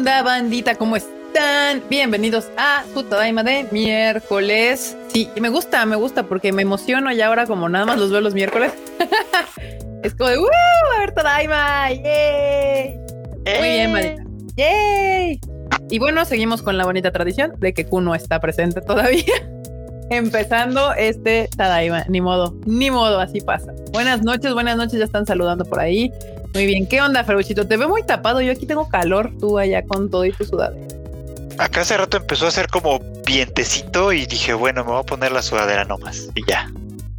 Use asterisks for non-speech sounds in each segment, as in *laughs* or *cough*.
onda, bandita? ¿Cómo están? Bienvenidos a su Tadaima de miércoles. Sí, me gusta, me gusta porque me emociono y ahora como nada más los veo los miércoles. *laughs* es como de ¡Uh! A ver Tadaima. ¡Yay! Muy bien, bandita. ¡Yay! Y bueno, seguimos con la bonita tradición de que Kuno está presente todavía. *laughs* Empezando este Tadaima. Ni modo, ni modo, así pasa. Buenas noches, buenas noches, ya están saludando por ahí. Muy bien, ¿qué onda, Feruchito? Te veo muy tapado. Yo aquí tengo calor, tú allá con todo y tu sudadera. Acá hace rato empezó a hacer como vientecito y dije, bueno, me voy a poner la sudadera nomás y ya.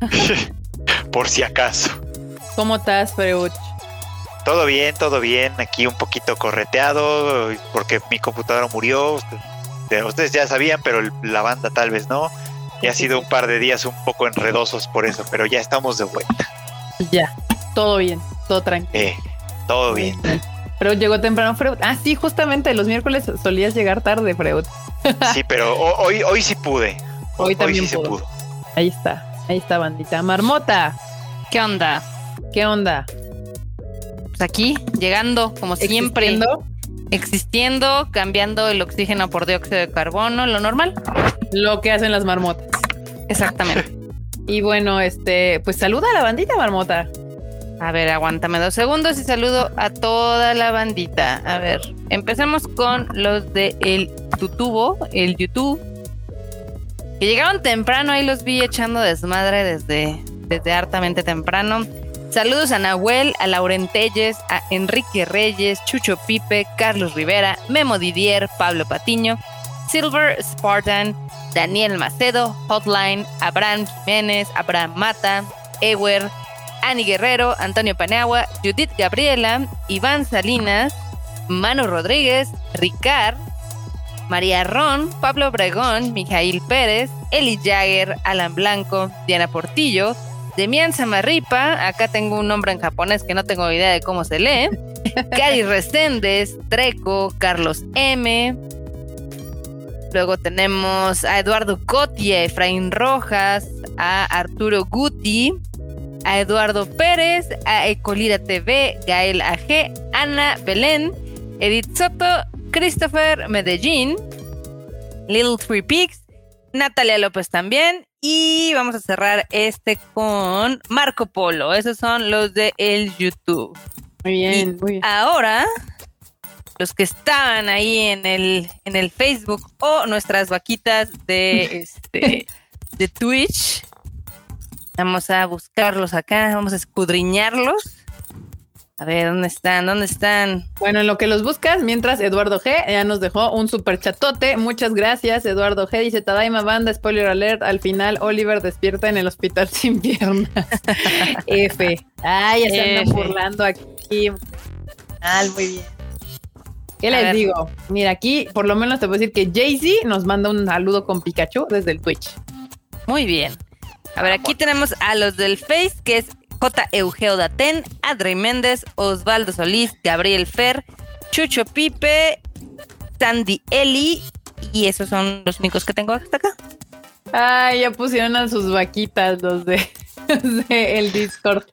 *laughs* Por si acaso. ¿Cómo estás, Freuch? Todo bien, todo bien. Aquí un poquito correteado porque mi computadora murió. Ustedes ya sabían, pero la banda tal vez no. Y ha sido un par de días un poco enredosos por eso, pero ya estamos de vuelta. Ya, todo bien, todo tranquilo. Eh, todo bien. Pero llegó temprano Freud. Ah, sí, justamente los miércoles solías llegar tarde, Freud. Sí, pero hoy, hoy sí pude. Hoy, también sí se pudo. Ahí está, ahí está, bandita. Marmota. ¿Qué onda? ¿Qué onda? Pues aquí, llegando, como siempre. ¿Existiendo? Existiendo, cambiando el oxígeno por dióxido de carbono, lo normal. Lo que hacen las marmotas. Exactamente. *laughs* y bueno, este, pues saluda a la bandita, Marmota. A ver, aguántame dos segundos y saludo a toda la bandita. A ver, empecemos con los de el tutubo, el YouTube. Que llegaron temprano, ahí los vi echando desmadre desde, desde hartamente temprano. Saludos a Nahuel, a Lauren Telles, a Enrique Reyes, Chucho Pipe, Carlos Rivera, Memo Didier, Pablo Patiño, Silver Spartan, Daniel Macedo, Hotline, Abraham Jiménez, Abraham Mata, Ewer, Ani Guerrero, Antonio Panagua, Judith Gabriela, Iván Salinas, Manu Rodríguez, Ricard, María Ron, Pablo Obregón, Mijail Pérez, Eli Jagger, Alan Blanco, Diana Portillo, Demian Samarripa, acá tengo un nombre en japonés que no tengo idea de cómo se lee, *laughs* Cari Reséndez, Treco, Carlos M, Luego tenemos a Eduardo Cotia, Efraín Rojas, a Arturo Guti, a Eduardo Pérez, a Ecolira TV, Gael AG, Ana Belén, Edith Soto, Christopher Medellín, Little Three Pigs, Natalia López también. Y vamos a cerrar este con Marco Polo. Esos son los de el YouTube. Muy bien, Y muy bien. Ahora, los que estaban ahí en el, en el Facebook o nuestras vaquitas de *laughs* este de Twitch. Vamos a buscarlos acá, vamos a escudriñarlos. A ver, ¿dónde están? ¿Dónde están? Bueno, en lo que los buscas, mientras Eduardo G ya nos dejó un super chatote. Muchas gracias, Eduardo G. Dice Tadaima Banda, spoiler alert. Al final, Oliver despierta en el hospital *laughs* sin piernas. *laughs* F. Ay, ya se andan burlando aquí. Mal, muy bien. ¿Qué A les ver. digo? Mira, aquí por lo menos te puedo decir que Jay-Z nos manda un saludo con Pikachu desde el Twitch. Muy bien. A ver, aquí tenemos a los del Face, que es J. Eugeo Daten, Adri Méndez, Osvaldo Solís, Gabriel Fer, Chucho Pipe, Sandy Eli, y esos son los únicos que tengo hasta acá. Ay, ya pusieron a sus vaquitas los de, *laughs* los de el Discord.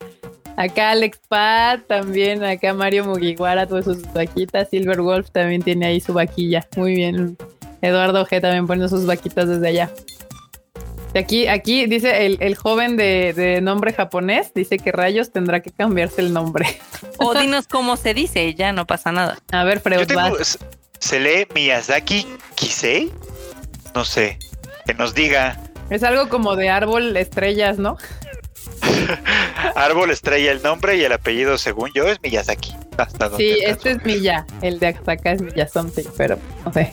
Acá Alex Pat, también acá Mario Mugiwara tuvo sus vaquitas. Silver Wolf también tiene ahí su vaquilla. Muy bien. Eduardo G también pone sus vaquitas desde allá. Aquí, aquí dice el, el joven de, de nombre japonés, dice que rayos tendrá que cambiarse el nombre. O dinos cómo se dice, ya no pasa nada. A ver, Freud, Yo tengo, ¿Se lee Miyazaki Kisei? No sé. Que nos diga. Es algo como de árbol estrellas, ¿no? *laughs* Árbol estrella el nombre y el apellido, según yo, es Miyazaki. Hasta Sí, este es Milla. El de acá es Milla something, pero no sé.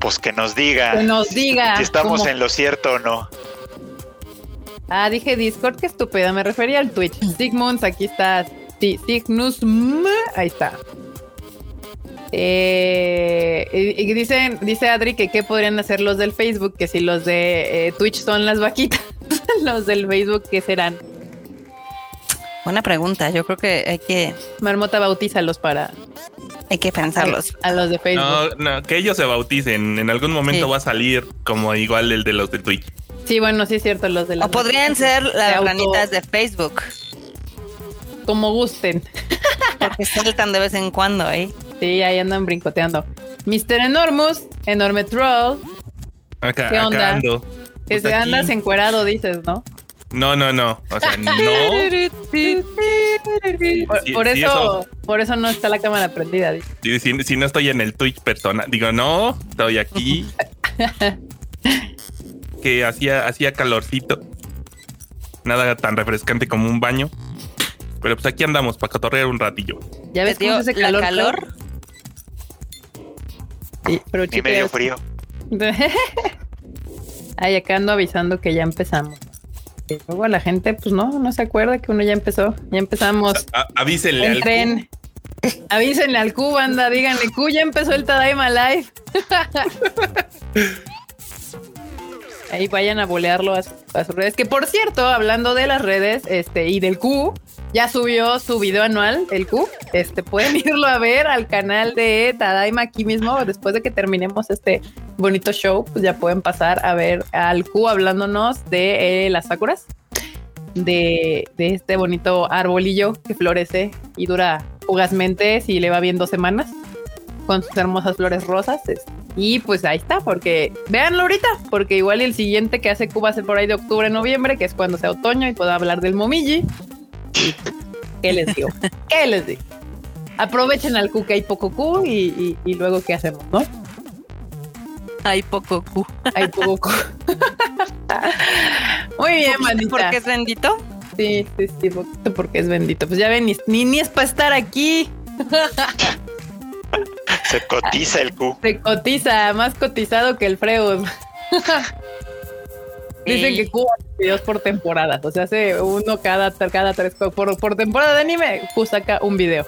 Pues que nos diga Que nos diga. si estamos cómo- en lo cierto o no. Ah, dije Discord, qué estúpida, me refería al Twitch. Sigmunds, aquí está. Sí, Signus, ahí está. Eh, y, y dicen, dice Adri que qué podrían hacer los del Facebook, que si los de eh, Twitch son las vaquitas, *laughs* los del Facebook, ¿qué serán? Buena pregunta, yo creo que hay que, Marmota, bautízalos para hay que pensarlos. a los de Facebook. No, no, que ellos se bauticen. En algún momento Sí. va a salir como igual el de los de Twitch. Sí, bueno, sí es cierto, los de O podrían ser de las auto- ranitas de Facebook, Como gusten. *laughs* porque saltan de vez en cuando ahí. Sí, ahí andan brincoteando. Mr. Enormous, Enorme Troll, Acá, ¿Qué acá onda? ando. que Pues se andas encuerado, dices, ¿no? No, no, no. O sea, no. Por, Sí, por sí, eso, por eso no está la cámara prendida. Si, no estoy en el Twitch persona, digo, no, estoy aquí. *laughs* que hacía, hacía calorcito. Nada tan refrescante como un baño. Pero pues aquí andamos para cotorrear un ratillo. Ya ves ¿Te cómo dio hace la calor. calor? Sí, pero medio frío. *laughs* Ay, acá ando avisando que ya empezamos. Luego la gente, pues no, no se acuerda que uno ya empezó. Ya empezamos. A- avísenle al Entren. Avísenle al Q, anda, díganle, Q, ya empezó el Tadaima Live. *laughs* Ahí vayan a bolearlo a sus redes. Que por cierto, hablando de las redes este, y del Q, ya subió su video anual, el Q. Este, pueden *laughs* irlo a ver al canal de Tadaima aquí mismo. Después de que terminemos este bonito show, pues ya pueden pasar a ver al Q hablándonos de eh, las Sakuras. De, de este bonito arbolillo que florece y dura fugazmente si le va bien dos semanas con sus hermosas flores rosas. Y pues ahí está, porque véanlo ahorita, porque igual el siguiente que hace Cuba es por ahí de octubre, noviembre, que es cuando sea otoño y puedo hablar del momiji. ¿Qué les digo? ¿Qué les digo? Aprovechen al Q que hay poco Q y, y- y luego ¿qué hacemos? ¿No? Hay poco Q. Hay poco Q. Muy bien, manita. ¿Porque es bendito? Sí, sí, sí, poquito porque es bendito. Pues ya ven, ni, ni, ni es para estar aquí. Se cotiza el Q. Se cotiza, más cotizado que el Freud. Dicen que hace videos por temporadas. O sea, hace uno cada, cada tres. Por, por temporada de anime, Q saca un video.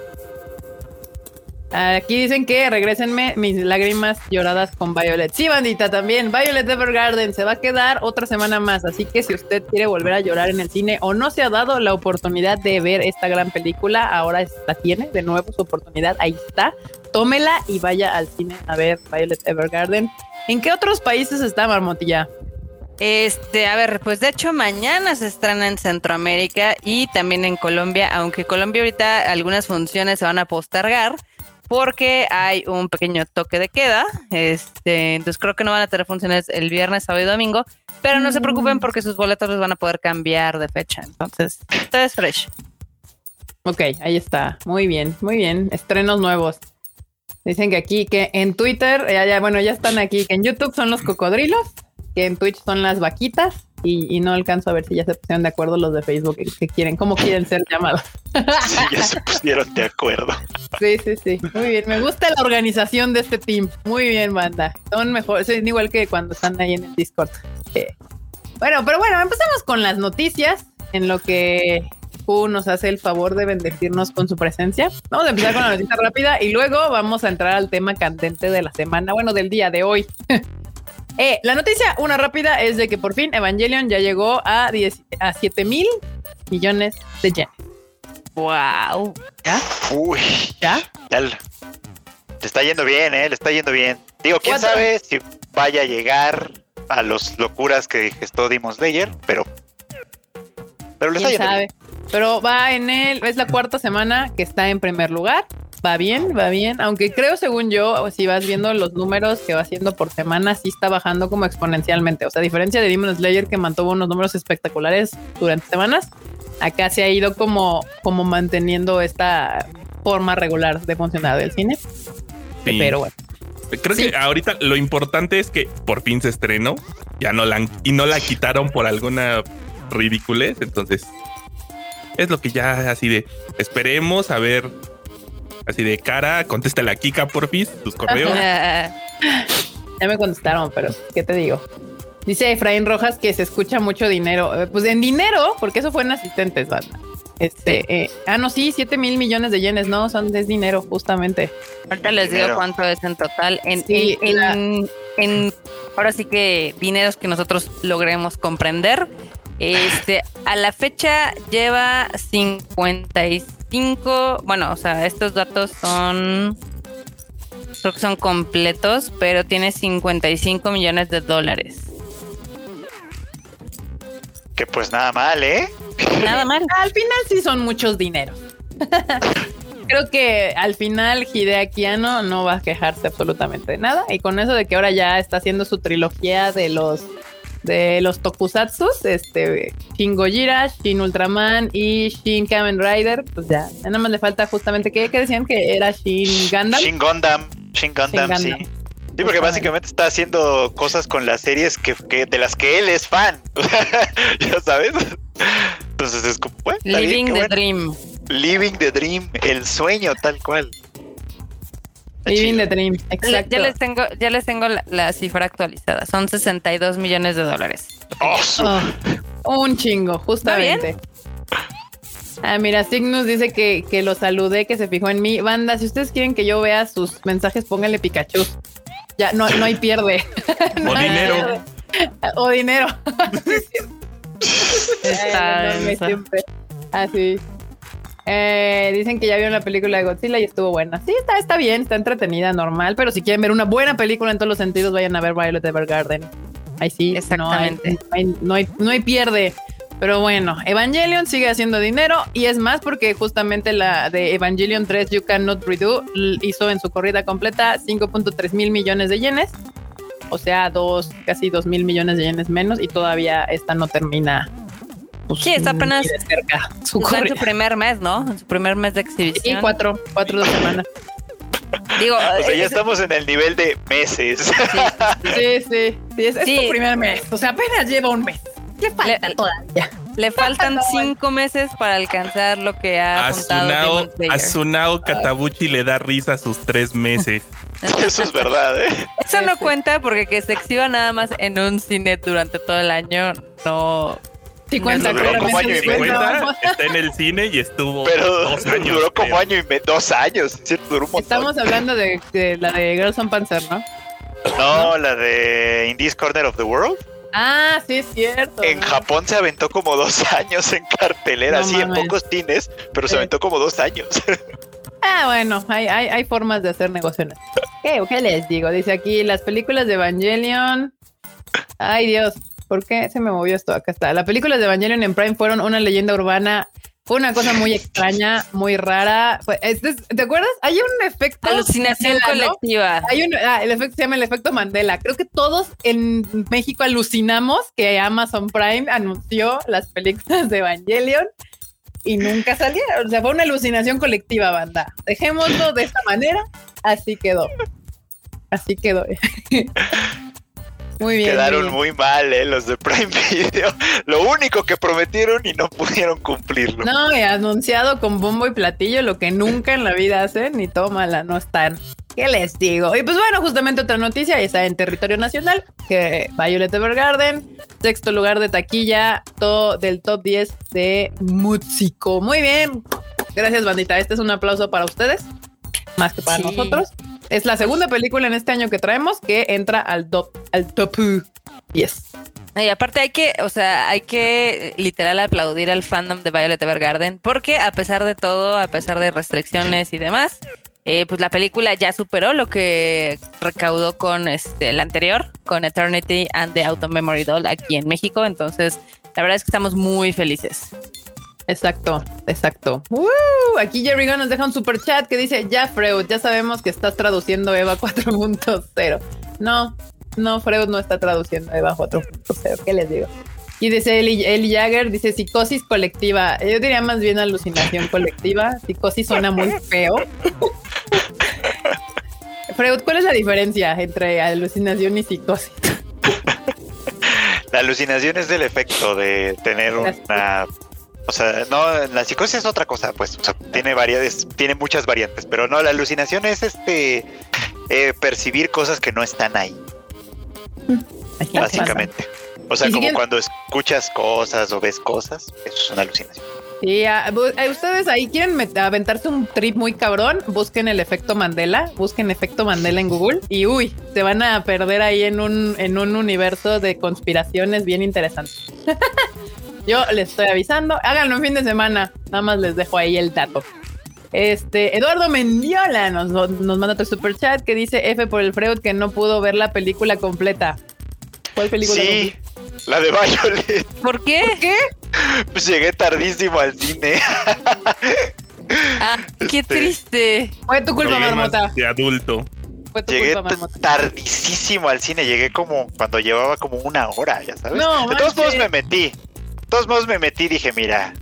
Aquí dicen que regresenme mis lágrimas lloradas con Violet. Sí, bandita, también. Violet Evergarden se va a quedar otra semana más. Así que si usted quiere volver a llorar en el cine o no se ha dado la oportunidad de ver esta gran película, ahora la tiene de nuevo su oportunidad. Ahí está. Tómela y vaya al cine a ver Violet Evergarden. ¿En qué otros países está Marmotilla? Este, a ver, pues de hecho mañana se estrena en Centroamérica y también en Colombia, aunque Colombia ahorita algunas funciones se van a postergar porque hay un pequeño toque de queda. Este, entonces creo que no van a tener funciones el viernes, sábado y domingo, pero no se preocupen porque sus boletos los van a poder cambiar de fecha. Entonces, todo es fresh. Ok, ahí está. Muy bien, muy bien. Estrenos nuevos. Dicen que aquí, que en Twitter, ya, ya, bueno, ya están aquí, que en YouTube son los cocodrilos, que en Twitch son las vaquitas, y, y no alcanzo a ver si ya se pusieron de acuerdo los de Facebook, que, quieren, cómo quieren ser llamados. Sí, ya se pusieron de acuerdo. Sí, sí, sí. Muy bien. Me gusta la organización de este team. Muy bien, banda. Son mejores, son igual que cuando están ahí en el Discord. Eh, Bueno, pero bueno, empezamos con las noticias en lo que Q nos hace el favor de bendecirnos con su presencia. Vamos a empezar con la noticia rápida y luego vamos a entrar al tema candente de la semana, bueno, del día de hoy. Eh, la noticia, una rápida, es de que por fin Evangelion ya llegó a, 10 a 7 mil millones de yenes. Wow. Uy, ¿Ya? ya le, le está yendo bien, ¿eh? Le está yendo bien. Digo, quién Cuatro. sabe si vaya a llegar a los locuras que gestó Demon Slayer, pero. Pero le está ¿Quién yendo sabe? Pero va en el, es la cuarta semana que está en primer lugar. Va bien, va bien. Aunque creo, según yo, si vas viendo los números que va haciendo por semana, sí está bajando como exponencialmente. O sea, a diferencia de Demon Slayer, que mantuvo unos números espectaculares durante semanas, acá se ha ido como, como manteniendo esta forma regular de funcionar del cine. Sí. Pero bueno, Creo Sí. que ahorita lo importante es que por fin se estrenó. Ya no la y no la quitaron por alguna ridiculez. Entonces, es lo que ya así de esperemos a ver. Así de cara, contéstale a Kika por fin tus correos. *laughs* Ya me contestaron, pero ¿qué te digo? Dice Efraín Rojas que se escucha mucho dinero. Eh, Pues en dinero, porque eso fue en asistentes, banda. Este, eh, ah, no, sí, 7 mil millones de yenes, no, son es dinero, justamente. Ahorita les digo Dinero. cuánto es en total. En, Sí, en, la- en- en- ahora sí que dineros que nosotros logremos comprender. Este, a la fecha lleva 55, bueno, o sea, estos datos son, creo que son completos, pero tiene 55 millones de dólares. Que pues nada mal, ¿eh? Nada *laughs* mal. Al final sí son muchos dineros. *laughs* creo que al final Hideaki Anno no va a quejarse absolutamente de nada. Y con eso de que ahora ya está haciendo su trilogía de los de los tokusatsus, este Shin Gojira, Shin Ultraman y Shin Kamen Rider, pues ya, nada más le falta justamente que, que decían que era Shin Gundam. Shin Gundam. Shin Gundam, Shin sí. Gundam. Sí, porque básicamente está haciendo cosas con las series que, que- de las que él es fan. *laughs* ya sabes. Entonces es como, bueno, bien, Living the bueno. Dream. Living the Dream, el sueño tal cual. Living the Dream, exacto. Ya les tengo, ya les tengo la, la cifra actualizada. Son 62 millones de dólares. Oh, Oh, un chingo, justamente. Ah, mira, Cygnus dice que, que lo saludé, que se fijó en mí. Banda, si ustedes quieren que yo vea sus mensajes, pónganle Pikachu. Ya, no, no hay pierde. *laughs* No O hay dinero. pierde. O dinero. *laughs* Está Ay, no, siempre. Así. Eh, dicen que ya vieron la película de Godzilla y estuvo buena. Sí, está, está bien, está entretenida, normal, pero si quieren ver una buena película en todos los sentidos, vayan a ver Violet Evergarden. Ahí sí, Exactamente. No hay, no hay- no hay- no hay pierde. Pero bueno, Evangelion sigue haciendo dinero y es más porque justamente la de Evangelion 3 You Cannot Redo hizo en su corrida completa 5.3 mil millones de yenes. O sea, dos, casi 2 mil millones de yenes menos y todavía esta no termina. Pues, Sí, está apenas- de cerca su Está en su primer mes, ¿no? En su primer mes de Sí, exhibición. cuatro, cuatro dos semanas. Digo, o sea, ya es- estamos en el nivel de meses. Sí, sí, sí, es, es Sí. su primer mes. O sea, apenas lleva un mes. ¿Qué falta Le- todavía? le faltan cinco meses para alcanzar lo que ha A apuntado Tsunao, Demon Slayer. a Tsunao Katabuchi le da risa a sus tres meses. *laughs* Eso es verdad, ¿eh? Eso no Sí, sí. cuenta porque que se exhiba nada más en un cine durante todo el año no. Sí cuenta, Duró claramente como año y sí medio. cuenta. Cuenta, está en el cine y estuvo Pero dos años. duró como creo. año y medio, dos años, ¿cierto? Duró un montón. Estamos hablando de, de la de Girls on Panzer, ¿no? No, la de In This Corner of the World. Ah, sí, es cierto. En ¿no? Japón se aventó como dos años en cartelera, No sí, en pocos cines, pero se aventó como dos años. *laughs* Ah, bueno, hay, hay, hay formas de hacer negocios. ¿Qué, ¿Qué les digo? Dice aquí las películas de Evangelion. Ay, Dios, ¿por qué se me movió esto? Acá está. Las películas de Evangelion en Prime fueron una leyenda urbana. Fue una cosa muy extraña, muy rara. Fue- es- ¿Te acuerdas? Hay un efecto. Alucinación Mandela, ¿no? colectiva. Hay un, ah, el efecto se llama el efecto Mandela. Creo que todos en México alucinamos que Amazon Prime anunció las películas de Evangelion y nunca salieron. O sea, fue una alucinación colectiva, banda. Dejémoslo de esta manera. Así quedó. Así quedó. *laughs* Muy bien. Quedaron muy bien. muy mal, ¿eh? Los de Prime *laughs* Video. Lo único que prometieron y no pudieron cumplirlo. No, y anunciado con bombo y platillo lo que nunca en la vida hacen y tómala, no están. ¿Qué les digo? Y pues bueno, justamente otra noticia, está en territorio nacional, que Violet Evergarden, sexto lugar de taquilla to- del top 10 de músico. Muy bien. Gracias, bandita. Este es un aplauso para ustedes, más que para Sí. nosotros. Es la segunda película en este año que traemos que entra al top, al top 10. Y aparte hay que, o sea, hay que literal aplaudir al fandom de Violet Evergarden porque a pesar de todo, a pesar de restricciones y demás, eh, pues la película ya superó lo que recaudó con este el anterior, con Eternity and the Auto Memory Doll aquí en México. Entonces, la verdad es que estamos muy felices. Exacto, exacto. ¡Woo! Aquí Jerry Gunn nos deja un super chat que dice, ya Freud, ya sabemos que estás traduciendo Eva 4.0. No, no, Freud no está traduciendo Eva 4.0. ¿Qué les digo? Y dice Eli, Eli Jagger, dice psicosis colectiva. Yo diría más bien alucinación colectiva. Psicosis suena muy feo. *laughs* Freud, ¿cuál es la diferencia entre alucinación y psicosis? *laughs* La alucinación es del efecto de tener una. O sea, no, la psicosis es otra cosa, pues. O sea, tiene variedades, tiene muchas variantes, pero no, la alucinación es este eh, percibir cosas que no están ahí, Aquí básicamente. O sea, como cuando escuchas cosas o ves cosas, eso es una alucinación. Sí, a- a ustedes ahí quieren aventarse un trip muy cabrón, busquen el efecto Mandela, busquen efecto Mandela en Google y uy, se van a perder ahí en un, en un universo de conspiraciones bien interesantes. *laughs* Yo les estoy avisando, háganlo en fin de semana, nada más les dejo ahí el dato. Este, Eduardo Mendiola nos, nos manda otro super chat que dice F por el Freud que no pudo ver la película completa. ¿Cuál película? Sí, la de Violet. ¿Por qué? ¿Qué? Pues llegué tardísimo al cine. Ah, qué Este, triste. Fue tu culpa, Problemas marmota. de adulto. Fue tu Llegué culpa, marmota. tardísimo al cine, llegué como cuando llevaba como una hora, ya sabes. No, de todos modos me metí. Todos modos me metí, dije, mira,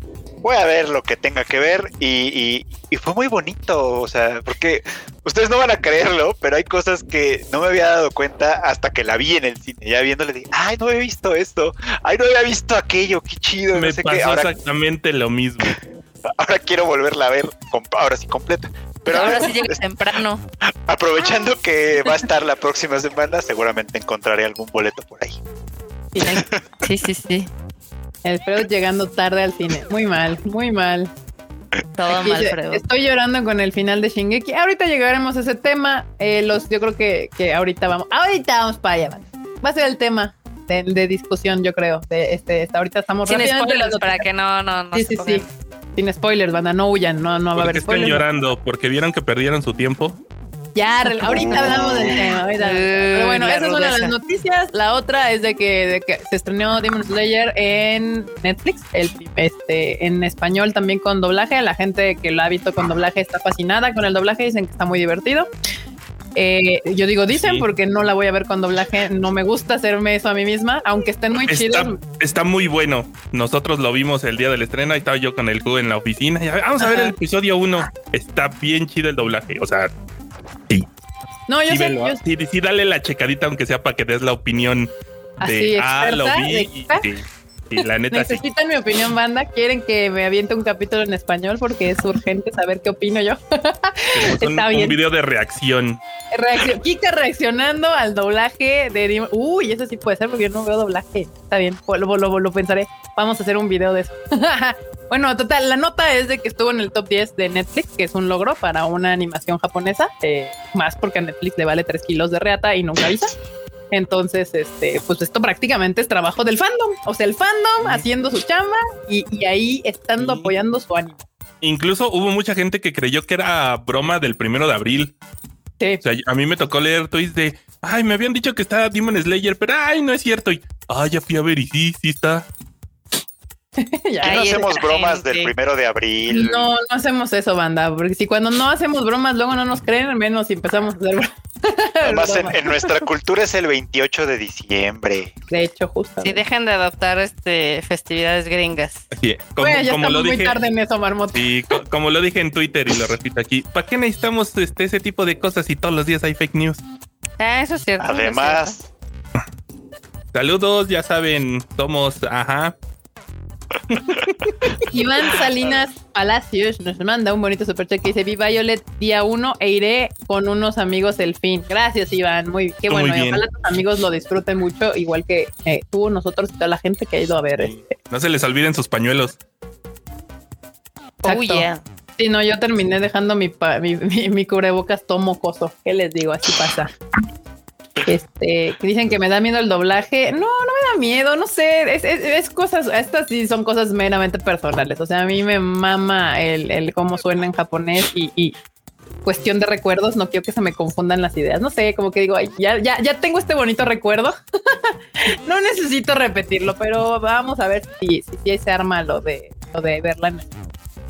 voy a ver lo que tenga que ver y, y- y fue muy bonito, o sea, porque ustedes no van a creerlo, pero hay cosas que no me había dado cuenta hasta que la vi en el cine, ya viéndole, dije, ay, no había visto esto, ay, no había visto aquello, qué chido, Me no sé pasó qué, ahora, exactamente lo mismo. *laughs* ahora quiero volverla a ver, ahora sí completa. Pero Ahora ahora sí llega temprano. *laughs* Aprovechando que va a estar la próxima semana, seguramente encontraré algún boleto por ahí. *laughs* Sí, sí, sí. El Freud llegando tarde al cine. Muy mal, muy mal. Todo Aquí mal, Fredo. Estoy llorando con el final de Shingeki. Ahorita llegaremos a ese tema. Eh, los, yo creo que, que ahorita vamos. Ahorita vamos para allá. Va a ser el tema de, de discusión, yo creo. De este, esta- ahorita estamos Sin spoilers para que no, no, no Sí, se sí, sí. Sin spoilers, banda, no huyan, no, no va a haber están spoilers. llorando, porque vieron que perdieron su tiempo. Ya, ahorita hablamos del tema. ahorita. Pero bueno, la esa es una de las noticias. La otra es de que, de que se estrenó Demon Slayer en Netflix, el, este, en español también con doblaje. La gente que lo ha visto con doblaje está fascinada con el doblaje, dicen que está muy divertido. Eh, yo digo dicen Sí. porque no la voy a ver con doblaje, no me gusta hacerme eso a mí misma, aunque estén muy Está, chidos. está muy bueno. Nosotros lo vimos el día del estreno. Ahí estaba yo con el Q en la oficina. y, vamos a ver el episodio 1. Está bien chido el doblaje. O sea, sí. No, yo sí, sé, velo, yo- sí, sí, dale la checadita, aunque sea para que des la opinión así de ah, lo vi. de y- sí, sí, la neta sí. Necesitan mi opinión, banda. Quieren que me aviente un capítulo en español porque es urgente saber qué opino yo. *laughs* Un, está un bien. video de reacción. Reacción- Kika reaccionando al doblaje de Uy, eso sí puede ser porque yo no veo doblaje. Está bien, lo, lo- lo pensaré. Vamos a hacer un video de eso. *laughs* bueno, total, la nota es de que estuvo en el top 10 de Netflix, que es un logro para una animación japonesa. eh, más porque a Netflix le vale 3 kilos de reata y nunca avisa. Entonces, este, pues esto prácticamente es trabajo del fandom. O sea, el fandom haciendo su chamba y, y ahí estando Sí. apoyando su ánimo. Incluso hubo mucha gente que creyó que era broma del primero de abril. Sí. O sea, a mí me tocó leer tweets de, ay, me habían dicho que está Demon Slayer, pero ay, no es cierto. Y, ay, ya fui a ver y sí, sí está. *laughs* Ya. No hacemos bromas gente. del primero de abril. No, no hacemos eso, banda, porque si cuando no hacemos bromas, luego no nos creen, menos si empezamos a hacer bromas. *laughs* Además, en, nuestra cultura es el 28 de diciembre. De hecho, justo. Sí, dejen de adoptar este festividades gringas. Así, como, Bueno, ya como lo estamos muy dije. tarde en eso, Marmota. Co- *laughs* como lo dije en Twitter y lo repito aquí, ¿para qué necesitamos este, ese tipo de cosas si todos los días hay fake news? Ah, eso es cierto. eso es cierto. Además, Saludos, ya saben, somos, ajá. *laughs* Iván Salinas Palacios nos manda un bonito superchat que dice: Vi Violet día 1 e iré con unos amigos el fin. Gracias, Iván. Muy, qué Muy bueno. y bien. ojalá tus amigos lo disfruten mucho, igual que eh, tú, nosotros y toda la gente que ha ido a ver. este. No se les olviden sus pañuelos. Oh, Exacto. yeah. Sí, no, yo terminé dejando mi, pa- mi, mi- mi cubrebocas todo mocoso. ¿Qué les digo? Así pasa. Este, dicen que me da miedo el doblaje. No, no me da miedo, no sé. Es, cosas, estas sí son cosas meramente personales. O sea, a mí me mama el, cómo suena en japonés y, cuestión de recuerdos. No quiero que se me confundan las ideas. No sé, como que digo, "Ay, ya, ya, ya tengo este bonito recuerdo. *laughs* no necesito repetirlo, pero vamos a ver si, si, si se arma lo de, lo de verla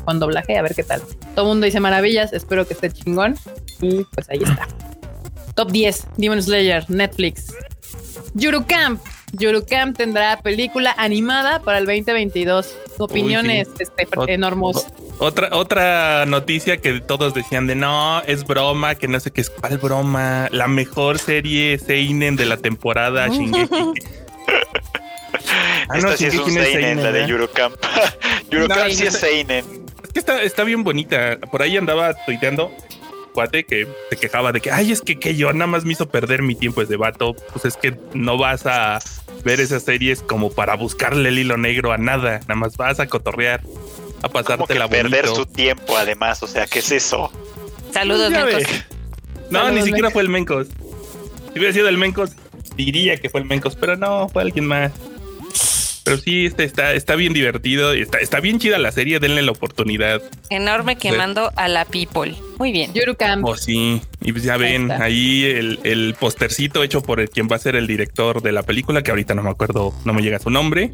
con doblaje, a ver qué tal. Todo el mundo dice maravillas, espero que esté chingón. Y pues ahí está. Top 10, Demon Slayer, Netflix. Yurukam. Yurukam tendrá película animada para el 2022. Opiniones, este, Ot- enormos. Otra, otra noticia que todos decían de no, es broma, que no sé qué es, ¿cuál broma? La mejor serie Seinen de la temporada *laughs* Shingeki. *laughs* Ah, no, esta sí es un no Seinen, la de ¿verdad? Yurocamp. Yurocamp *laughs* No, sí es Seinen. Es que está, está bien bonita. Por ahí andaba tuiteando cuate que se quejaba de que, ay, es que, que yo nada más me hizo perder mi tiempo de vato. Pues es que no vas a ver esas series como para buscarle el hilo negro a nada. Nada más vas a cotorrear, a pasarte la perder su tiempo, además. O sea, ¿qué es eso? Saludos, Mencos. ve. No, Saludos, ni siquiera Mencos. fue el Mencos. Si hubiera sido el Mencos, diría que fue el Mencos, pero no, fue alguien más. Pero sí, este está, está bien divertido y está, está bien chida la serie, denle la oportunidad. Enorme quemando a la people. Muy bien. Yurukam. Oh, sí. Y pues ya ven ahí el, el postercito hecho por el, quien va a ser el director de la película, que ahorita no me acuerdo, no me llega su nombre.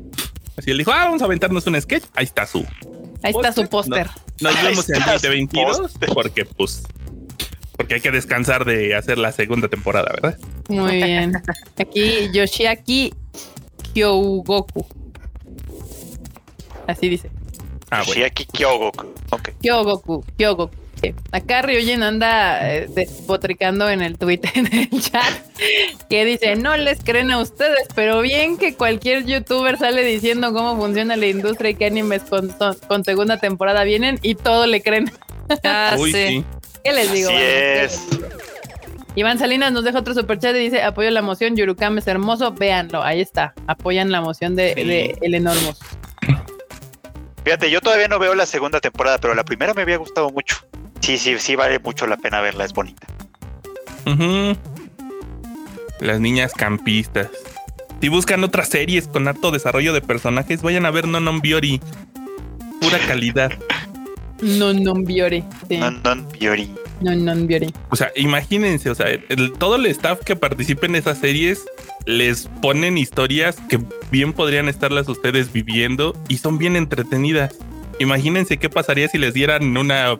Así él dijo, ah, vamos a aventarnos un sketch. Ahí está su. Ahí está su póster. Nos vemos en el estás, 2022 poste. porque pues porque hay que descansar de hacer la segunda temporada, ¿verdad? Muy bien. *laughs* Aquí Yoshiaki Kyogoku. Así dice. Ah, bueno. Shiaki Kyogoku. Ok. Kyogoku, Kyogoku. Sí. Acá Ryujin anda eh, despotricando en el tweet, *laughs* en el chat, que dice, no les creen a ustedes, pero bien que cualquier youtuber sale diciendo cómo funciona la industria y qué animes con, segunda temporada vienen y todo le creen. Ah, *laughs* Uy, sí. sí. ¿Qué les digo? Así Bueno, ¿qué es. Iván Salinas nos deja otro superchat y dice, apoyo la moción, Yurukam es hermoso, véanlo, ahí está, apoyan la moción de, Sí. de El Enormos. Fíjate, yo todavía no veo la segunda temporada, pero la primera me había gustado mucho. Sí, sí, sí, vale mucho la pena verla, es bonita. Las niñas campistas. Si buscan otras series con alto desarrollo de personajes, vayan a ver No Non Biori. Pura calidad. *laughs* No, no, Biore. Sí. No, no, Biori. No, no, Biore. O sea, imagínense, o sea, el- todo el staff que participe en esas series les ponen historias que bien podrían estarlas ustedes viviendo y son bien entretenidas. Imagínense qué pasaría si les dieran una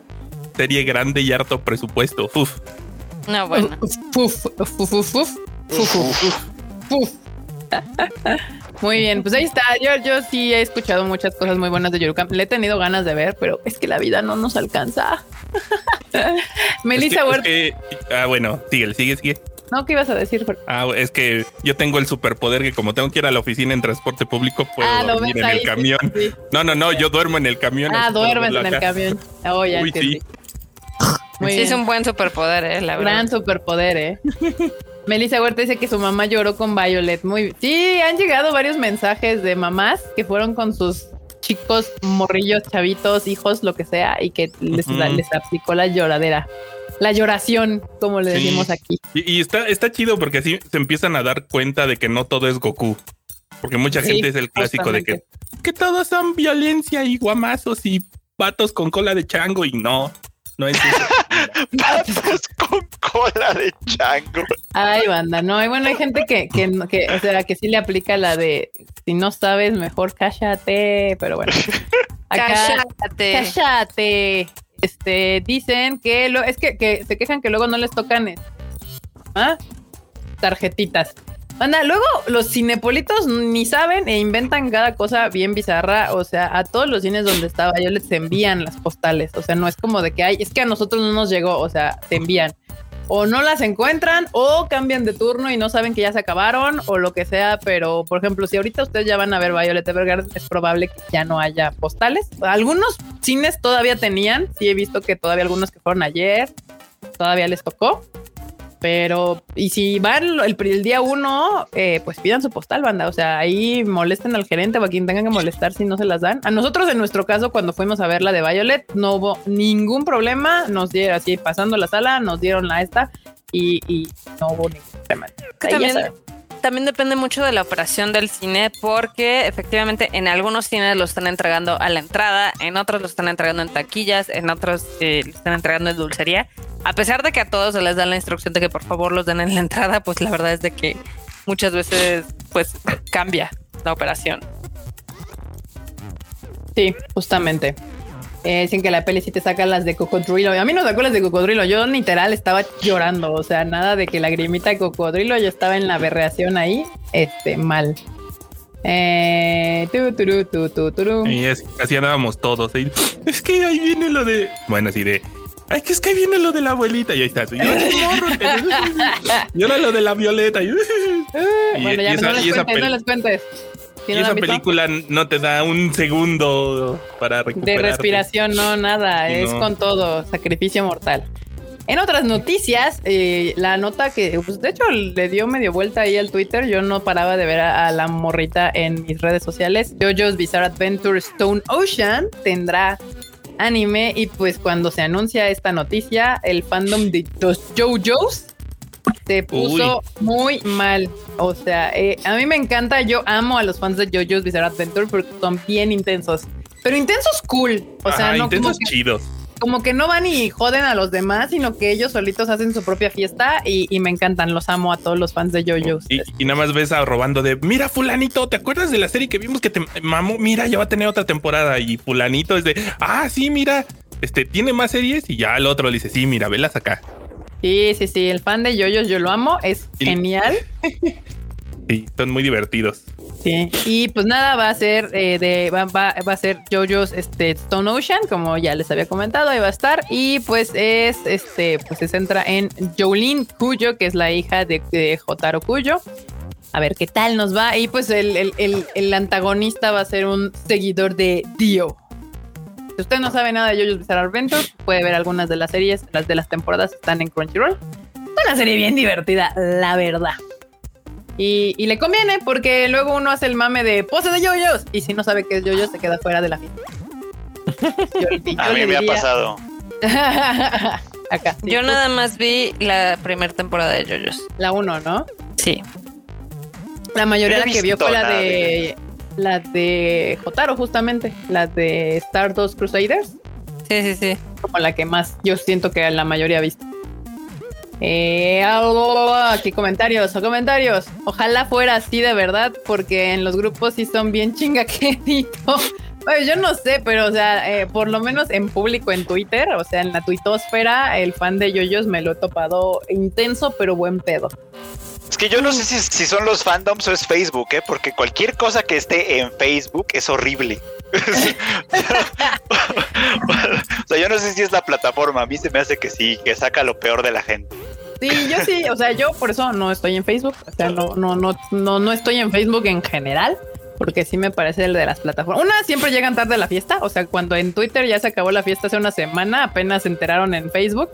serie grande y harto presupuesto. Uf. No, bueno. Uf, uf, uf, uf, uf, uf, uf, uf. *laughs* Muy bien, pues ahí está. Yo, yo sí he escuchado muchas cosas muy buenas de Yorukam. Le he tenido ganas de ver, pero es que la vida no nos alcanza. *laughs* Melissa Es que- Huerta, es que- ah, bueno, sigue, sigue, sigue. ¿no? ¿Qué ibas a decir? Ah, es que yo tengo el superpoder que como tengo que ir a la oficina en transporte público, puedo ah, dormir en ahí. el camión. sí, sí. No, no, no, yo duermo en el camión. Ah, duermes en el camión. Oh, ya Uy, sí. Muy sí, bien. es un buen superpoder, eh, la verdad. Gran superpoder, ¿eh? *laughs* Melissa Huerta dice que su mamá lloró con Violet. Muy Sí, han llegado varios mensajes de mamás que fueron con sus chicos, morrillos, chavitos, hijos, lo que sea, y que les, les aplicó la lloradera. La lloración, como le Sí. decimos aquí. Y, y está, está chido porque así se empiezan a dar cuenta de que no todo es Goku. Porque mucha Sí, gente es el clásico de que, que todos son violencia y guamazos y patos con cola de chango y no, no es eso. Patos con cola de chango. Ay, banda, no. Y bueno, hay gente que, que, o sea, que sí le aplica la de si no sabes, mejor cállate. Pero bueno. *laughs* Acá, Cállate. Cállate. Este, dicen que lo, es que, que se quejan que luego no les tocan eh, ¿ah? tarjetitas. Anda, luego los cinepolitos ni saben e inventan cada cosa bien bizarra. O sea, a todos los cines donde estaba yo les envían las postales. O sea, no es como de que hay, es que a nosotros no nos llegó. O sea, te envían. O no las encuentran o cambian de turno y no saben que ya se acabaron o lo que sea. Pero, por ejemplo, si ahorita ustedes ya van a ver Violet Evergarden, es probable que ya no haya postales. Algunos cines todavía tenían. Sí, he visto que todavía algunos que fueron ayer todavía les tocó. Pero, y si van el, el día uno, eh, pues pidan su postal, banda. O sea, ahí molesten al gerente o a quien tengan que molestar si no se las dan. A nosotros, en nuestro caso, cuando fuimos a ver la de Violet, no hubo ningún problema. Nos dieron así, pasando la sala, nos dieron la esta y, y no hubo ningún problema. Ya También. También depende mucho de la operación del cine, porque efectivamente en algunos cines lo están entregando a la entrada, en otros lo están entregando en taquillas, en otros eh, lo están entregando en dulcería. A pesar de que a todos se les da la instrucción de que por favor los den en la entrada, pues la verdad es de que muchas veces pues cambia la operación. Sí, justamente. Eh, dicen que la peli sí te saca las de cocodrilo. A mí no sacó las de cocodrilo. Yo literal estaba llorando. O sea, nada de que lagrimita de cocodrilo. Yo estaba en la berreación ahí. Este, mal. Eh, tu, tu, tu, turu. Y es, así andábamos todos. y, es que ahí viene lo de. Bueno, así de. Ay, que es que ahí viene lo de la abuelita. Y ahí está. Y, "Ay, morro, que- *laughs* y ahora lo de la violeta. Y, *laughs* y- bueno, ya y esa- no les cuentes, no les cuentes. ¿Sí y no esa película no te da un segundo para De recuperar. respiración, no, nada. Sí, es no. con todo. Sacrificio mortal. En otras noticias, eh, la nota que, pues de hecho, le dio medio vuelta ahí al Twitter. Yo no paraba de ver a, a la morrita en mis redes sociales. JoJo's Bizarre Adventure Stone Ocean tendrá anime. Y pues cuando se anuncia esta noticia, el fandom de los JoJo's se puso muy mal. O sea, eh, a mí me encanta. Yo amo a los fans de JoJo's Bizarre Adventure porque son bien intensos. Pero intensos cool. O sea, no como intensos que, chidos. como que no van y joden a los demás, sino que ellos solitos hacen su propia fiesta y, y me encantan. Los amo a todos los fans de JoJo's. Y, y nada más ves a robando de mira, fulanito, ¿te acuerdas de la serie que vimos que te mamó? Mira, ya va a tener otra temporada. Y fulanito es de ah, sí, mira, este, tiene más series y ya el otro le dice, sí, mira, velas acá. Sí, sí, sí, el fan de Yoyos yo lo amo, es genial. *laughs* Sí, son muy divertidos. Sí. Y pues nada, va a ser eh, de va, va- va a ser JoJo's este Stone Ocean, como ya les había comentado, ahí va a estar. Y pues es este, pues se centra en Jolene Cuyo, que es la hija de, de Jotaro Cuyo. A ver qué tal nos va. Y pues el, el- el- el antagonista va a ser un seguidor de Dio. Si usted no sabe nada de JoJo's Bizarre Adventure, puede ver algunas de las series, las de las temporadas están en Crunchyroll. Es una serie bien divertida, la verdad. Y, y le conviene porque luego uno hace el mame de pose de yoyos y si no sabe qué es yoyos se queda fuera de la fiesta. *laughs* Yo- A mí le me ha pasado. *laughs* Acá. sí, Yo nada más vi la primera temporada de JoJo's. La uno, ¿no? Sí. La mayoría he la que vio fue la de la de Jotaro, justamente, la de Stardust Crusaders, Sí, sí, sí. como la que más yo siento que la mayoría ha visto. Eh, aquí comentarios o comentarios. Ojalá fuera así de verdad, porque en los grupos sí son bien chingaqueditos. Oye, yo no sé, pero o sea, eh, por lo menos en público en Twitter, o sea, en la tuitosfera, el fan de Yoyos me lo he topado intenso, pero buen pedo. Es que yo no sé si, son los fandoms o es Facebook, ¿eh? Porque cualquier cosa que esté en Facebook es horrible. *laughs* o sea, yo no sé si es la plataforma. A mí se me hace que sí, que saca lo peor de la gente. Sí, yo sí, o sea, yo por eso no estoy en Facebook, o sea, no, no, no, no, no estoy en Facebook en general, porque sí me parece el de las plataformas. Una, siempre llegan tarde a la fiesta, o sea, cuando en Twitter ya se acabó la fiesta hace una semana, apenas se enteraron en Facebook.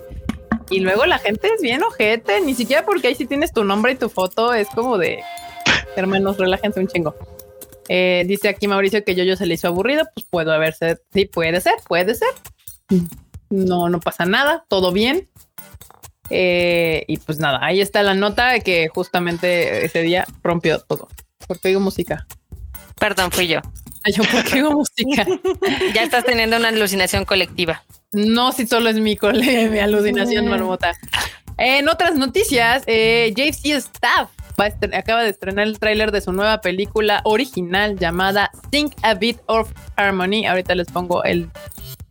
Y luego la gente es bien ojete, ni siquiera porque ahí sí tienes tu nombre y tu foto, es como de hermanos, relájense un chingo. Eh, dice aquí Mauricio que yo, yo se le hizo aburrido, pues puedo haberse, sí, puede ser, puede ser. No, no pasa nada, todo bien. Eh, y pues nada, ahí está la nota que justamente ese día rompió todo. Porque oigo música. Perdón, fui yo. Ay, yo, ¿por qué oigo música? *laughs* Ya estás teniendo una alucinación colectiva. No, si solo es mi, cole- mi alucinación marmota. En otras noticias, eh, JC Staff va a estre- acaba de estrenar el tráiler de su nueva película original llamada Think a Bit of Harmony. Ahorita les pongo el,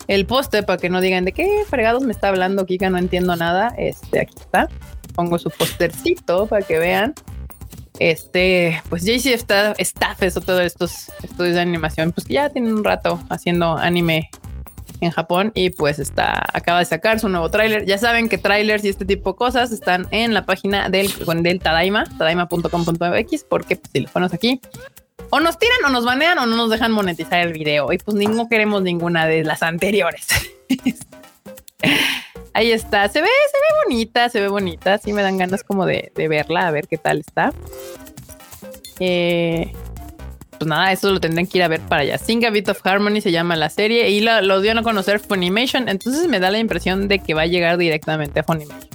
el póster para que no digan de qué fregados me está hablando Kika, no entiendo nada. Este, aquí está. Pongo su póstercito para que vean. Este, pues JC Staff, Staff es otro de estos estudios de animación, pues ya tienen un rato haciendo anime en Japón y pues está acaba de sacar su nuevo tráiler. Ya saben que trailers y este tipo de cosas están en la página del, del Tadaima, tadaima.com.mx, porque pues, si los pones aquí o nos tiran o nos banean o no nos dejan monetizar el video y pues ni- no queremos ninguna de las anteriores. *laughs* Ahí está, se ve, se ve bonita, se ve bonita, sí me dan ganas como de, de verla, a ver qué tal está. Eh, pues nada, eso lo tendrán que ir a ver para allá. Sing a Bit of Harmony se llama la serie y lo, lo dio a conocer Funimation, entonces me da la impresión de que va a llegar directamente a Funimation.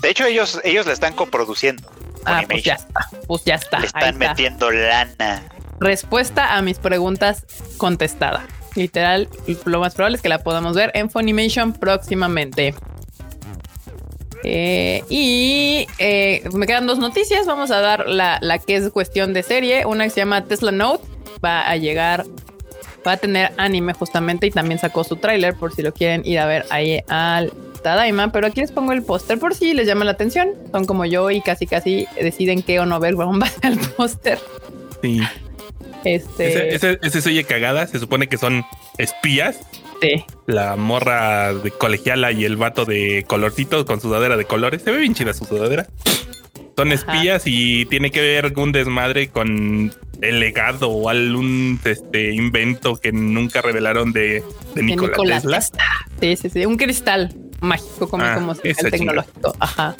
De hecho, ellos, ellos la están coproduciendo. Ah, pues ya está, pues ya está. Le están está. metiendo lana. Respuesta a mis preguntas contestada. Literal, lo más probable es que la podamos ver en Funimation próximamente. Eh, y eh, me quedan dos noticias. Vamos a dar la, la que es cuestión de serie. Una que se llama Tesla Note. Va a llegar, va a tener anime justamente y también sacó su tráiler por si lo quieren ir a ver ahí al Tadaima. Pero aquí les pongo el póster por si les llama la atención. Son como yo y casi casi deciden qué o no ver con base al póster. Sí. Este, Ese, ese, ese se oye cagada. Se supone que son espías. sí. La morra de colegiala y el vato de colorcito con sudadera de colores. Se ve bien chida su sudadera. Son espías y tiene que ver un desmadre con el legado o algún este, invento que nunca revelaron de, de Nikola, Nikola Tesla. Tesla. Sí, sí, sí. Un cristal mágico, como, Ah, como tecnológico. Ajá.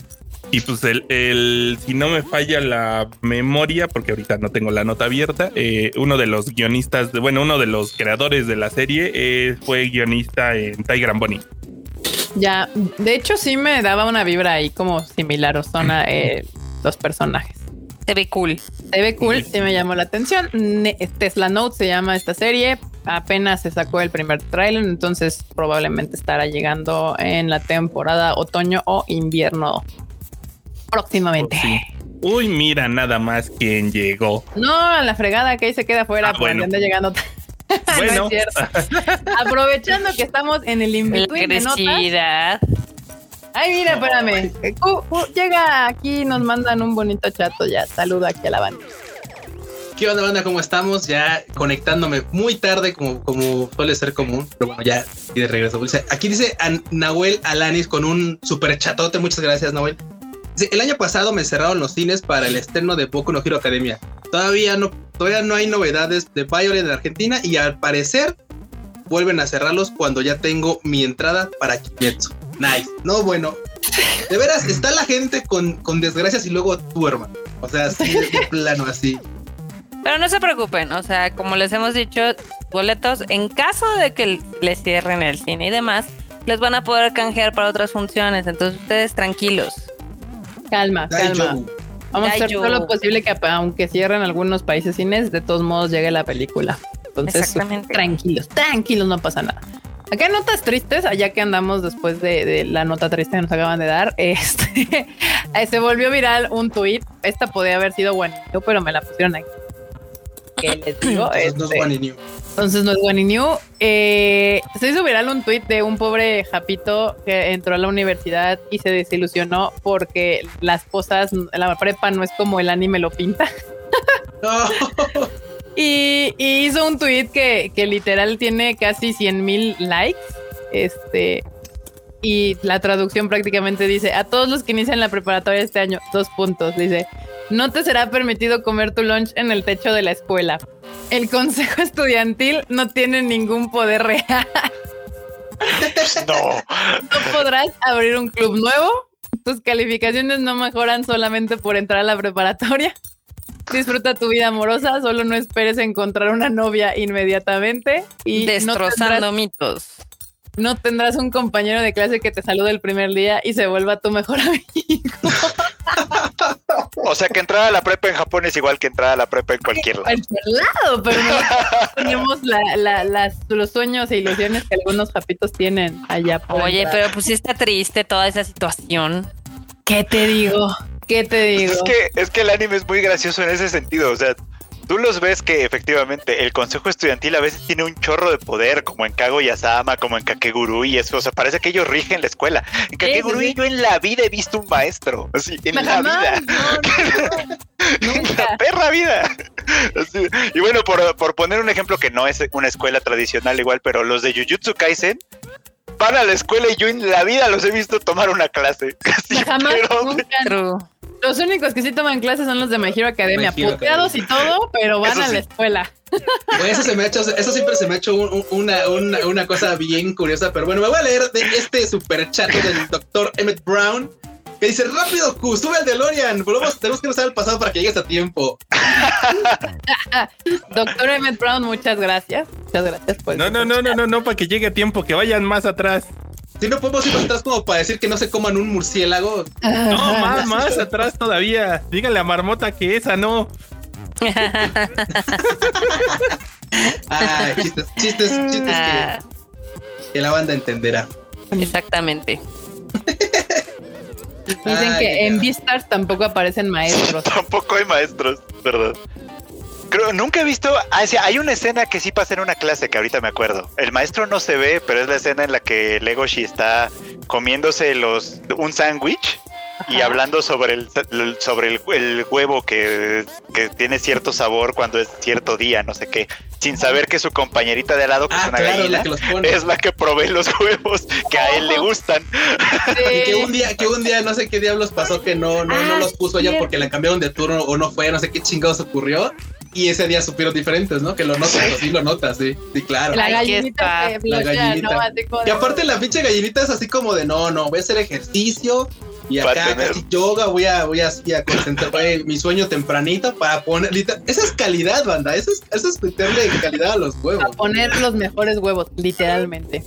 Y pues el, el- si no me falla la memoria, porque ahorita no tengo la nota abierta, eh, uno de los guionistas, de, bueno, uno de los creadores de la serie eh, fue guionista en Tiger and Bunny. Ya, de hecho, sí me daba una vibra ahí como similar o zona eh, los personajes. Se ve cool. Se ve cool, sí me llamó la atención. Tesla Note se llama esta serie. Apenas se sacó el primer tráiler, entonces probablemente estará llegando en la temporada otoño o invierno próximamente. Sí. Uy, mira nada más quién llegó. No, a la fregada que ahí se queda fuera Ah, por bueno. donde anda llegando. *laughs* No es Bueno. *laughs* Aprovechando que estamos en el in-between de notas. Ay, mira, espérame. Uh, uh, llega aquí, nos mandan un bonito chato ya. Saluda aquí a la banda. ¿Qué onda, banda? ¿Cómo estamos? Ya conectándome muy tarde, como, como suele ser común. Pero bueno, ya y de regreso. Aquí dice a Nahuel Alanis con un super chatote. Muchas gracias, Nahuel. El año pasado me cerraron los cines para el estreno de Boku no Hero Academia. Todavía no, todavía no hay novedades de Violet en Argentina y al parecer vuelven a cerrarlos cuando ya tengo mi entrada para Kimetsu. Nice. No, bueno. De veras, está la gente con, con desgracias y luego tú, hermano. O sea, así de plano, así. Pero no se preocupen, o sea, como les hemos dicho, boletos, en caso de que les cierren el cine y demás, les van a poder canjear para otras funciones. Entonces ustedes tranquilos. Calma, calma. Vamos a hacer todo lo posible que aunque cierren algunos países cines, de todos modos llegue la película. Entonces, tranquilos, tranquilos, no pasa nada. Acá hay notas tristes, allá que andamos después de, de la nota triste que nos acaban de dar, *laughs* este eh, se volvió viral un tuit. Esta podía haber sido bueno, pero me la pusieron aquí. ¿Qué les digo? Entonces, no es Este, One New. Entonces no es One New. Eh, se hizo viral un tuit de un pobre japito que entró a la universidad y se desilusionó porque las cosas, la prepa no es como el anime lo pinta. *laughs* No. Y, y hizo un tuit que, que literal tiene casi 100 mil likes. Este. Y la traducción prácticamente dice: A todos los que inician la preparatoria este año, dos puntos. Dice: No te será permitido comer tu lunch en el techo de la escuela. El consejo *laughs* estudiantil no tiene ningún poder real. *laughs* No. No podrás abrir un club nuevo. Tus calificaciones no mejoran solamente por entrar a la preparatoria. Disfruta tu vida amorosa, solo no esperes encontrar una novia inmediatamente y no Destrozando tendrás, mitos. No tendrás un compañero de clase que te salude el primer día y se vuelva tu mejor *laughs* amigo. *laughs* O sea que entrar a la prepa en Japón es igual que entrar a la prepa en cualquier lado. cualquier lado, pero *laughs* tenemos la- la- las- los sueños e ilusiones que algunos japitos tienen allá. por Oye, entrar. pero pues sí está triste toda esa situación. ¿qué te digo? ¿Qué te digo? Es que, es que el anime es muy gracioso en ese sentido. O sea, tú los ves que efectivamente el consejo estudiantil a veces tiene un chorro de poder, como en Kaguya-sama, como en Kakegurui y eso. O sea, parece que ellos rigen la escuela. En Kakegurui sí. yo en la vida he visto un maestro. Así, en la Jamás, vida. no, no, no. *laughs* En Nunca. la perra vida. Así. Y bueno, por, por poner un ejemplo que no es una escuela tradicional igual, pero los de Jujutsu Kaisen van a la escuela y yo en la vida los he visto tomar una clase. *laughs* Así, Jamás, pero- nunca. Los únicos que sí toman clases son los de My Hero Academia, My Hero puteados y todo, pero van Eso a sí. la escuela. Eso se me ha hecho, eso siempre se me ha hecho un- un- una, una, una cosa bien curiosa, pero bueno, me voy a leer de este super chat del doctor Emmett Brown, que dice, rápido, Q, sube al DeLorean, volvemos, tenemos que usar el pasado para que llegues a tiempo. *laughs* Doctor Emmett Brown, muchas gracias. Muchas gracias. Pues, No, no, no, no, no, no, para que llegue a tiempo, que vayan más atrás. Si no podemos ir atrás como para decir que no se coman un murciélago. No, más, *laughs* más atrás todavía. Díganle a Marmota que esa no. *laughs* Ay, chistes, chistes, chistes Ah, que, que la banda entenderá. Exactamente. *laughs* Dicen Ay, que en. Beastars tampoco aparecen maestros. Tampoco hay maestros, ¿verdad? Creo, nunca he visto. Ah, sí, hay una escena que sí pasa en una clase que ahorita me acuerdo. El maestro no se ve, pero es la escena en la que Legoshi está comiéndose los un sándwich y hablando sobre el sobre el, el huevo que, que tiene cierto sabor cuando es cierto día, no sé qué, sin saber que su compañerita de al lado, que es Ah, una claro, gallina, la que los pone. es la que provee los huevos que a él le gustan. *laughs* Y que un día, que un día no sé qué diablos pasó que no, no, no Ah, los puso ya porque le cambiaron de turno o no fue, no sé qué chingados ocurrió. Y ese día supieron diferentes, ¿no? Que lo notas, sí lo notas, sí, sí, claro. La gallinita que La gallinita. ¿no? Y aparte la pinche gallinita es así como de no, no, voy a hacer ejercicio y acá tener- casi yoga, voy a, voy a, a concentrar *laughs* mi sueño tempranito para poner, literal- esa es calidad, banda, eso es, eso es meterle calidad a los a huevos. poner los mejores huevos, literalmente.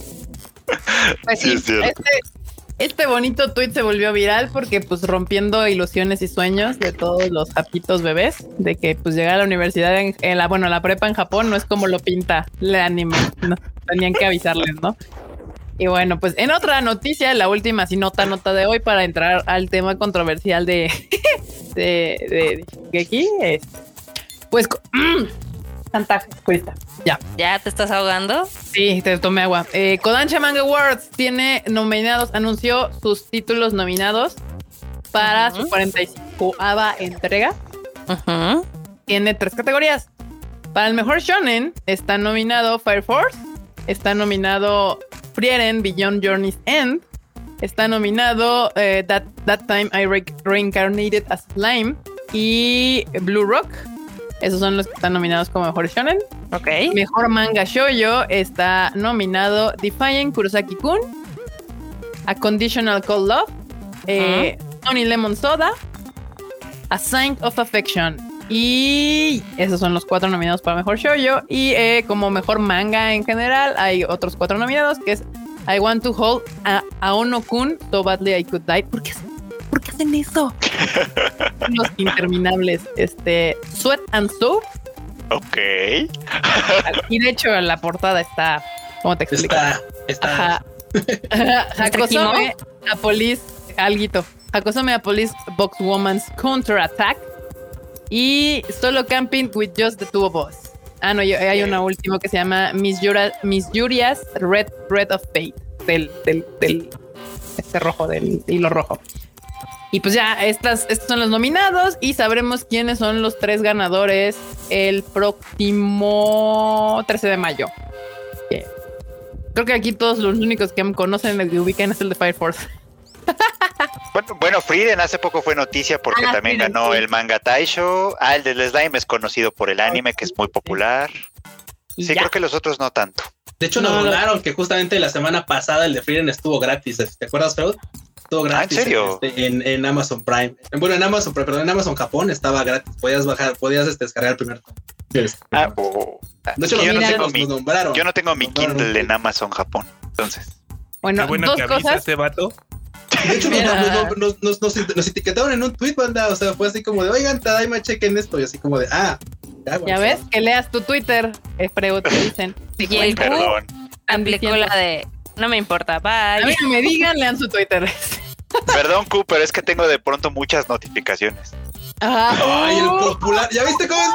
Pues Sí, sí, es cierto. este, este bonito tweet se volvió viral porque pues rompiendo ilusiones y sueños de todos los japitos bebés, de que pues llegar a la universidad en, la, bueno, la prepa en Japón no es como lo pinta el anime, tenían que avisarles, ¿no? Y bueno, pues en otra noticia, la última, si nota, nota de hoy, para entrar al tema controversial de, *laughs* de, de, de aquí, es, pues, *clears throat* Tanta cuesta. Ya. ¿Ya te estás ahogando? Sí, te tomé agua. Eh, Kodansha Manga Awards tiene nominados, anunció sus títulos nominados para su 45 entrega. Ujú. Tiene tres categorías. Para el mejor shonen está nominado Fire Force, está nominado Frieren Beyond Journey's End, está nominado eh, That, That Time I Re- Reincarnated as Slime y Blue Rock. Esos son los que están nominados como mejor shonen. Ok. Mejor manga shoujo está nominado Defiant Kurosaki Kun, A Conditional Cold Love, eh, Tony Lemon Soda, A Sign of Affection. Y esos son los cuatro nominados para mejor shoujo. Y eh, como mejor manga en general, hay otros cuatro nominados que es I Want to Hold a Aono Kun So Badly I Could Die. ¿Por qué, hacen- por qué hacen eso? *laughs* Los interminables. Este Sweat and Soap. Ok. *laughs* Y de hecho, la portada está. ¿Cómo te explico? Está, está. Ajá. Hakosome *laughs* a Police. Alguito. Hakosome a Police Box Woman's Counter Attack. Y Solo Camping with Just the Two of Us. Ah, no, yo- hay una última que se llama Miss, Yura, Miss Yuria's Red Red of Fate. Del, del, del. Este rojo, del hilo rojo. Y pues ya, estas, estos son los nominados y sabremos quiénes son los tres ganadores el próximo 13 de mayo. Creo que aquí todos los únicos que me conocen y ubican es el de Fire Force. *laughs* Bueno, bueno, Frieden hace poco fue noticia porque Ah, también Frieden, ganó sí. el manga Taisho. Ah, el del Slime es conocido por el anime, que es muy popular. Sí, ya. creo que los otros no tanto. De hecho, No, nos no. que justamente la semana pasada el de Freedom estuvo gratis. ¿Te acuerdas, Freud? Estuvo gratis. Ah, serio? este, En, en Amazon Prime. Bueno, en Amazon, perdón, en Amazon Japón estaba gratis. Podías bajar, podías este, descargar el primer. Este, Ah, oh. de hecho, yo, no tengo nos, mi, nos yo no tengo mi Kindle en Amazon Japón. Entonces, Bueno, Qué bueno dos que avisa ese vato. De hecho, nos, nos, *laughs* nos, nos- nos- nos etiquetaron en un tweet, banda. O sea, fue así como de, oigan, Tadaima, chequen esto. Y así como de, ah, ya, bueno, Ya ves que leas tu Twitter, Freud, te dicen. *laughs* Y el perdón. aplicó la de no me importa, A mí bye. me digan, lean su Twitter. *laughs* Perdón, Q, pero es que tengo de pronto muchas notificaciones. Ajá. Ay, el popular. ¿Ya viste cómo es?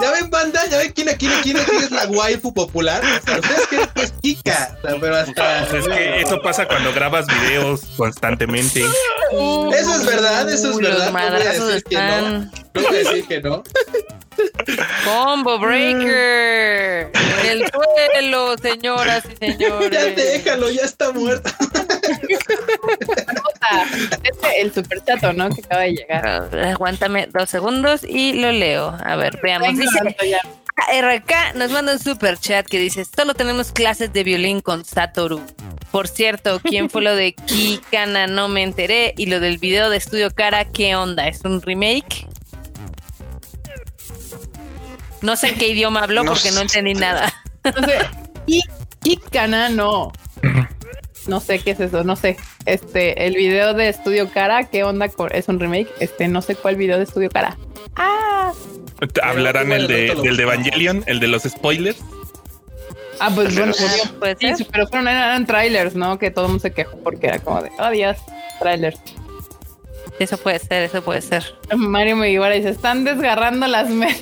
¿Ya ven, banda? ¿Ya ven quién aquí, quién aquí es la waifu popular? O sea, ustedes creen que es Kika, o sea, pero hasta. Es que eso pasa cuando grabas videos constantemente. Eso es verdad, eso es verdad. No voy a decir que no. No voy a decir que no. Combo Breaker. El suelo, señoras y *laughs* señores. Ya déjalo, ya está muerto. *laughs* Este, el super chato, ¿no? Que acaba de llegar. Aguántame dos segundos y lo leo. A ver, veamos. Venga, Dice. RK nos manda un super chat que dice: Solo tenemos clases de violín con Satoru. Por cierto, ¿quién fue lo de Kikana? No me enteré. Y lo del video de Estudio Cara, ¿qué onda? ¿Es un remake? No sé en qué idioma habló No porque no entendí nada. No sé. Kikana, no. *laughs* No sé qué es eso, no sé. Este, el video de Estudio Cara, ¿qué onda? con- Es un remake. Este, no sé cuál video de Estudio Cara. Ah, Hablarán el de, del de. Evangelion, el de los spoilers. ah pues bueno. Ah, puede Sí, pero fueron, eran trailers, ¿no? Que todo el mundo se quejó porque era como de, oh Dios, trailers. Eso puede ser, eso puede ser. Mario Mugiwara dice, están desgarrando las me... *laughs*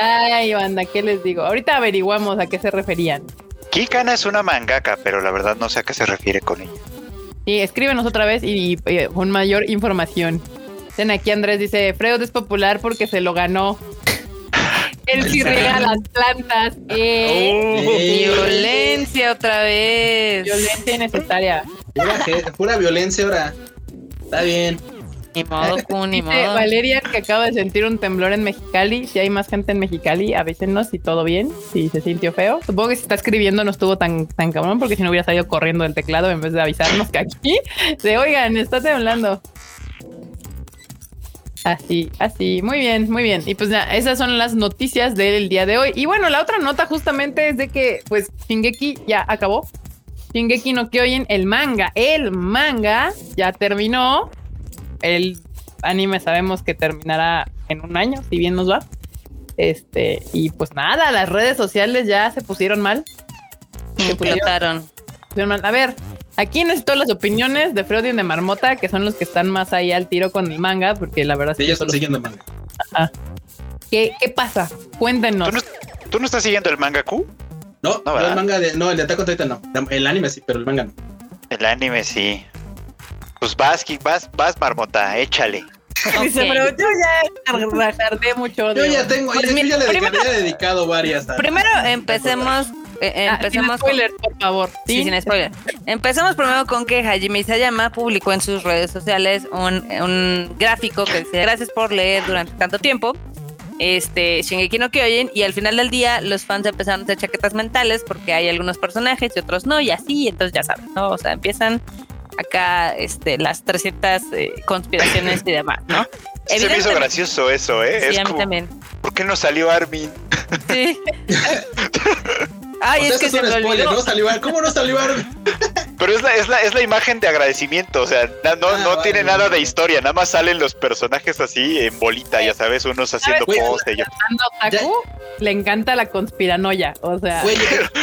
Ay, banda, ¿qué les digo? Ahorita averiguamos a qué se referían. Kikana es una mangaka, pero la verdad no sé a qué se refiere con ella. Sí, escríbenos otra vez y, y con mayor información. Dicen aquí Andrés dice, Freud es popular porque se lo ganó. *laughs* Él sí riega las plantas. Eh, Oh. Eh, Violencia otra vez. Violencia innecesaria. Pura violencia ahora. Está bien. Ni modo, *laughs* ni Dice modo. Valeria que acaba de sentir un temblor en Mexicali. Si hay más gente en Mexicali, avísenos si todo bien, si se sintió feo. Supongo que si está escribiendo no estuvo tan, tan cabrón porque si no hubiera salido corriendo del teclado en vez de avisarnos que aquí *laughs* de oigan, está temblando. Así, así, muy bien, muy bien. Y pues ya, esas son las noticias del día de hoy. Y bueno, la otra nota justamente es de que pues Shingeki ya acabó. Shingeki no Kyojin, el manga, el manga ya terminó. El anime sabemos que terminará en un año, si bien nos va. Este, y pues nada, las redes sociales ya se pusieron mal. Se Explotaron. A ver, aquí necesito las opiniones de Freud y de Marmota, que son los que están más ahí al tiro con el manga, porque la verdad Sí, es ellos que están siguiendo manga. ¿Qué, qué pasa? Cuéntenos. ¿Tú no, tú no estás siguiendo el manga Q? No, No, el manga de. No, el de Attack on Titan no. El anime sí, pero el manga no. El anime sí. Pues vas, vas, vas, Marmota, échale. Dice, pero yo ya *laughs* tardé mucho. Yo ya tengo, Pues yo ya le primero- había dedicado varias. Primero empecemos. eh, Ah, sin empecemos con- por favor. Sí, sin spoiler. Empezamos primero con que Hajime Isayama publicó en sus redes sociales un, un gráfico que dice gracias por leer durante tanto tiempo. Este, Shingeki no Kyojin y al final del día los fans empezaron a hacer chaquetas mentales porque hay algunos personajes y otros no y así, entonces ya saben, ¿no? O sea, empiezan acá este, las 300 eh, conspiraciones y demás, ¿no? Se me hizo gracioso eso, ¿eh? Sí, es a mí como, también. ¿por qué no salió Armin? Sí. *laughs* Ay, O sea, es que se es me un spoiler, olvidó. ¿no? Salió, ¿Cómo no salió? Pero es la, es la, es la imagen de agradecimiento, o sea, no, Ah, no vale, tiene nada de historia, nada más salen los personajes así en bolita, ya sabes, unos haciendo pose. yo- le encanta la conspiranoia. O sea, Güey,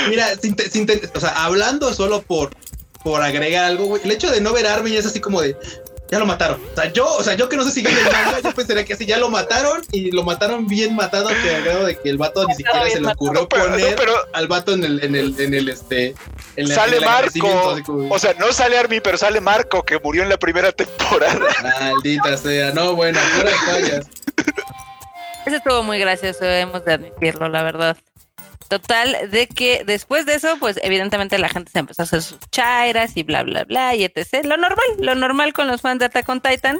mira, sin te- sin te- o sea, hablando solo por, por agregar algo, güey, el hecho de no ver a Armin es así como de, ya lo mataron. O sea, yo, o sea, yo que no sé si el manga, *laughs* yo pensaría que así ya lo mataron y lo mataron bien matado que al grado de que el vato ni siquiera se le ocurrió No, pero- no, poner pero- al vato en el, en el, en el, este, en Sale en el Marco, como, o sea, no sale Armin, pero sale Marco, que murió en la primera temporada. *laughs* Maldita sea, no, bueno, puras fallas. Eso estuvo muy gracioso, hemos de admitirlo, la verdad. Total, de que después de eso, pues evidentemente la gente se empezó a hacer sus chairas y bla, bla, bla, y etc. Lo normal, lo normal con los fans de Attack on Titan.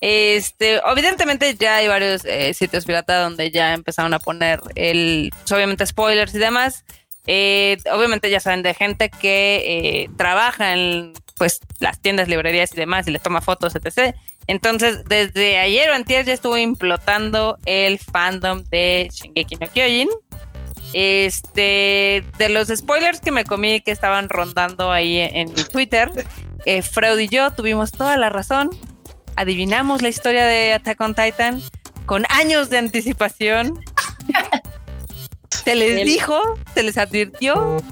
Este, evidentemente ya hay varios eh, sitios pirata donde ya empezaron a poner el, pues, obviamente spoilers y demás. Eh, obviamente ya saben de gente que eh, trabaja en pues las tiendas, librerías y demás y les toma fotos, etc. Entonces, desde ayer o antier ya estuvo implotando el fandom de Shingeki no Kyojin. Este, de los spoilers que me comí que estaban rondando ahí en, Twitter, eh, Freud y yo tuvimos toda la razón. Adivinamos la historia de Attack on Titan con años de anticipación. Se les dijo, se les advirtió.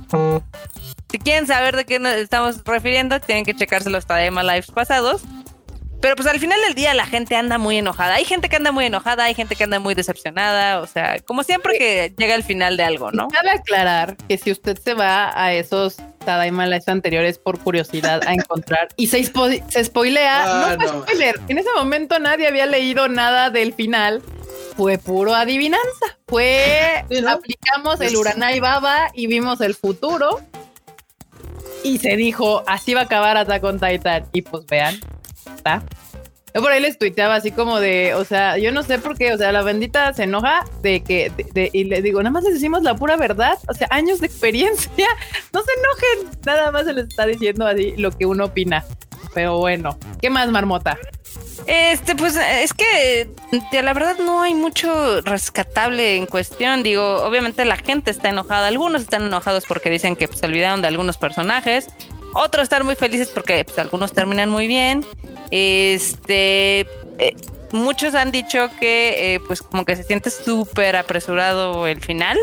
Si quieren saber de qué nos estamos refiriendo, tienen que checarse los Tadema Lives pasados. Pero pues al final del día la gente anda muy enojada. Hay gente que anda muy enojada, hay gente que anda muy decepcionada. O sea, como siempre que llega el final de algo, ¿no? Cabe aclarar que si usted se va a esos Tadaima Lives anteriores por curiosidad a encontrar y se, spo- se spoilea, Ah, no fue no. spoiler. En ese momento nadie había leído nada del final. Fue puro adivinanza. Fue Sí, ¿no? aplicamos el Uranai Baba y vimos el futuro. Y se dijo, así va a acabar Attack on Titan. Y pues vean, Yo por ahí les tuiteaba así como de, o sea, yo no sé por qué, o sea, la bendita se enoja de que, y le digo, nada más les decimos la pura verdad, o sea, años de experiencia, *laughs* no se enojen, nada más se les está diciendo así lo que uno opina. Pero bueno, ¿qué más, Marmota? Este, pues es que de la verdad no hay mucho rescatable en cuestión. Digo, obviamente la gente está enojada. Algunos están enojados porque dicen que pues, se olvidaron de algunos personajes. Otros están muy felices porque pues, algunos terminan muy bien. Este, eh, muchos han dicho que eh, pues como que se siente súper apresurado el final,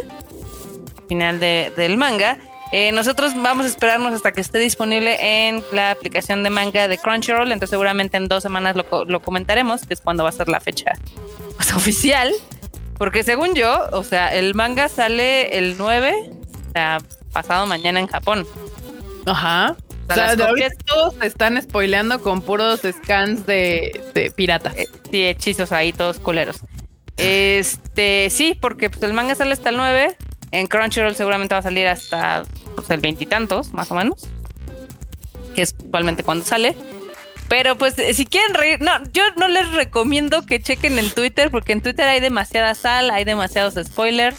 final de- del manga. Eh, nosotros vamos a esperarnos hasta que esté disponible en la aplicación de manga de Crunchyroll, entonces seguramente en dos semanas lo, lo comentaremos, que es cuando va a ser la fecha *laughs* oficial. Porque según yo, o sea, el manga sale el 9, o sea, pasado mañana en Japón. Ajá. O O sea, sea, las copias- todos se están spoileando con puros scans de, de piratas. Eh, sí, hechizos ahí, todos culeros. Este, sí, porque pues, el manga sale hasta el 9. En Crunchyroll seguramente va a salir hasta pues, el veintitantos, más o menos. Que es actualmente cuando sale. Pero pues eh, si quieren reír, no, yo no les recomiendo que chequen el Twitter, porque en Twitter hay demasiada sal, hay demasiados spoilers,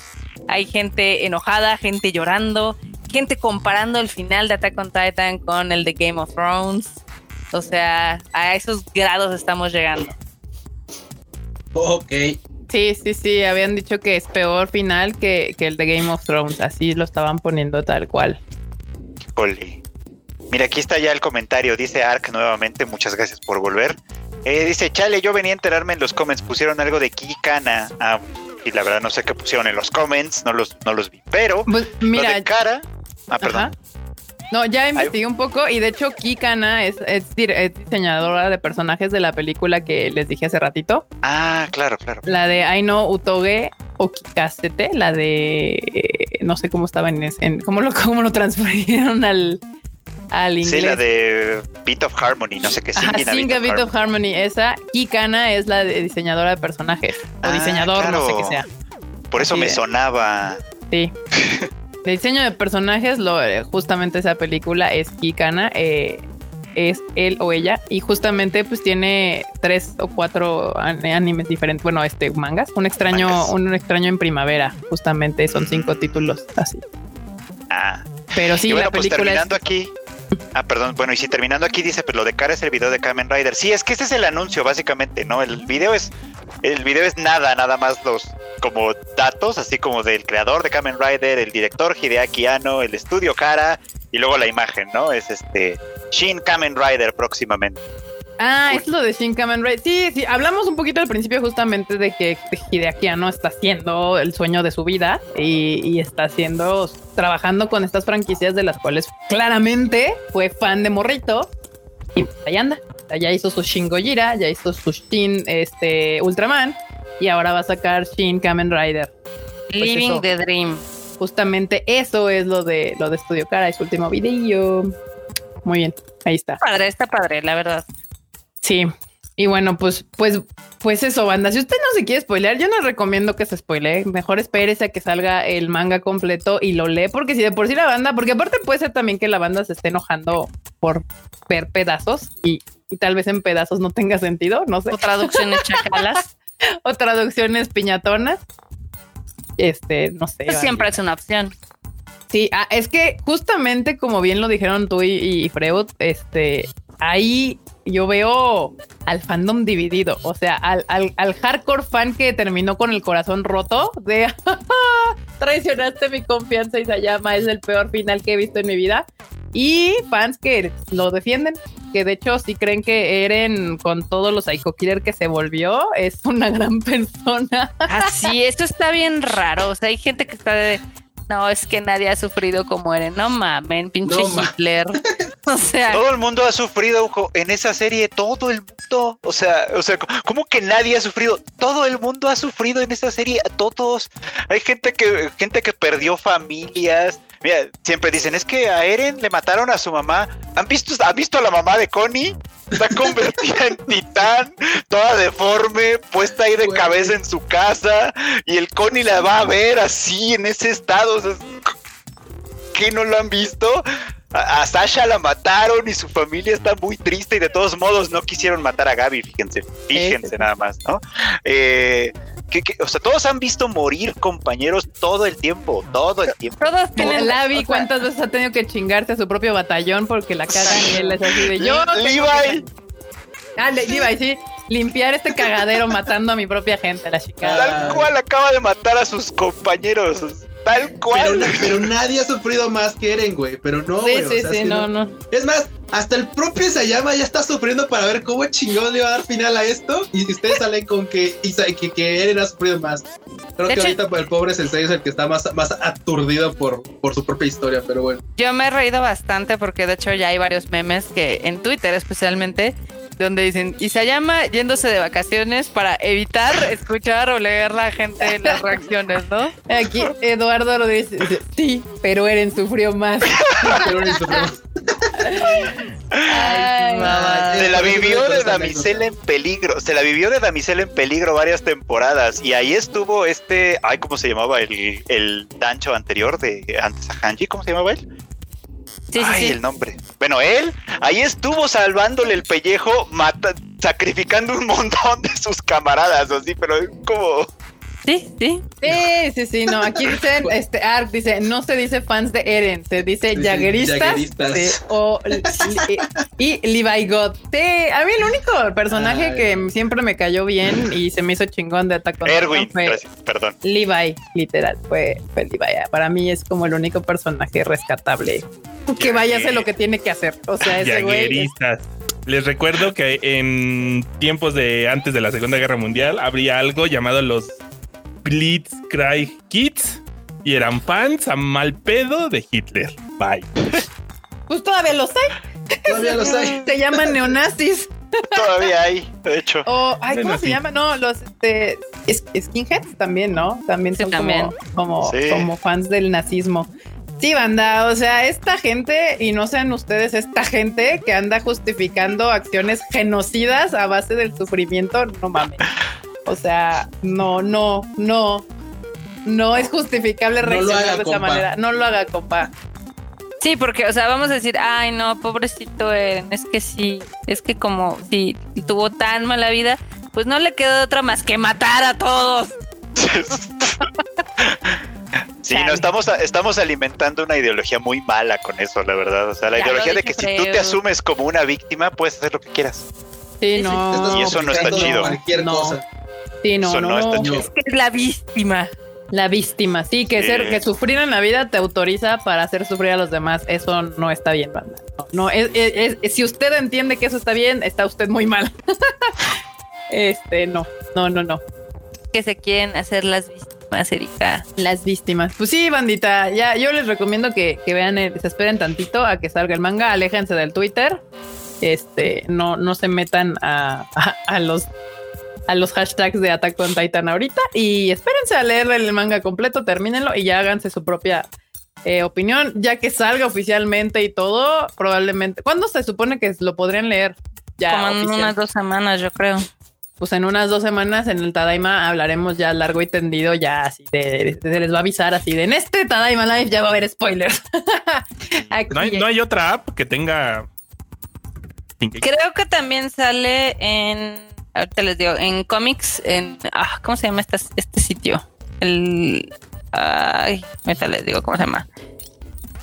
hay gente enojada, gente llorando, gente comparando el final de Attack on Titan con el de Game of Thrones. O sea, a esos grados estamos llegando. Ok. Sí, sí, sí, habían dicho que es peor final que, que el de Game of Thrones, así lo estaban poniendo tal cual. Híjole. Mira, aquí está ya el comentario. Dice Ark nuevamente, muchas gracias por volver. Eh, dice, chale, yo venía a enterarme en los comments, pusieron algo de Kikana. Ah, y la verdad no sé qué pusieron en los comments, no los, no los vi. Pero Pues lo mira, de cara. Ah, perdón. Ajá. No, ya investigué un poco y de hecho Kikana es, es, es, diseñadora de personajes de la película que les dije hace ratito. Ah, claro, claro. La de Aino Utoge Okikasete, la de no sé cómo estaba en, en cómo lo cómo lo transfirieron al al inglés. Sí, la de Beat of Harmony, no sé qué Ajá, Sing a Beat of Harmony. Esa Kikana es la de diseñadora de personajes o Ah, diseñador, no sé qué sea. Por eso Así me es. sonaba. Sí. *laughs* De diseño de personajes, lo, eh, justamente esa película es Kikana, eh, es él o ella, y justamente pues tiene tres o cuatro an- animes diferentes, bueno, este mangas, un extraño, Mangas. un extraño en primavera, justamente son cinco Mm. títulos así. Ah, Pero sí, y bueno, la pues película es terminando aquí. Ah, perdón. Bueno, y si terminando aquí dice, pues lo de cara es el video de Kamen Rider. Sí, es que ese es el anuncio, básicamente, ¿no? El video es, el video es nada, nada más los como datos, así como del creador de Kamen Rider, el director Hideaki Anno, el estudio Cara y luego la imagen, ¿no? Es este Shin Kamen Rider próximamente. Ah, es lo de Shin Kamen Rider. Sí, sí, hablamos un poquito al principio justamente de que Hideaki Anno está haciendo el sueño de su vida y, y está haciendo, trabajando con estas franquicias de las cuales claramente fue fan de Morrito y pues ahí anda. Ya hizo su Shin Gojira, ya hizo su Shin este, Ultraman y ahora va a sacar Shin Kamen Rider. Living eso. the Dream. Justamente eso es lo de lo de Studio Cara, es su último video. Muy bien, ahí está. Padre, está padre, la verdad. Sí. Y bueno, pues, pues, pues eso, banda. Si usted no se quiere spoilear, yo no recomiendo que se spoilee. Mejor espérese a que salga el manga completo y lo lee, porque si de por sí la banda, porque aparte puede ser también que la banda se esté enojando por ver pedazos y, y tal vez en pedazos no tenga sentido, no sé, O traducciones chacalas. *laughs* o traducciones piñatonas. Este, no sé. Siempre es una opción. Sí, ah, es que justamente como bien lo dijeron tú y, y Freud, este, ahí yo veo al fandom dividido, o sea, al, al, al hardcore fan que terminó con el corazón roto de *laughs* traicionaste mi confianza y llama es el peor final que he visto en mi vida. Y fans que lo defienden, que de hecho si creen que Eren con todos los Psycho Killer que se volvió es una gran *laughs* persona. Así, esto está bien raro. O sea, hay gente que está de. No, es que nadie ha sufrido como Eren. No mamen, pinche No ma- Hitler. *laughs* *laughs* O sea, Todo el mundo ha sufrido en esa serie, todo el mundo. O sea, o sea, ¿cómo que nadie ha sufrido? Todo el mundo ha sufrido en esa serie, todos. Hay gente que, gente que perdió familias. Mira, siempre dicen, es que a Eren le mataron a su mamá. ¿Han visto, ¿han visto a la mamá de Connie? Está convertida en *laughs* titán, toda deforme, puesta ahí de cabeza en su casa. Y el Connie la va a ver así, en ese estado. O sea, ¿Qué no lo han visto? A, Sasha la mataron y su familia está muy triste y de todos modos no quisieron matar a Gaby, fíjense, fíjense nada más, ¿no? Eh, que- que- o sea, todos han visto morir compañeros todo el tiempo, todo el tiempo. todos tienen. Lavi, ¿cuántas veces ha tenido que chingarse a su propio batallón porque la cagan y él es así de yo? Levi, Ah, Le- Levi, sí. Limpiar este cagadero matando a mi propia gente, la chica. tal cual acaba de matar a sus compañeros, tal Pero, cual. na- pero nadie ha sufrido más que Eren, güey. Pero no, Sí, güey. o sí, sea, sí, es que no, no. Es más, hasta el propio Sayama ya está sufriendo para ver cómo chingón le va a dar final a esto. Y ustedes salen con que, Isa- que, que Eren ha sufrido más. Creo De que hecho- ahorita pues, el pobre Sensei es el que está más, más aturdido por, por su propia historia, pero bueno. Yo me he reído bastante porque de hecho ya hay varios memes que en Twitter especialmente donde dicen Isayama yéndose de vacaciones para evitar escuchar o leer la gente las reacciones, ¿no? Aquí Eduardo lo dice, dice, sí, pero Eren sufrió más. *laughs* Pero Eren sufrió más. Ay, mamá. Se la vivió de damisela en peligro, se la vivió de damisela en peligro varias temporadas y ahí estuvo este, ay, ¿cómo se llamaba el, el Dancho anterior de antes a Hanji? ¿Cómo se llamaba él? Sí, Ay, sí. el nombre. Bueno, él ahí estuvo salvándole el pellejo, mata, sacrificando un montón de sus camaradas, así, pero como Sí, sí. Sí, sí, sí, no. Aquí *laughs* dicen, este Ark dice, no se dice fans de Eren, se dice sí, o y, y Levi God. Sí, a mí el único personaje Ay. que siempre me cayó bien y se me hizo chingón de Attack on Erwin, fue gracias, perdón. Levi, literal, fue, fue Levi. Para mí es como el único personaje rescatable que vaya a hacer lo que tiene que hacer. O sea, ese güey. es-. Les recuerdo que en tiempos de antes de la Segunda Guerra Mundial habría algo llamado los Blitzkrieg Kids y eran fans a mal pedo de Hitler. Bye. *laughs* Pues todavía los hay. Todavía los hay. *laughs* Se llaman neonazis. Todavía hay, de hecho. O, ay, Bueno, ¿cómo se sí. llama? No, los este, es- skinheads también, ¿no? También Sí, son también. como, como, Sí. como fans del nazismo. Sí, banda, o sea, esta gente, y no sean ustedes esta gente que anda justificando acciones genocidas a base del sufrimiento, no mames. *laughs* O sea, no, no, no. No es justificable No lo reaccionar haga, de esa compa. manera. No lo haga, compa. Sí, porque, o sea, vamos a decir, ay, no, pobrecito Eren, es que sí, es que como si tuvo tan mala vida, pues no le quedó otra más que matar a todos. *laughs* Sí, no, estamos, estamos alimentando una ideología muy mala con eso, la verdad. O sea, la Ya ideología de que si tú te asumes como una víctima, puedes hacer lo que quieras. Sí, no. Y eso no está chido. Cualquier No. cosa. Sí, no, no. Es que es la víctima. La víctima, sí, que Sí. ser, que sufrir en la vida te autoriza para hacer sufrir a los demás. Eso no está bien, banda. No, no, es, es- es- si usted entiende que eso está bien, está usted muy mal. *laughs* este, no, no, no, no. Que se quieren hacer las víctimas, Erika. Las víctimas. Pues sí, bandita, ya yo les recomiendo que, que vean, el- se esperen tantito a que salga el manga, aléjense del Twitter. Este, no, no se metan a, a- a los a los hashtags de Attack on Titan ahorita y espérense a leer el manga completo, termínenlo y ya háganse su propia eh, opinión, ya que salga oficialmente y todo, probablemente. ¿Cuándo se supone que lo podrían leer? Ya, Como en oficial? unas dos semanas, yo creo. pues en unas dos semanas en el Tadaima hablaremos ya largo y tendido, ya así de, de- se les va a avisar así de en este Tadaima Live ya va a haber spoilers. *laughs* Aquí, No hay, no hay otra app que tenga. Creo que también sale en. Ahorita les digo, en cómics, en. Ah, ¿Cómo se llama esta- este sitio? El. Ay, ahorita les digo cómo se llama.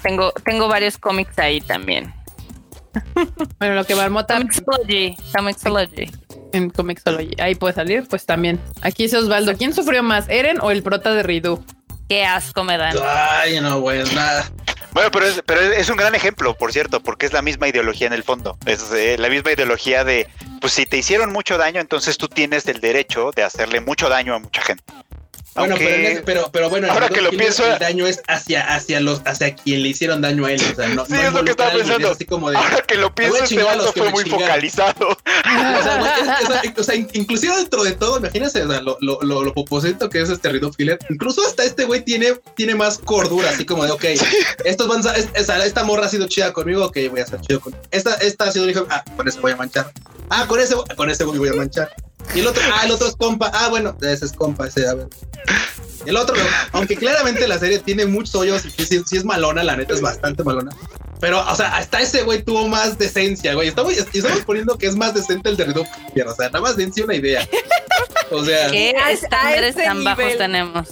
Tengo, tengo varios cómics ahí también. *laughs* Bueno, lo que Marmota Comixology. Comixology. en Comixology, ahí puede salir, pues también. Aquí dice Osvaldo, ¿quién sufrió más, Eren o el prota de Ridu? Qué asco me dan. Ay, no, güey, nada. Bueno, pero es, pero es un gran ejemplo, por cierto, porque es la misma ideología en el fondo. Es eh, la misma ideología de, pues si te hicieron mucho daño, entonces tú tienes el derecho de hacerle mucho daño a mucha gente. Bueno, pero, en ese- pero, pero bueno, en Ahora que lo Killer pienso- el daño es hacia, hacia los, hacia quien le hicieron daño a él. O sea, no, Sí, no es lo que estaba pensando. es Así como de, Ahora que lo voy pienso, este vato que fue muy chingaron. focalizado. o sea, *laughs* güey, es- es- o sea, in- inclusive dentro de todo, imagínense, o sea, lo, lo, lo, lo poposito que es este Riddle Filler, incluso hasta este güey tiene, tiene más cordura, así como de, ok, estos van, a- es- es- esta morra ha sido chida conmigo, ok, voy a ser chido con esta, esta ha sido ah, con ese voy a manchar, ah, con ese, con ese güey voy a manchar, y el otro, ah, el otro es compa, ah, bueno, ese es compa, ese, a ver. El otro, aunque claramente la serie tiene muchos hoyos y sí, sí es malona, la neta es bastante malona. Pero, o sea, hasta ese güey tuvo más decencia, güey. Estamos, estamos poniendo que es más decente el de Filler, O sea, nada más dense una idea. O sea, *laughs* ¿Qué A- a estándares ese tan bajos nivel. tenemos?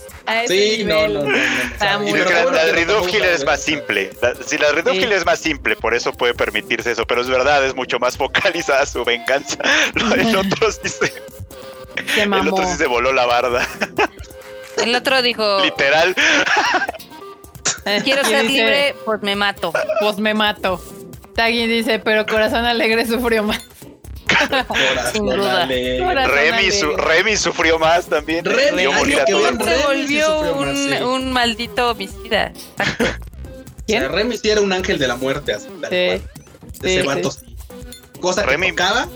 Sí, no, no, no, la, Killer es más simple. Si la. Killer es más simple, por eso puede permitirse eso. Pero es verdad, es mucho más focalizada su venganza. *laughs* Lo del otro sí se, Se el otro sí se voló la barda. *laughs* El otro dijo, Literal. *laughs* quiero ser dice, libre, pues me mato. Pues me mato. Taggy dice, pero corazón alegre sufrió más. Corazón Sin duda. Remy, su-. Remy sufrió más también. Remy, Vio ay, morir a que todo vean el mundo. Se Remy sí volvió más, un, sí. un maldito homicida. O sea, Remy sí era un ángel de la muerte, así. tal Sí. cual. Ese Sí, vato sí. Cosa que Remy- tocaba,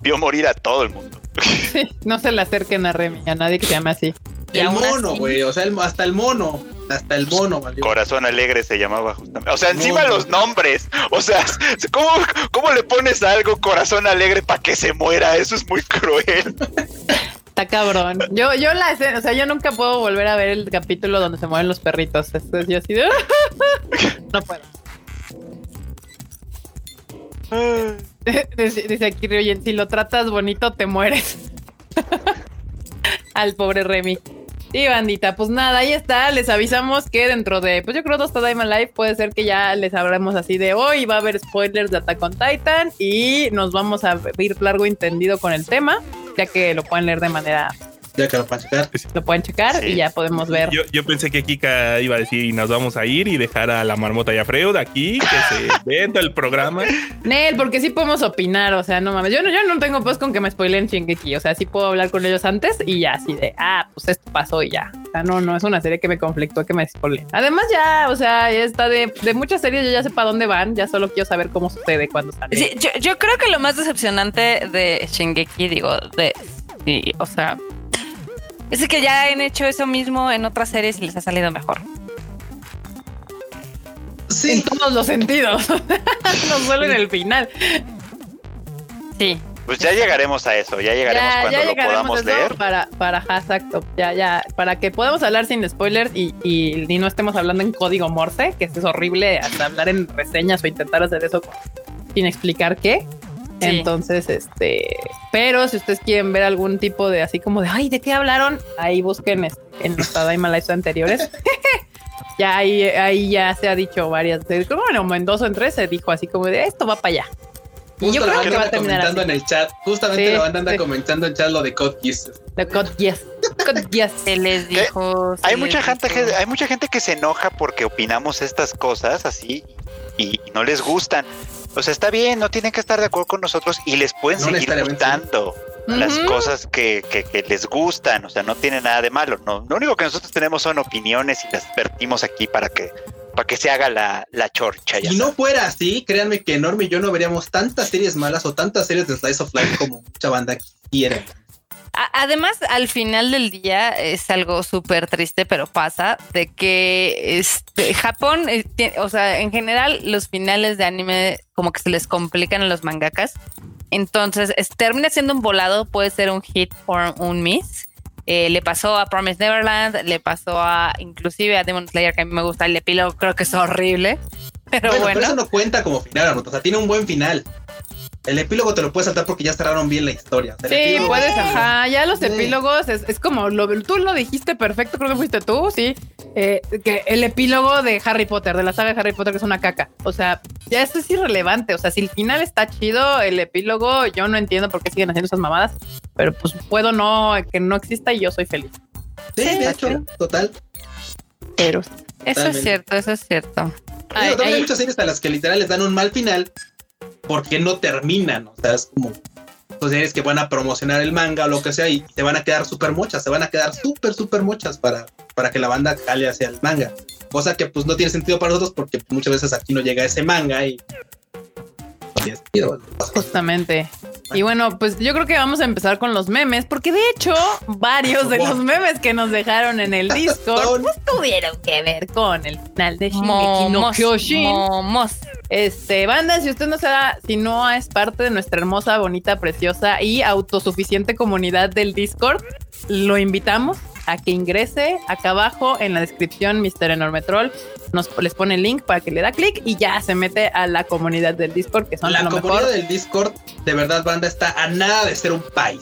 Vio morir a todo el mundo. No se le acerquen a Remy, a nadie que se llame así. Y el mono, así- güey. O sea, el- hasta el mono. Hasta el mono, valió. Corazón Alegre se llamaba justamente. O sea, encima los nombres. O sea, *laughs* ¿cómo, ¿cómo le pones a algo Corazón Alegre para que se muera? Eso es muy cruel. Está cabrón. Yo, yo la escena, o sea, yo nunca puedo volver a ver el capítulo donde se mueren los perritos. Esto es yo así de... *laughs* No puedo. Dice, dice aquí Ryoyen, si lo tratas bonito te mueres. *laughs* Al pobre Remy. Sí, bandita, pues nada, ahí está. Les avisamos que dentro de, pues yo creo dos Tadaima Live puede ser que ya les hablemos así de hoy. Va a haber spoilers de Attack on Titan y nos vamos a ir largo y entendido con el tema, ya que lo pueden leer de manera Ya que lo pueden checar. Lo pueden checar Sí. y ya podemos ver. Yo, yo pensé que Kika iba a decir y nos vamos a ir y dejar a la marmota y a Freud aquí, que se *laughs* venda el programa. Nel, porque sí podemos opinar, o sea, no mames. Yo no, yo no tengo pues con que me spoilen Shingeki, o sea, sí puedo hablar con ellos antes y ya, así de, ah, pues esto pasó y ya. O sea, no, no es una serie que me conflictúe que me spoilen. Además, ya, o sea, ya está de, de muchas series, yo ya sé para dónde van, ya solo quiero saber cómo sucede cuando sale. Sí, yo, yo creo que lo más decepcionante de Shingeki, digo, de. Sí, o sea. Es que ya han hecho eso mismo en otras series y les ha salido mejor. Sí, En todos los sentidos, *laughs* no solo en el final. Sí. Pues ya llegaremos a eso, ya llegaremos Ya, cuando ya lo llegaremos podamos leer. para, para exacto, ya, ya, para que podamos hablar sin spoilers y, y, y no estemos hablando en código Morse, que es horrible hasta hablar en reseñas o intentar hacer eso sin explicar qué. Sí. Entonces, este, pero si ustedes quieren ver algún tipo de así como de ay, ¿de qué hablaron? Ahí busquen este, en nuestra Daima Lives anteriores. *laughs* ya ahí, ahí ya se ha dicho varias veces. Como bueno, Mendoza en tres se dijo así como de esto va para allá. Y justo yo la creo que banda va a anda terminar comentando así. en el chat. Justamente Sí, la banda anda sí. comentando en chat lo de Code Geass. The God Yes. God Yes. Se les dijo. se Hay les mucha gente dijo. que hay mucha gente que se enoja porque opinamos estas cosas así y, y no les gustan. O sea, está bien, no tienen que estar de acuerdo con nosotros y les pueden No seguir gustando las cosas que, que- que les gustan. O sea, no tiene nada de malo. No, lo único que nosotros tenemos son opiniones y las vertimos aquí para que para que se haga la, la chorcha. ya Y no sabes. fuera así, créanme que Enorme y yo no veríamos tantas series malas o tantas series de Slice of Life como mucha banda quiere. Además, al final del día es algo súper triste, pero pasa de que este, Japón, eh, o sea, en general los finales de anime como que se les complican a los mangakas. Entonces, es- termina siendo un volado, puede ser un hit o un miss. Eh, le pasó a Promise Neverland, le pasó a inclusive a Demon Slayer, que a mí me gusta el epílogo, creo que es horrible. *laughs* Pero bueno, bueno, pero eso no cuenta como final. O sea, tiene un buen final. El epílogo te lo puedes saltar porque ya cerraron bien la historia. El Sí, epílogo- puedes, ajá. Ya los Sí. epílogos es, es como lo, tú lo dijiste perfecto, creo que fuiste tú, sí. Eh, que el epílogo de Harry Potter, de la saga de Harry Potter, que es una caca. O sea, ya eso es irrelevante. O sea, si el final está chido, el epílogo, yo no entiendo por qué siguen haciendo esas mamadas, pero pues puedo no que no exista y yo soy feliz. Sí, de hecho, total. Pero eso totalmente. es cierto, eso es cierto. Digo, Ay, también hay ay. muchas series a las que literal les dan un mal final porque no terminan. O sea, es como pues, series que van a promocionar el manga o lo que sea y se van a quedar súper mochas, se van a quedar súper, súper mochas para, para que la banda cale hacia el manga. Cosa que pues no tiene sentido para nosotros porque muchas veces aquí no llega ese manga y. Justamente. Y bueno, pues yo creo que vamos a empezar con los memes, porque de hecho, varios de los memes que nos dejaron en el Discord pues, tuvieron que ver con el final de Shingeki no Kyojin. Este, banda, si usted no sabe, si no es parte de nuestra hermosa, bonita, preciosa y autosuficiente comunidad del Discord, lo invitamos a que ingrese acá abajo en la descripción, Mr. Enorme Troll. Nos les pone el link para que le da clic y ya se mete a la comunidad del Discord, que son La lo comunidad mejor. del Discord, de verdad, banda, está a nada de ser un país.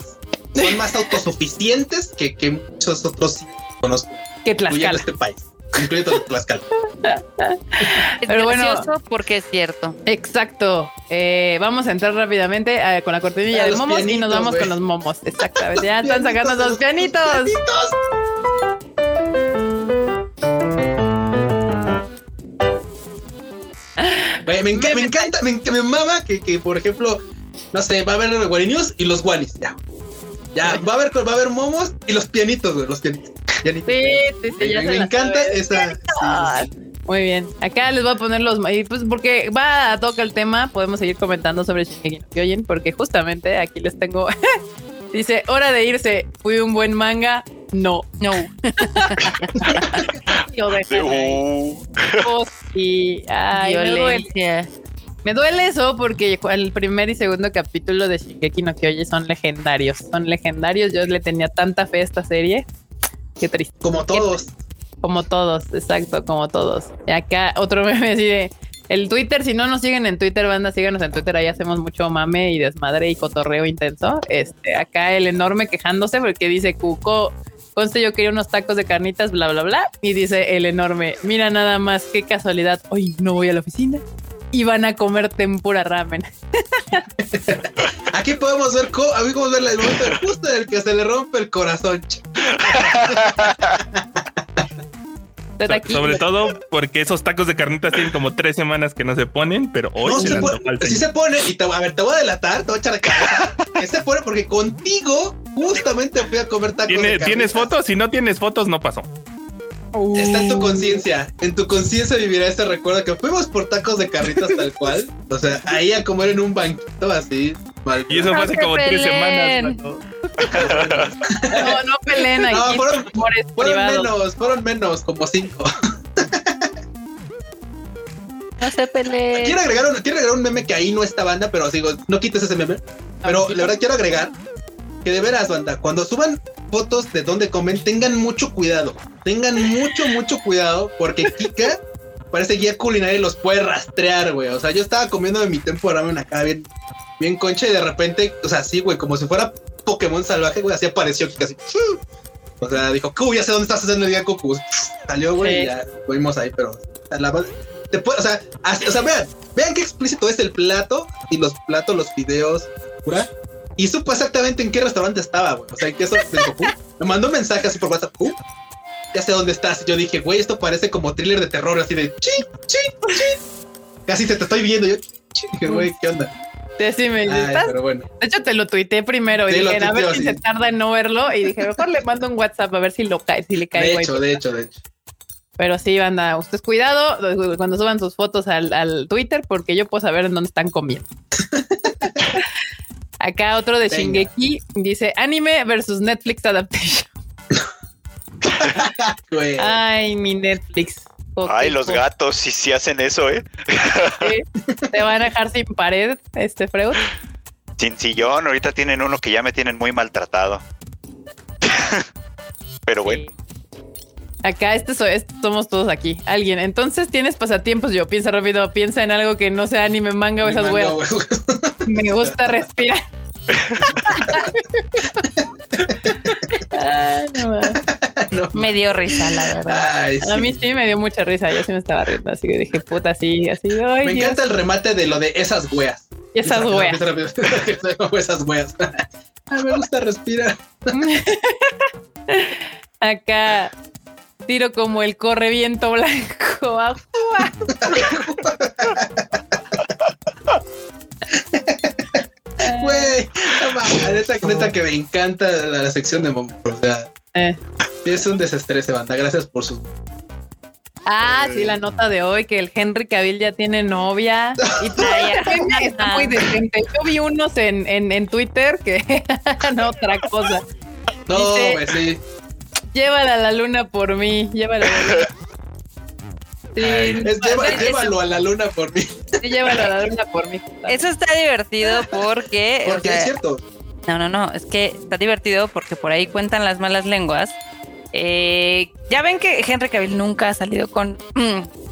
Son más *laughs* autosuficientes que, que muchos otros conozco, Que Tlaxcala. este país, incluyendo Tlaxcala. *laughs* Es Pero bueno. porque es cierto. Exacto. Eh, vamos a entrar rápidamente eh, con la cortinilla de los momos y nos vamos con los momos. Exactamente. *laughs* Ya están sacando los pianitos. Me, enca- me encanta, me, enca- me mama que, que, por ejemplo, no sé, va a haber News y los Wallis, ya. Ya, va a haber, va a haber momos y los pianitos, güey, los pianitos. Pianitos. Sí, sí, sí. ya me encanta esa. sí. Muy bien. Acá les voy a poner los. Y pues porque va a tocar el tema, podemos seguir comentando sobre Shingeki no Kyojin, porque justamente aquí les tengo. *laughs* Dice: Hora de irse. Fui un buen manga. No. No. *laughs* Lo Oh, sí. Ay, me duele. Violencia. Me duele eso porque el primer y segundo capítulo de Shingeki no Kyojin son legendarios. Son legendarios. Yo le tenía tanta fe a esta serie. Qué triste. Como todos. Como todos, exacto, como todos. Y acá otro *laughs* meme así de el Twitter, si no nos siguen en Twitter, banda, síganos en Twitter, ahí hacemos mucho mame y desmadre y cotorreo intenso. Este, acá el enorme quejándose porque dice Cuco, conste yo quería unos tacos de carnitas, bla, bla, bla. Y dice el enorme, mira nada más, qué casualidad, hoy no voy a la oficina y van a comer tempura ramen. Aquí podemos ver, co- aquí podemos ver el momento justo en el que se le rompe el corazón. sobre todo porque esos tacos de carnitas tienen como tres semanas que no se ponen, pero hoy No se se al sí se pone, y te, a ver, te voy a delatar, te voy a echar a cara. Que se pone porque contigo justamente fui a comer tacos. ¿Tiene- de ¿Tienes fotos? Si no tienes fotos, no pasó. Está Uh. en tu conciencia. En tu conciencia vivirá este recuerdo que fuimos por tacos de carnitas tal *laughs* cual. O sea, ahí a comer en un banquito así. mal- Y eso No fue hace como tres semanas. Paco. No, no peleen aquí. No, fueron- menos, fueron menos, como cinco. *laughs* No se peleen. Quiero agregar, un, quiero agregar un meme que ahí no está banda, pero digo, no quites ese meme. Pero la verdad quiero agregar que de veras, banda, cuando suban fotos de dónde comen, tengan mucho cuidado. Tengan mucho, mucho cuidado, porque Kika parece guía culinaria y los puede rastrear, güey. O sea, yo estaba comiendo de mi tempo ramen acá bien, bien concha y de repente, o sea, sí, güey, como si fuera Pokémon salvaje, güey, así apareció Kika así. O sea, dijo, Q, ya sé dónde estás haciendo el día Goku. Salió, güey, Sí. y ya fuimos ahí, pero la verdad, te puede, o sea, así- o sea, vean, vean qué explícito es el plato y los platos, los videos, ¿cura? Y supo exactamente en qué restaurante estaba, güey. O sea, que eso me me mandó un mensaje así por WhatsApp, "Q, ya sé dónde estás. Y yo dije, güey, esto parece como thriller de terror, así de chi, chi, chi. Casi te, te estoy viendo. Yo, chi, dije, güey, ¿qué onda? Sí, sí, me Ay, ¿estás? pero bueno. De hecho, te lo tuiteé primero y Sí, dije, a ver si sí. se tarda en no verlo. Y dije, mejor le mando un WhatsApp a ver si lo cae, si le cae De hecho, de hecho, de hecho. Pero sí, banda, ustedes cuidado cuando suban sus fotos al, al Twitter, porque yo puedo saber en dónde están comiendo. *laughs* Acá otro de Venga. Shingeki dice anime versus Netflix adaptation. *laughs* Ay, mi Netflix. Ay, los gatos, sí, sí hacen eso, ¿eh? Te van a dejar sin pared, este Freud. Sin sillón, ahorita tienen uno que ya me tienen muy maltratado. *laughs* Pero bueno, Acá este, so- este somos todos aquí. Alguien. Entonces tienes pasatiempos. Yo piensa rápido, piensa en algo que no sea anime, manga o esas weas. *laughs* Me gusta respirar. Ay, no mames. No. Me dio risa, la verdad. Ay, A mí sí me dio mucha risa. Yo sí me estaba riendo. Así que dije, puta, sí, así. Ay, Me Dios. encanta el remate de lo de esas weas. Y esas weas. esas weas. *laughs* Ay, me gusta respirar. *laughs* Acá tiro como el corre viento blanco. Güey, neta, neta que me encanta la, la sección de Momo. O sea, Eh. es un desestrese, banda. Gracias por su. Ah, sí, la nota de hoy que el Henry Cavill ya tiene novia y todavía *laughs* está muy decente. Yo vi unos en, en, en Twitter que *laughs* no otra cosa. No, Dice- güey, sí. Llévala a la luna por mí, llévala a la luna. Sí, Ay, es, lleva- eso- llévalo a la luna por mí. sí, llévala a la luna por mí. Eso está divertido porque. o Porque sea, es cierto. No, no, no, es que está divertido porque por ahí cuentan las malas lenguas. Eh, ya ven que Henry Cavill nunca ha salido con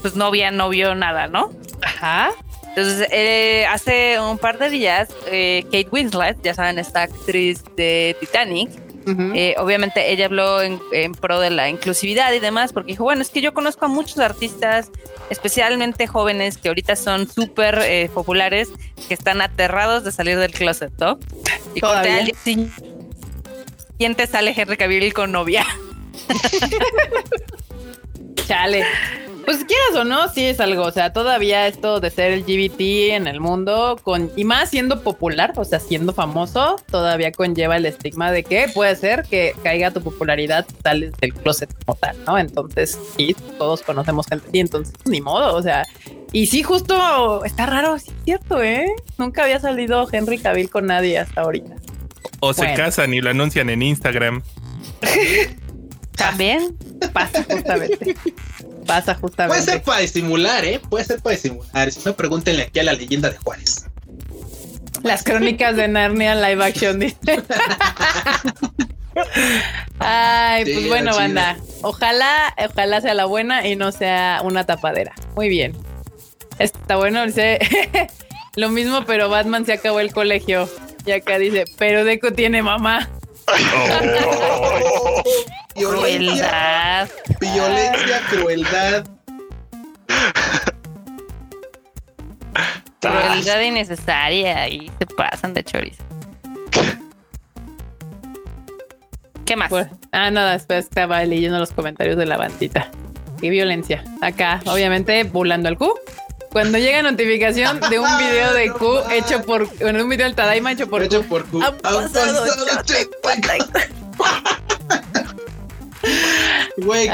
pues novia, novio, nada, ¿no? Ajá. Entonces, eh, hace un par de días, eh, Kate Winslet, ya saben, esta actriz de Titanic, Eh, obviamente ella habló en, en pro de la inclusividad y demás, porque dijo, bueno, es que yo conozco a muchos artistas, especialmente jóvenes, que ahorita son súper eh, populares, que están aterrados de salir del closet, ¿no? Y Todavía. al día siguiente sale Henry Cavill con novia. *laughs* Chale. Pues quieras o no, sí es algo. O sea, todavía esto de ser LGBT en el mundo, con y más siendo popular, o sea, siendo famoso, todavía conlleva el estigma de que puede ser que caiga tu popularidad sales del closet como tal, ¿no? Entonces, sí, todos conocemos gente y entonces ni modo, o sea. Y sí, justo está raro, sí es cierto, ¿eh? Nunca había salido Henry Cavill con nadie hasta ahorita. O se Bueno. casan y lo anuncian en Instagram. *laughs* También. Pasa justamente. Pasa Puede justamente. ser para disimular, ¿eh? Puede ser para disimular. Si no, pregúntenle aquí a la leyenda de Juárez. Las crónicas de Narnia live action, dice. Ay, pues Sí, bueno, banda. Ojalá, ojalá sea la buena y no sea una tapadera. Muy bien. Está bueno, dice *laughs* lo mismo, pero Batman se acabó el colegio. Y acá dice, pero Deco tiene mamá. Violencia, Crueldad. violencia, crueldad. Crueldad innecesaria y se pasan de chorizo. ¿Qué ¿Qué más? Pues, ah, nada, después estaba leyendo los comentarios de la bandita. Qué violencia. Acá, obviamente, burlando al Q. Cuando llega notificación de un video de Q *laughs* hecho por, bueno, un video del Tadaima hecho por Hecho Q. por Q. Ha Han pasado pasado 80. Güey,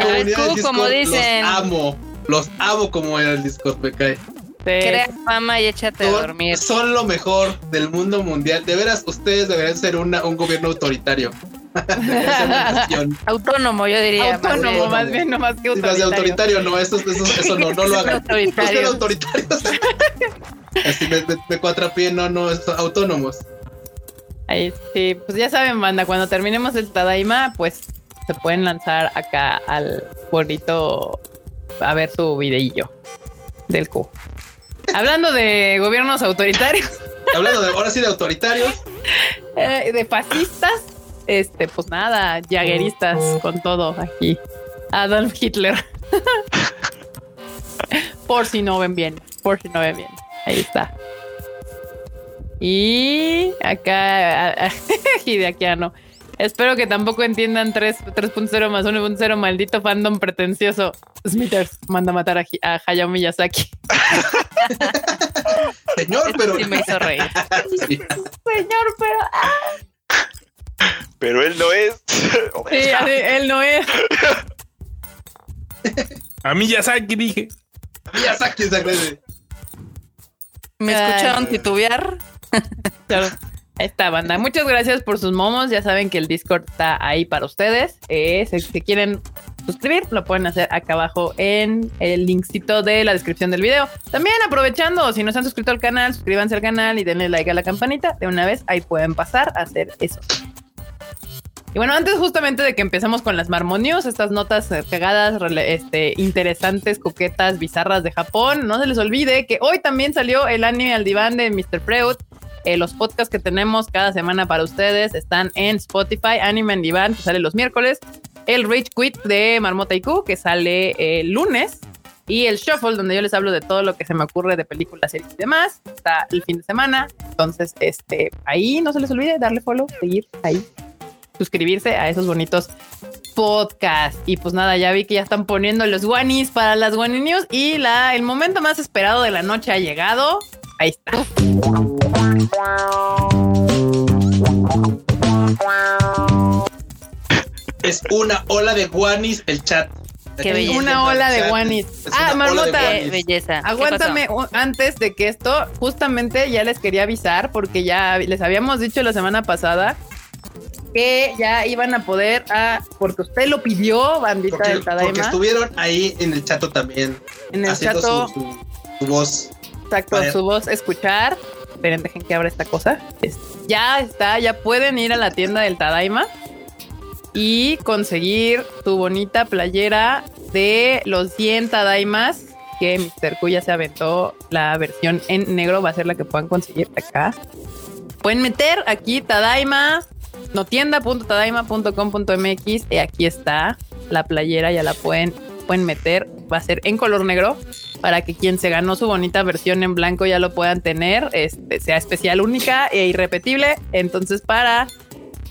como dicen. los amo. Los amo como en el Discord, me cae. Crea fama y échate a Son, dormir. son lo mejor del mundo mundial. De veras, ustedes deberían ser una, un gobierno autoritario. *laughs* Autónomo, yo diría. más Autónomo, bien. más bien, no más que Sí, más de autoritario. autoritario, no, eso, eso, *laughs* eso no, no lo hagan. Autoritario. Autoritarios. *laughs* Así me, me, me cuatrapié, no, no, autónomos. Ahí sí, pues ya saben, banda, cuando terminemos el Tadaima, pues se pueden lanzar acá al bonito a ver su videillo del Q. Hablando de gobiernos autoritarios, Hablando de, ahora sí de autoritarios, eh, de fascistas, este, pues nada, jagueristas con todo aquí. Adolf Hitler. *laughs* por si no ven bien, por si no ven bien. Ahí está. Y acá, Hideakiano. *laughs* Espero que tampoco entiendan 3 3.0 más 1.0, maldito fandom pretencioso. Smithers manda a matar a, a Hayao Miyazaki. *laughs* señor, pero. sí me hizo reír. Sí. Señor, pero ah, Pero él no es. *laughs* sí, así, él no es. A mí ya que dije. Miyazaki se agrede. ¿Me escucharon titubear? *laughs* Claro. Ahí está, banda. Muchas gracias por sus momos. Ya saben que el Discord está ahí para ustedes. Eh, si, si quieren suscribir, lo pueden hacer acá abajo en el linkcito de la descripción del video. También aprovechando, si no se han suscrito al canal, suscríbanse al canal y denle like a la campanita. De una vez, ahí pueden pasar a hacer eso. Y bueno, antes justamente de que empecemos con las Marmonios, estas notas rele- este, interesantes, coquetas, bizarras de Japón, no se les olvide que hoy también salió el anime al diván de Mr. Freud. Eh, los podcasts que tenemos cada semana para ustedes están en Spotify, Anime en Diván, que sale los miércoles, el Rage Quit de Marmota IQ, que sale el lunes, y el Shuffle, donde yo les hablo de todo lo que se me ocurre de películas, series y demás, está el fin de semana. Entonces, este, ahí no se les olvide darle follow, seguir ahí, suscribirse a esos bonitos podcasts. Y pues nada, ya vi que ya están poniendo los guanis para las guani news y la, el momento más esperado de la noche ha llegado. Ahí está. Es una ola de guanis el chat. Qué belleza. Una ola de guanis. Ah, Marmota, guanis. belleza. ¿Qué Aguántame antes de que esto, justamente ya les quería avisar porque ya les habíamos dicho la semana pasada que ya iban a poder, ah, porque usted lo pidió, bandita Porque, del porque Tadaima, estuvieron ahí en el chato también. en el chato, su, su- su voz. exacto, su voz escuchar. Esperen, dejen que abra esta cosa. Ya está, ya pueden ir a la tienda del Tadaima y conseguir tu bonita playera de los 100 Tadaimas que Mr. Q ya se aventó la versión en negro, va a ser la que puedan conseguir acá. Pueden meter aquí Tadaima, no tienda.tadaima.com.mx y aquí está la playera, ya la pueden, pueden meter, va a ser en color negro para que quien se ganó su bonita versión en blanco ya lo puedan tener, este, sea especial, única e irrepetible. Entonces, para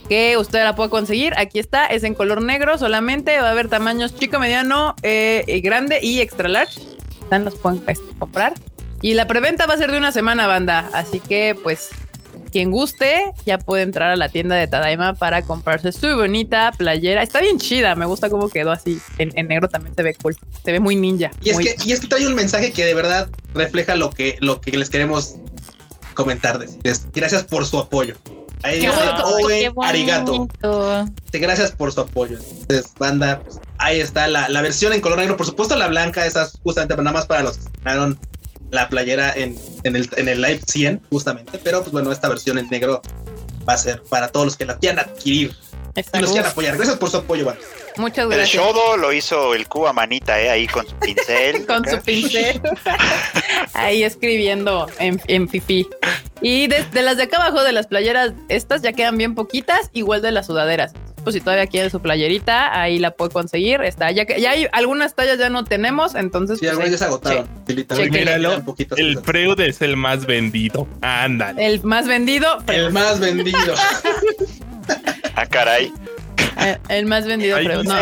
que usted la pueda conseguir, aquí está, es en color negro solamente, va a haber tamaños chico, mediano, eh, grande y extra large. Están, los pueden este, comprar. Y la preventa va a ser de una semana, banda. Así que, pues, quien guste, ya puede entrar a la tienda de Tadaima para comprarse su bonita playera. Está bien chida, me gusta cómo quedó así. En, en negro también se ve cool. Se ve muy ninja. Y es, que, y es que trae un mensaje que de verdad refleja lo que, lo que les queremos comentar. decirles. Gracias por su apoyo. Ahí dice bonito, Oe Arigato. Gracias por su apoyo. Entonces, banda, pues, ahí está la, la versión en color negro. Por supuesto, la blanca, esa es justamente nada más para los que ganaron la playera en, en, el, en el live 100, justamente. Pero pues bueno, esta versión en negro va a ser para todos los que la quieran adquirir Está y nos cool. quieran apoyar. Gracias por su apoyo, banda. Muchas El gracias. shodo lo hizo el Q a manita, ¿eh? Ahí con su pincel. *laughs* con su pincel *laughs* ahí escribiendo en, en fifi. Y de, de las de acá abajo de las playeras, estas ya quedan bien poquitas, igual de las sudaderas. Pues si todavía quiere su playerita, ahí la puede conseguir. Está, ya que ya hay algunas tallas ya no tenemos, entonces Sí, pues, ahí- ya se agotaron. Chequen. quedan Míralo, El. Freud es el más vendido. Ándale. el más vendido, El más vendido. *laughs* Ah, caray. Eh, El más vendido, Freud. No,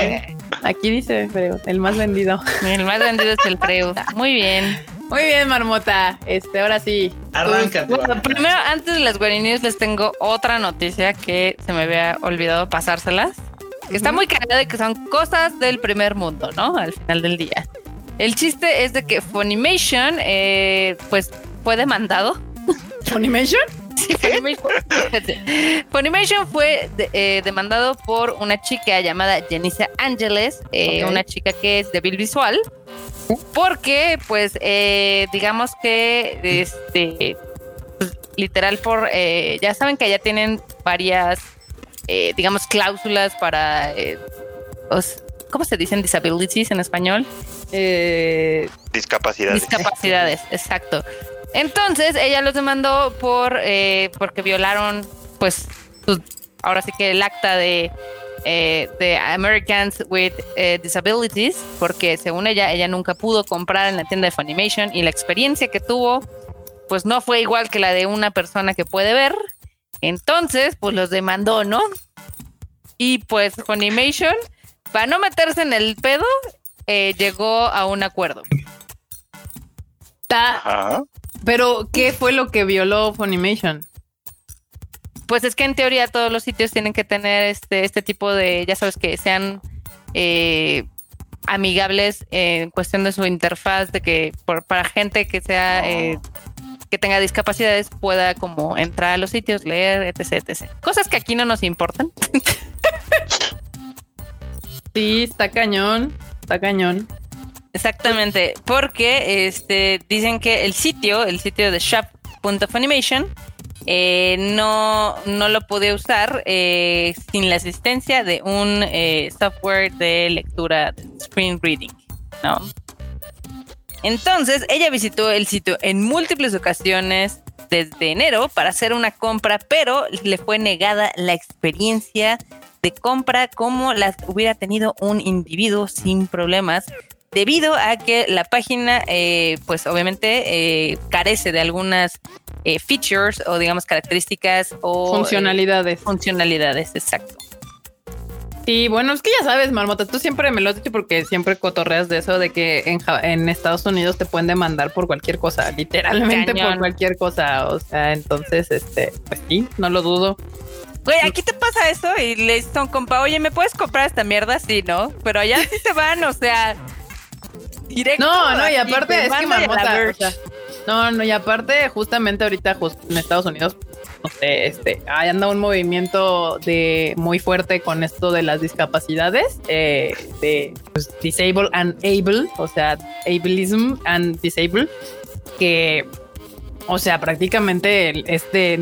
aquí dice Freud, el más vendido. El más vendido es el Freud. Muy bien. Muy bien, Marmota. Este, ahora sí. Arráncate. Bueno, primero, antes de las Guardi News, les tengo otra noticia que se me había olvidado pasárselas. Que está muy cagada de que son cosas del primer mundo, ¿no? Al final del día. El chiste es de que Funimation, eh, pues, fue demandado. ¿Funimation? *laughs* Sí, Funimation, fue de- eh, demandado por una chica llamada Janissa Angeles, eh, una chica que es débil visual, porque, pues, eh, digamos que, este, pues, literal por, eh, ya saben que ya tienen varias, eh, digamos, cláusulas para, eh, os- ¿cómo se dicen disabilities en español? Discapacidades. Discapacidades, exacto. Entonces, ella los demandó por eh, porque violaron, pues, sus- ahora sí que el acta de, eh, de Americans with eh, Disabilities, porque según ella, ella nunca pudo comprar en la tienda de Funimation y la experiencia que tuvo, pues no fue igual que la de una persona que puede ver. Entonces, pues los demandó, ¿no? Y pues Funimation, para no meterse en el pedo, eh, llegó a un acuerdo. ta- Ajá. Pero, ¿qué fue lo que violó Funimation? Pues es que en teoría todos los sitios tienen que tener este, este tipo de, ya sabes, que sean eh, amigables en cuestión de su interfaz, de que por, para gente que sea, eh, que tenga discapacidades pueda como entrar a los sitios, leer, etc, etc. Cosas que aquí no nos importan. *laughs* Sí, está cañón. Está cañón. Exactamente, porque este, dicen que el sitio, el sitio de shop.funimation, eh, no, no lo podía usar eh, sin la asistencia de un eh, software de lectura screen reading, ¿no? Entonces, ella visitó el sitio en múltiples ocasiones desde enero para hacer una compra, pero le fue negada la experiencia de compra como la hubiera tenido un individuo sin problemas debido a que la página, eh, pues obviamente eh, carece de algunas eh, features o digamos características o eh, Funcionalidades. funcionalidades, exacto. Sí, bueno, es que ya sabes, Marmota, tú siempre me lo has dicho porque siempre cotorreas de eso de que en, en Estados Unidos te pueden demandar por cualquier cosa, literalmente Cañón. por cualquier cosa. O sea, entonces, este, pues sí, no lo dudo. Güey, aquí te pasa eso y le un compa, oye, ¿me puedes comprar esta mierda? Sí, ¿no? Pero allá sí se van, o sea, directo. No, no, y aparte te es que Marmota, o sea, no, no, y aparte justamente ahorita en Estados Unidos, no sé, este, ahí anda un movimiento de muy fuerte con esto de las discapacidades, eh, de pues, disable and able, o sea, ableism and disable, que, o sea, prácticamente este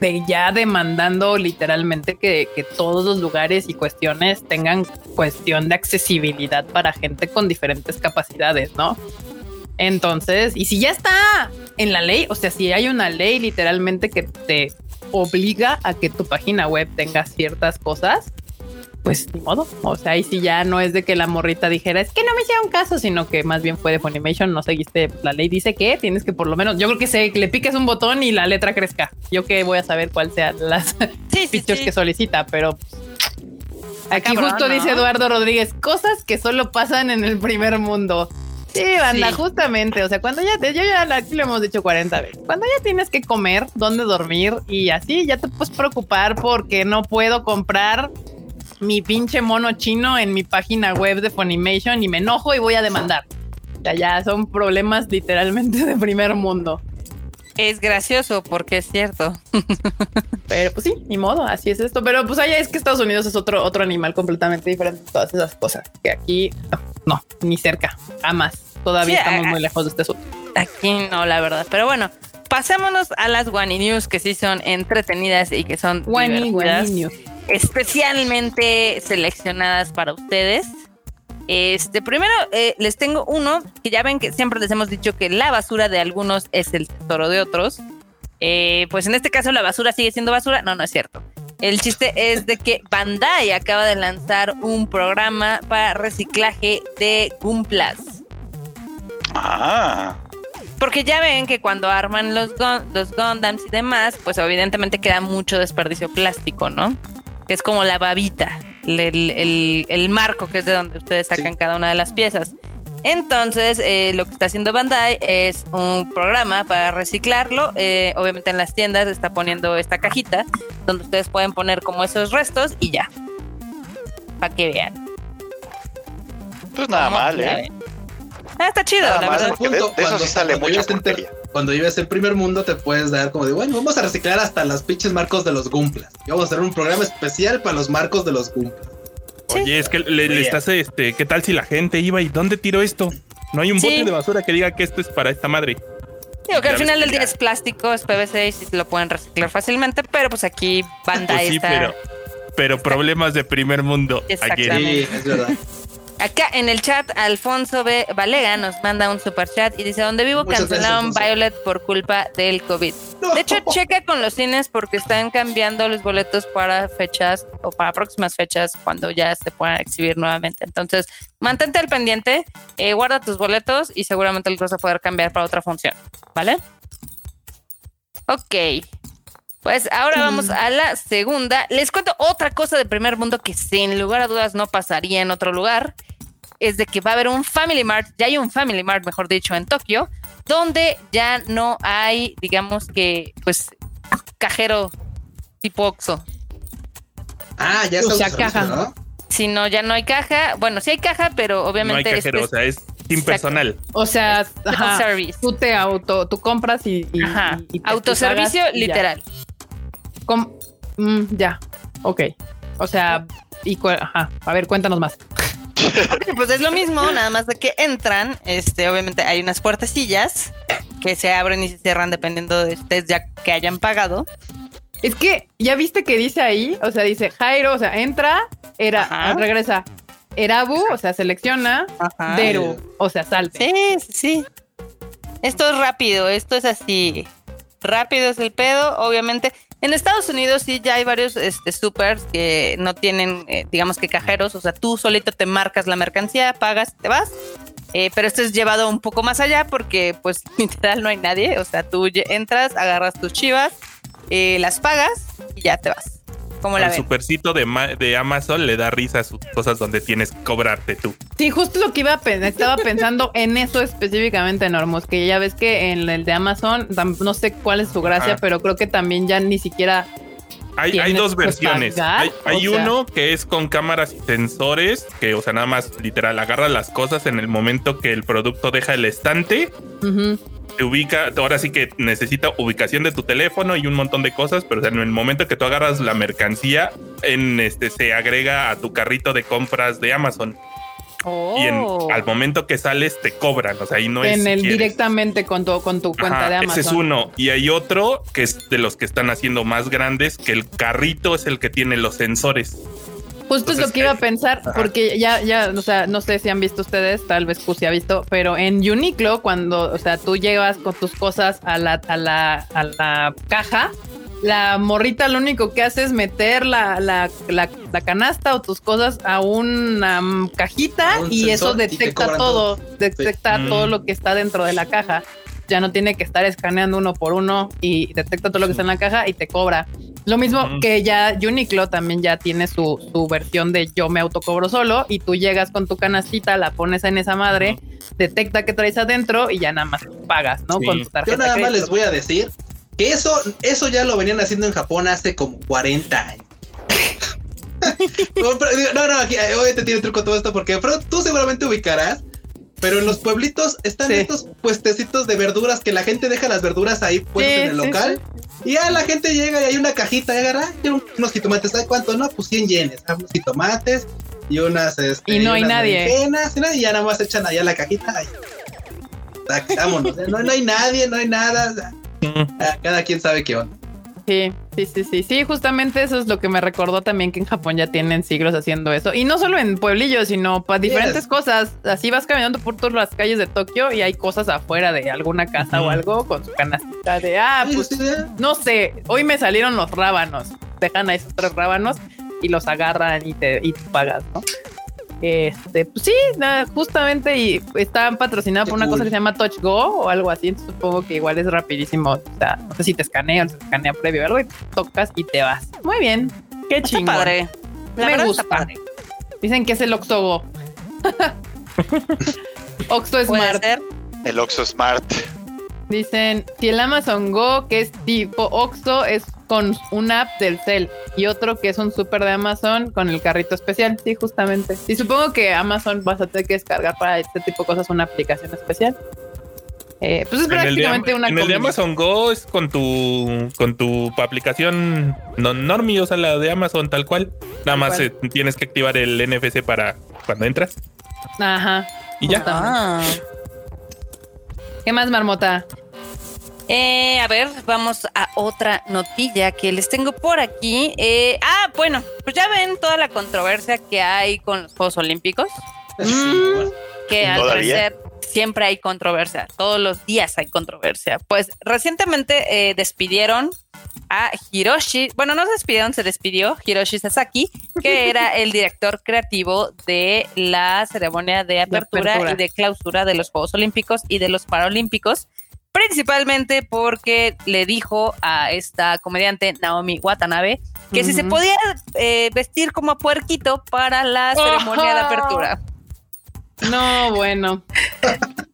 de ya demandando literalmente que, que todos los lugares y cuestiones tengan cuestión de accesibilidad para gente con diferentes capacidades, ¿no? Entonces, y si ya está en la ley, o sea, si hay una ley literalmente que te obliga a que tu página web tenga ciertas cosas, pues ni modo. O sea, ahí sí ya no es de que la morrita dijera, es que no me hicieron caso, sino que más bien fue de Funimation, no seguiste. La ley dice que tienes que por lo menos, yo creo que se le piques un botón y la letra crezca. Yo que voy a saber cuál sean las *laughs* Sí, features sí. que solicita, pero aquí cabrón, justo ¿no? dice Eduardo Rodríguez, cosas que solo pasan en el primer mundo. Sí, banda, Sí. justamente. O sea, cuando ya te, yo ya aquí lo hemos dicho 40 veces. Cuando ya tienes que comer, dónde dormir y así, ya te puedes preocupar porque no puedo comprar mi pinche mono chino en mi página web de Funimation y me enojo y voy a demandar. Ya, ya son problemas literalmente de primer mundo. Es gracioso porque es cierto. *laughs* Pero pues sí, ni modo, así es esto. Pero pues allá es que Estados Unidos es otro, otro animal completamente diferente de todas esas cosas. Que aquí no, ni cerca, jamás. Todavía Sí, estamos a- muy lejos de este asunto. Aquí no, la verdad. Pero bueno, pasémonos a las Wani News que sí son entretenidas y que son guani, news. Especialmente seleccionadas para ustedes. Este, primero eh, les tengo uno que ya ven que siempre les hemos dicho que la basura de algunos es el tesoro de otros. Eh, pues en este caso la basura sigue siendo basura. No, no es cierto. El chiste es de que Bandai acaba de lanzar un programa para reciclaje de Gumplas. Ah, Porque ya ven que cuando arman los, los Gundams y demás, pues evidentemente queda mucho desperdicio plástico, ¿no? Que es como la babita. el, el- el marco que es de donde ustedes sacan cada una de las piezas. Entonces, eh, lo que está haciendo Bandai es un programa para reciclarlo. Eh, obviamente en las tiendas está poniendo esta cajita donde ustedes pueden poner como esos restos y ya. Para que vean. Pues nada mal, ¿eh? Ah, está chido, Nada la verdad. de- de eso Cuando- sí sale cuando mucha vives en. Cuando vives primer mundo te puedes dar como de, bueno, vamos a reciclar hasta las pinches marcos de los Gumplas. Y vamos a hacer un programa especial para los marcos de los Gumplas. Oye, es que le, le estás, este, ¿qué tal si la gente iba y dónde tiró esto? No hay un Sí. bote de basura que diga que esto es para esta madre. Digo que al final del día es plástico, es PVC y lo pueden reciclar fácilmente, pero pues aquí Bandai Pues sí, está. pero, pero problemas de primer mundo. Sí, es verdad. Acá en el chat, Alfonso B. Valega nos manda un super chat y dice: Donde vivo Muchas cancelaron. Violet por culpa del COVID. No. De hecho, checa con los cines porque están cambiando los boletos para fechas o para próximas fechas cuando ya se puedan exhibir nuevamente. Entonces, mantente al pendiente, eh, guarda tus boletos y seguramente los vas a poder cambiar para otra función. ¿Vale? Ok. Pues ahora vamos a la segunda. Les cuento otra cosa de primer mundo que sin lugar a dudas no pasaría en otro lugar. Es de que va a haber un Family Mart, ya hay un Family Mart, mejor dicho, en Tokio, donde ya no hay, digamos que, pues, cajero tipo Oxxo. Ah, ya está O sea, caja. ¿no? Sino ya no hay caja. Bueno, sí hay caja, pero No hay obviamente cajero, o este sea, es sin personal. O sea, es ajá, tú te auto, tú compras y, y- Ajá. y- y te- Autoservicio y ya. literal. Com- mm, ya, ok. O sea, y cu- ajá. A ver, cuéntanos más. *laughs* Pues es lo mismo, nada más de que entran, este, obviamente hay unas puertecillas que se abren y se cierran dependiendo de ustedes ya que hayan pagado. Es que ya viste que dice ahí, o sea, dice Jairo, o sea, entra, era, Ajá. regresa. Erabu, o sea, selecciona. Ajá. Deru, o sea, salte. Sí, sí, sí. Esto es rápido, esto es así. Rápido es el pedo, obviamente. En Estados Unidos sí ya hay varios este, supers que no tienen, eh, digamos que cajeros, o sea, tú solito te marcas la mercancía, pagas, te vas. Eh, pero esto es llevado un poco más allá porque pues *laughs* literal no hay nadie, o sea, tú entras, agarras tus chivas, eh, las pagas y ya te vas. ¿Cómo la Al ven? supercito de, de Amazon le da risa a sus cosas donde tienes que cobrarte tú. Sí, justo lo que iba a pensar, estaba pensando en eso específicamente, Normos, que ya ves que en el de Amazon, no sé cuál es su gracia, Ajá. pero creo que también ya ni siquiera Hay, dos versiones. pagar, hay hay o sea- uno que es con cámaras y sensores, que, o sea, nada más literal, agarra las cosas en el momento que el producto deja el estante, ujú, te ubica, ahora sí que necesita ubicación de tu teléfono y un montón de cosas, pero en el momento que tú agarras la mercancía, en este se agrega a tu carrito de compras de Amazon. Y en- Oh. al momento que sales te cobran, o sea, ahí no es en el directamente con tu, con tu cuenta Ajá, de Amazon. Ese es uno. Y hay otro que es de los que están haciendo más grandes, que el carrito es el que tiene los sensores. Justo es lo que iba a eh, pensar, ajá. porque ya, ya, o sea, no sé si han visto ustedes, tal vez Cusi ha visto, pero en Uniqlo, cuando, o sea, tú llevas con tus cosas a la, a la, a la caja, la morrita lo único que hace es meter la, la, la, la canasta o tus cosas a una mm, cajita A un y eso detecta todo, detecta Sí. todo Mm. lo que está dentro de la caja. Ya no tiene que estar escaneando uno por uno y detecta todo lo que está en la caja y te cobra. Lo mismo que ya Uniqlo también ya tiene su, su versión de yo me autocobro solo y tú llegas con tu canastita, la pones en esa madre, detecta que traes adentro y ya nada más pagas, ¿no? Sí. Con tu tarjeta. Yo nada más les voy a decir que eso, eso ya lo venían haciendo en Japón hace como 40 años. *laughs* no, no, aquí eh, obviamente tiene truco todo esto porque pero tú seguramente ubicarás. Pero en los pueblitos están Sí. estos puestecitos de verduras que la gente deja las verduras ahí puestas Sí, en el sí, local. Y ya la gente llega y hay una cajita y agarra quiero un- unos jitomates. ¿Sabes cuánto? No, pues 100 yenes. ah, Unos jitomates y unas. Este, Y no hay unas nadie. y, nada, y ya nada más echan allá la cajita. tac, vámonos. No, no hay nadie, no hay nada. o sea, Ah, Cada quien sabe qué onda. Sí, sí, sí, sí, sí, justamente eso es lo que me recordó también que en Japón ya tienen siglos haciendo eso. Y no solo en pueblillos, sino para diferentes Yes. cosas. Así vas caminando por todas las calles de Tokio y hay cosas afuera de alguna casa o algo con su canastita de, ah, pues no sé, hoy me salieron los rábanos. Dejan a esos tres rábanos y los agarran y te, y tú pagas, ¿no? Este, pues sí, nada, justamente y están patrocinados por una cosa que se llama Touch Go o algo así. Entonces supongo que igual es rapidísimo. O sea, no sé si te escanea o no se escanea previo algo y tocas y te vas. Muy bien. Qué chingón. padre. La Me gusta. está padre. Dicen que es el Oxo Oxo *laughs* Smart. ser. El Oxo Smart. Dicen, si el Amazon Go, que es tipo Oxo, es con una app del cel y otro que es un súper de Amazon con el carrito especial. Sí, justamente. Y supongo que Amazon vas a tener que descargar para este tipo de cosas una aplicación especial. Eh, pues es En el, de, prácticamente una en el de. Amazon Go es con tu con tu aplicación no, normie, o sea, la de Amazon tal cual. Nada más cual. eh, tienes que activar el NFC para cuando entras Ajá. y ya. Ah. ¿Qué más, Marmota? Eh, a ver, vamos a otra notilla que les tengo por aquí. Eh, ah, bueno, pues ya ven toda la controversia que hay con los Juegos Olímpicos, *laughs* Sí, bueno. que al parecer siempre hay controversia, todos los días hay controversia. Pues recientemente eh, despidieron a Hiroshi, bueno, no se despidieron, se despidió Hiroshi Sasaki, que *laughs* era el director creativo de la ceremonia de apertura, apertura. y de clausura de los Juegos Olímpicos y de los Paralímpicos, principalmente porque le dijo a esta comediante Naomi Watanabe que si se podía eh, vestir como puerquito para la ceremonia de apertura. No, bueno.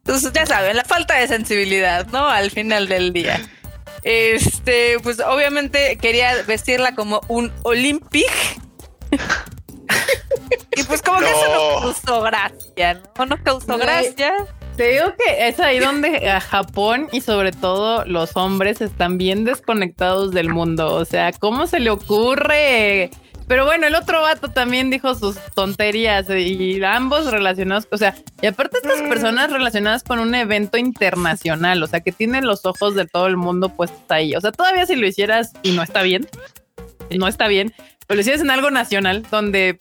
Entonces, ya saben, la falta de sensibilidad, ¿no? Al final del día. Este, pues obviamente quería vestirla como un Olympic. y pues como que eso no causó gracia, ¿no? No causó gracia. Te digo que es ahí donde a Japón y sobre todo los hombres están bien desconectados del mundo. O sea, ¿cómo se le ocurre? Pero bueno, el otro vato también dijo sus tonterías y ambos relacionados, o sea, y aparte estas personas relacionadas con un evento internacional, o sea, que tienen los ojos de todo el mundo puestos ahí. O sea, todavía si lo hicieras y no está bien, no está bien, pero lo hicieras en algo nacional donde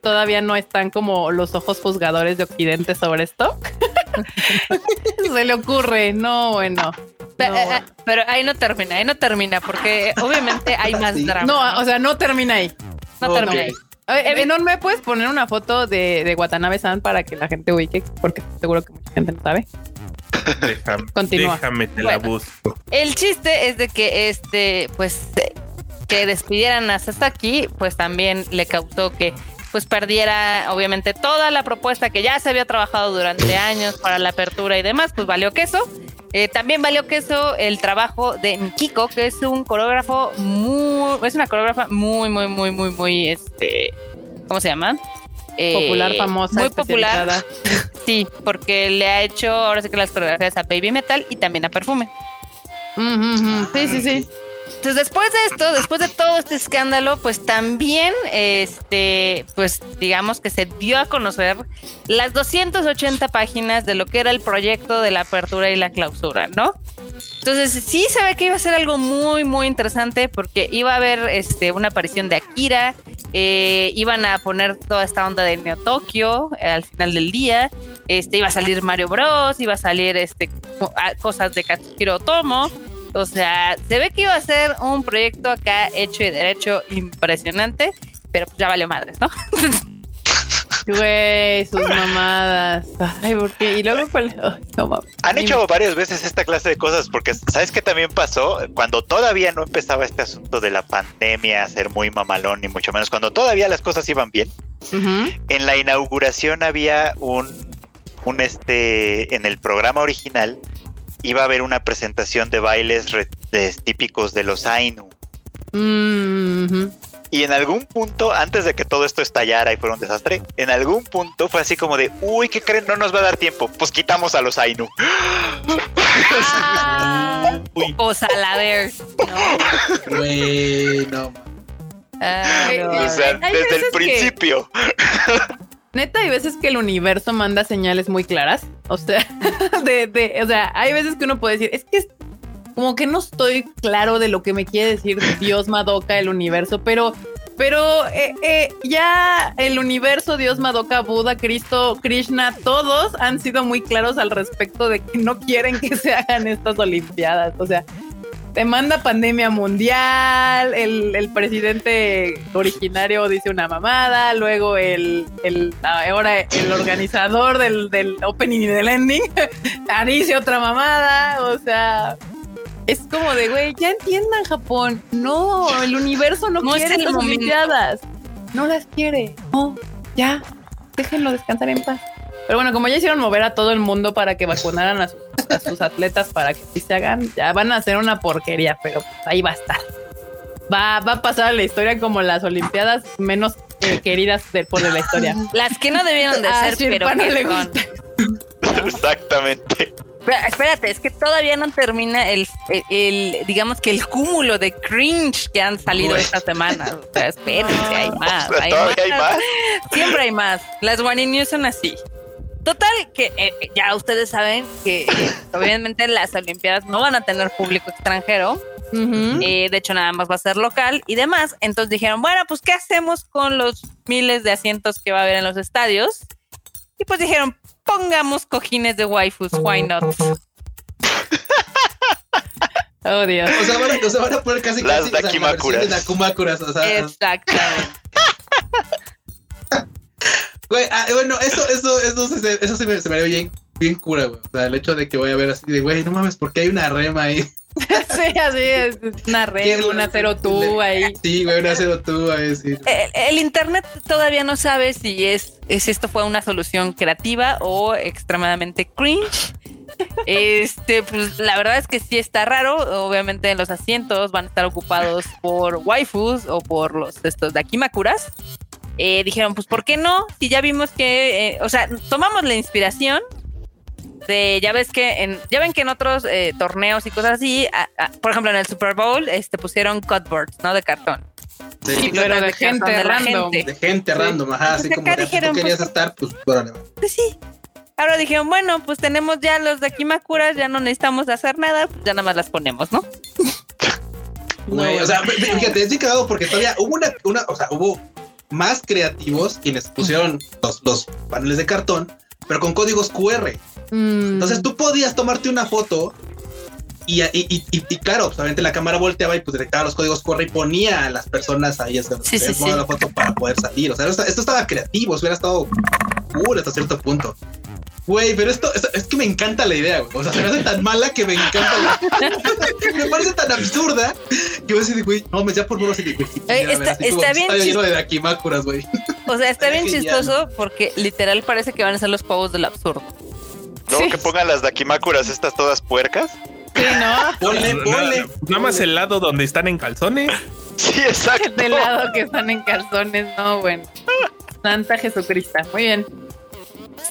todavía no están como los ojos juzgadores de Occidente sobre esto. *laughs* *laughs* Se le ocurre, no, bueno. Pe- No, eh, eh, Pero ahí no termina, ahí no termina, porque obviamente hay más Sí. drama. no, o sea, no termina ahí. no termina ahí. Enon, ¿me puedes poner una foto de, de Watanabe-san para que la gente ubique? Porque seguro que mucha gente no sabe. *laughs* Déjame, Continúa. déjame te la Bueno. busco. El chiste es de que este, pues, que despidieran a Sasaki, pues también le causó que pues perdiera obviamente toda la propuesta que ya se había trabajado durante años para la apertura y demás, pues valió queso. Eh, también valió queso el trabajo de Mikiko, que es un coreógrafo muy, es una coreógrafa muy, muy, muy, muy, muy, este, ¿cómo se llama? Eh, Popular, famosa, muy popular. *laughs* Sí, porque le ha hecho ahora sí que las coreografías a Baby Metal y también a Perfume. Sí, sí, sí. Entonces, después de esto, después de todo este escándalo, pues también, este, pues digamos que se dio a conocer las 280 páginas de lo que era el proyecto de la apertura y la clausura, ¿no? Entonces, sí se ve que iba a ser algo muy, muy interesante porque iba a haber este, una aparición de Akira, eh, iban a poner toda esta onda de Neo Tokio eh, al final del día, este, iba a salir Mario Bros, iba a salir este, cosas de Katsuhiro Otomo, o sea, se ve que iba a ser un proyecto acá hecho y derecho impresionante, pero pues ya valió madres, ¿no? *laughs* Güey, sus mamadas. Ay, ¿por qué? Y luego, ¿cuál? Ay, no mames. Han hecho varias veces esta clase de cosas porque ¿sabes qué también pasó? Cuando todavía no empezaba este asunto de la pandemia a ser muy mamalón ni mucho menos, cuando todavía las cosas iban bien, en la inauguración había un, un este, en el programa original iba a haber una presentación de bailes re- de- típicos de los Ainu. Mm. Y en algún punto, antes de que todo esto estallara y fuera un desastre, en algún punto fue así como de, uy, ¿qué creen? No nos va a dar tiempo. Pues quitamos a los Ainu. Uy, O Salader, ¿no? Güey, no. Ah, Ay, no. O sea, desde el que- principio. Neta, hay veces que el universo manda señales muy claras. O sea, *laughs* de, o sea, hay veces que uno puede decir, es que es como que no estoy claro de lo que me quiere decir Dios Madoka, el universo, pero, pero eh, eh, ya el universo, Dios Madoka, Buda, Cristo, Krishna, todos han sido muy claros al respecto de que no quieren que se hagan estas Olimpiadas. O sea, te manda pandemia mundial, el, el presidente originario dice una mamada, luego el, el ahora el organizador del, del opening y del ending *laughs* dice otra mamada, o sea, es como de, güey, ya entiendan Japón, no, el universo no, No quiere olimpiadas. no las quiere. No, ya, déjenlo descansar en paz. Pero bueno, como ya hicieron mover a todo el mundo para que vacunaran a sus, a sus atletas para que sí se hagan, ya van a hacer una porquería, pero pues ahí va a estar. Va, va a pasar a la historia como las Olimpiadas menos eh, queridas del por de la historia. *laughs* Las que no debieron de Ah, ser, pero no que le son. gusta. Exactamente. Espérate, es que todavía no termina el, el, el- digamos que el cúmulo de cringe que han salido Uy. esta semana. O sea, espérense, hay más. O sea, todavía hay más. Siempre hay más. Las One News son así. Total, que eh, ya ustedes saben que eh, *laughs* obviamente las Olimpiadas no van a tener público extranjero. Eh, de hecho, nada más va a ser local y demás. Entonces dijeron, bueno, pues, ¿qué hacemos con los miles de asientos que va a haber en los estadios? Y pues dijeron, pongamos cojines de waifus, why not? *laughs* Oh, Dios. O sea, van a, o sea, van a poner casi Las casi o sea, la de Dakimakuras, o sea, Exactamente. *laughs* güey, ah, bueno, eso, eso, eso, se, eso se me, se me ve bien, bien cura, güey. O sea, el hecho de que voy a ver así de, güey, no mames, porque hay una rema ahí. *laughs* Sí, así es. Una *laughs* red, una cero tú ahí. Sí, güey, una cero tú a decir. El, el internet todavía no sabe si es, es esto fue una solución creativa o extremadamente cringe. *laughs* Este, pues la verdad es que sí está raro. Obviamente los asientos van a estar ocupados por waifus o por los estos de Akimakuras. Eh, dijeron, pues ¿por qué no? Si ya vimos que, eh, o sea, tomamos la inspiración de, ya ves que en, ya ven que en otros eh, torneos y cosas así, a- a- por ejemplo en el Super Bowl, este pusieron cutboards, ¿no? De cartón. Sí, Sí, pero de son gente de random. gente. de gente random, ajá, así como de, si dijeron, tú querías pues, estar, pues, órale. Pues sí. Ahora dijeron, bueno, pues tenemos ya los de Akimakuras, ya no necesitamos hacer nada, pues ya nada más las ponemos, ¿no? Güey, o sea, fí- fí- fíjate, es bien cagado porque todavía hubo una, una, o sea, hubo más creativos quienes pusieron los, los paneles de cartón, pero con códigos QR. Mm. Entonces tú podías tomarte una foto y, y, y, claro, pues, obviamente la cámara volteaba y pues detectaba los códigos QR y ponía a las personas ahí sea, Sí, sí, sí. la foto para poder salir. O sea, esto, esto estaba creativo, hubiera estado cool hasta cierto punto. Güey, pero esto, esto- es que me encanta la idea, güey. O sea, se me hace tan mala que me encanta la *laughs* Me parece tan absurda que voy a decir, güey, no, me ya por favor así de, güey, está- como está bien lleno de Dakimakuras, güey. O sea, está bien Genial. chistoso porque literal parece que van a ser los juegos del absurdo. Sí. que pongan las Dakimakuras estas todas puercas. Sí, ¿no? Ponle, Nada, ponle. nada más el lado donde están en calzones. Sí, exacto. *laughs* De lado que están en calzones, no, bueno. Santa Jesucristo. Muy bien.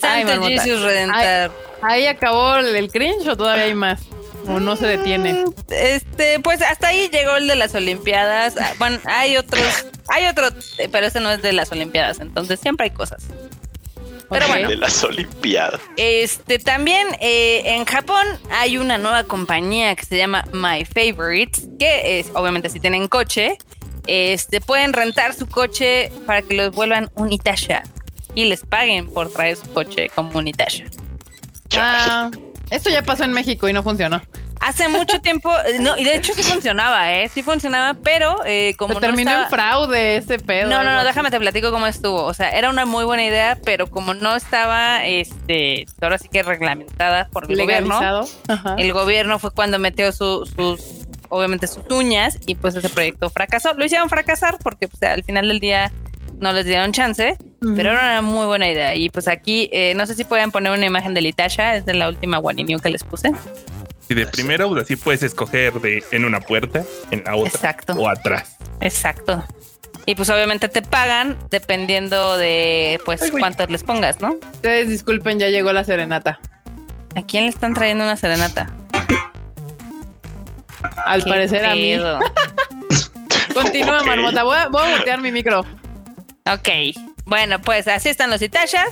Ay, Santo marmota. Jesus Redentor. ¿Ahí acabó el, cringe o todavía hay más? ¿O no se detiene? Este, pues hasta ahí llegó el de las Olimpiadas. Ah, Bueno, hay otros, hay otro, eh, pero ese no es de las Olimpiadas, entonces siempre hay cosas. Pero bueno. De las Olimpiadas. Este también eh, en Japón hay una nueva compañía que se llama My Favorites, que es obviamente si tienen coche, este pueden rentar su coche para que los vuelvan un Itasha y les paguen por traer su coche como un Itasha. Ah, esto ya pasó en México y no funcionó. Hace mucho *laughs* tiempo, eh, no, y de hecho sí funcionaba, ¿eh? Sí funcionaba, pero eh, como Se no terminó estaba- en fraude ese pedo. No, no, no, déjame te platico cómo estuvo. O sea, era una muy buena idea, pero como no estaba, este, ahora sí que reglamentada por el gobierno. Ajá. el gobierno fue cuando metió su- sus, obviamente sus uñas y pues ese proyecto fracasó. Lo hicieron fracasar porque pues, al final del día no les dieron chance, pero era una muy buena idea. Y pues aquí, eh, no sé si pueden poner una imagen de Litasha, es de la última One New que les puse. Y de primero, pues, así puedes escoger de en una puerta, en la otra Exacto. o atrás. Exacto. Y pues obviamente te pagan dependiendo de pues Ay, cuántos les pongas, ¿no? Ustedes disculpen, ya llegó la serenata. ¿A quién le están trayendo una serenata? Al parecer a mí. *laughs* Continúa. Marmota. Voy a, voy a mutear mi micro. Ok. Bueno, pues así están los Itashas.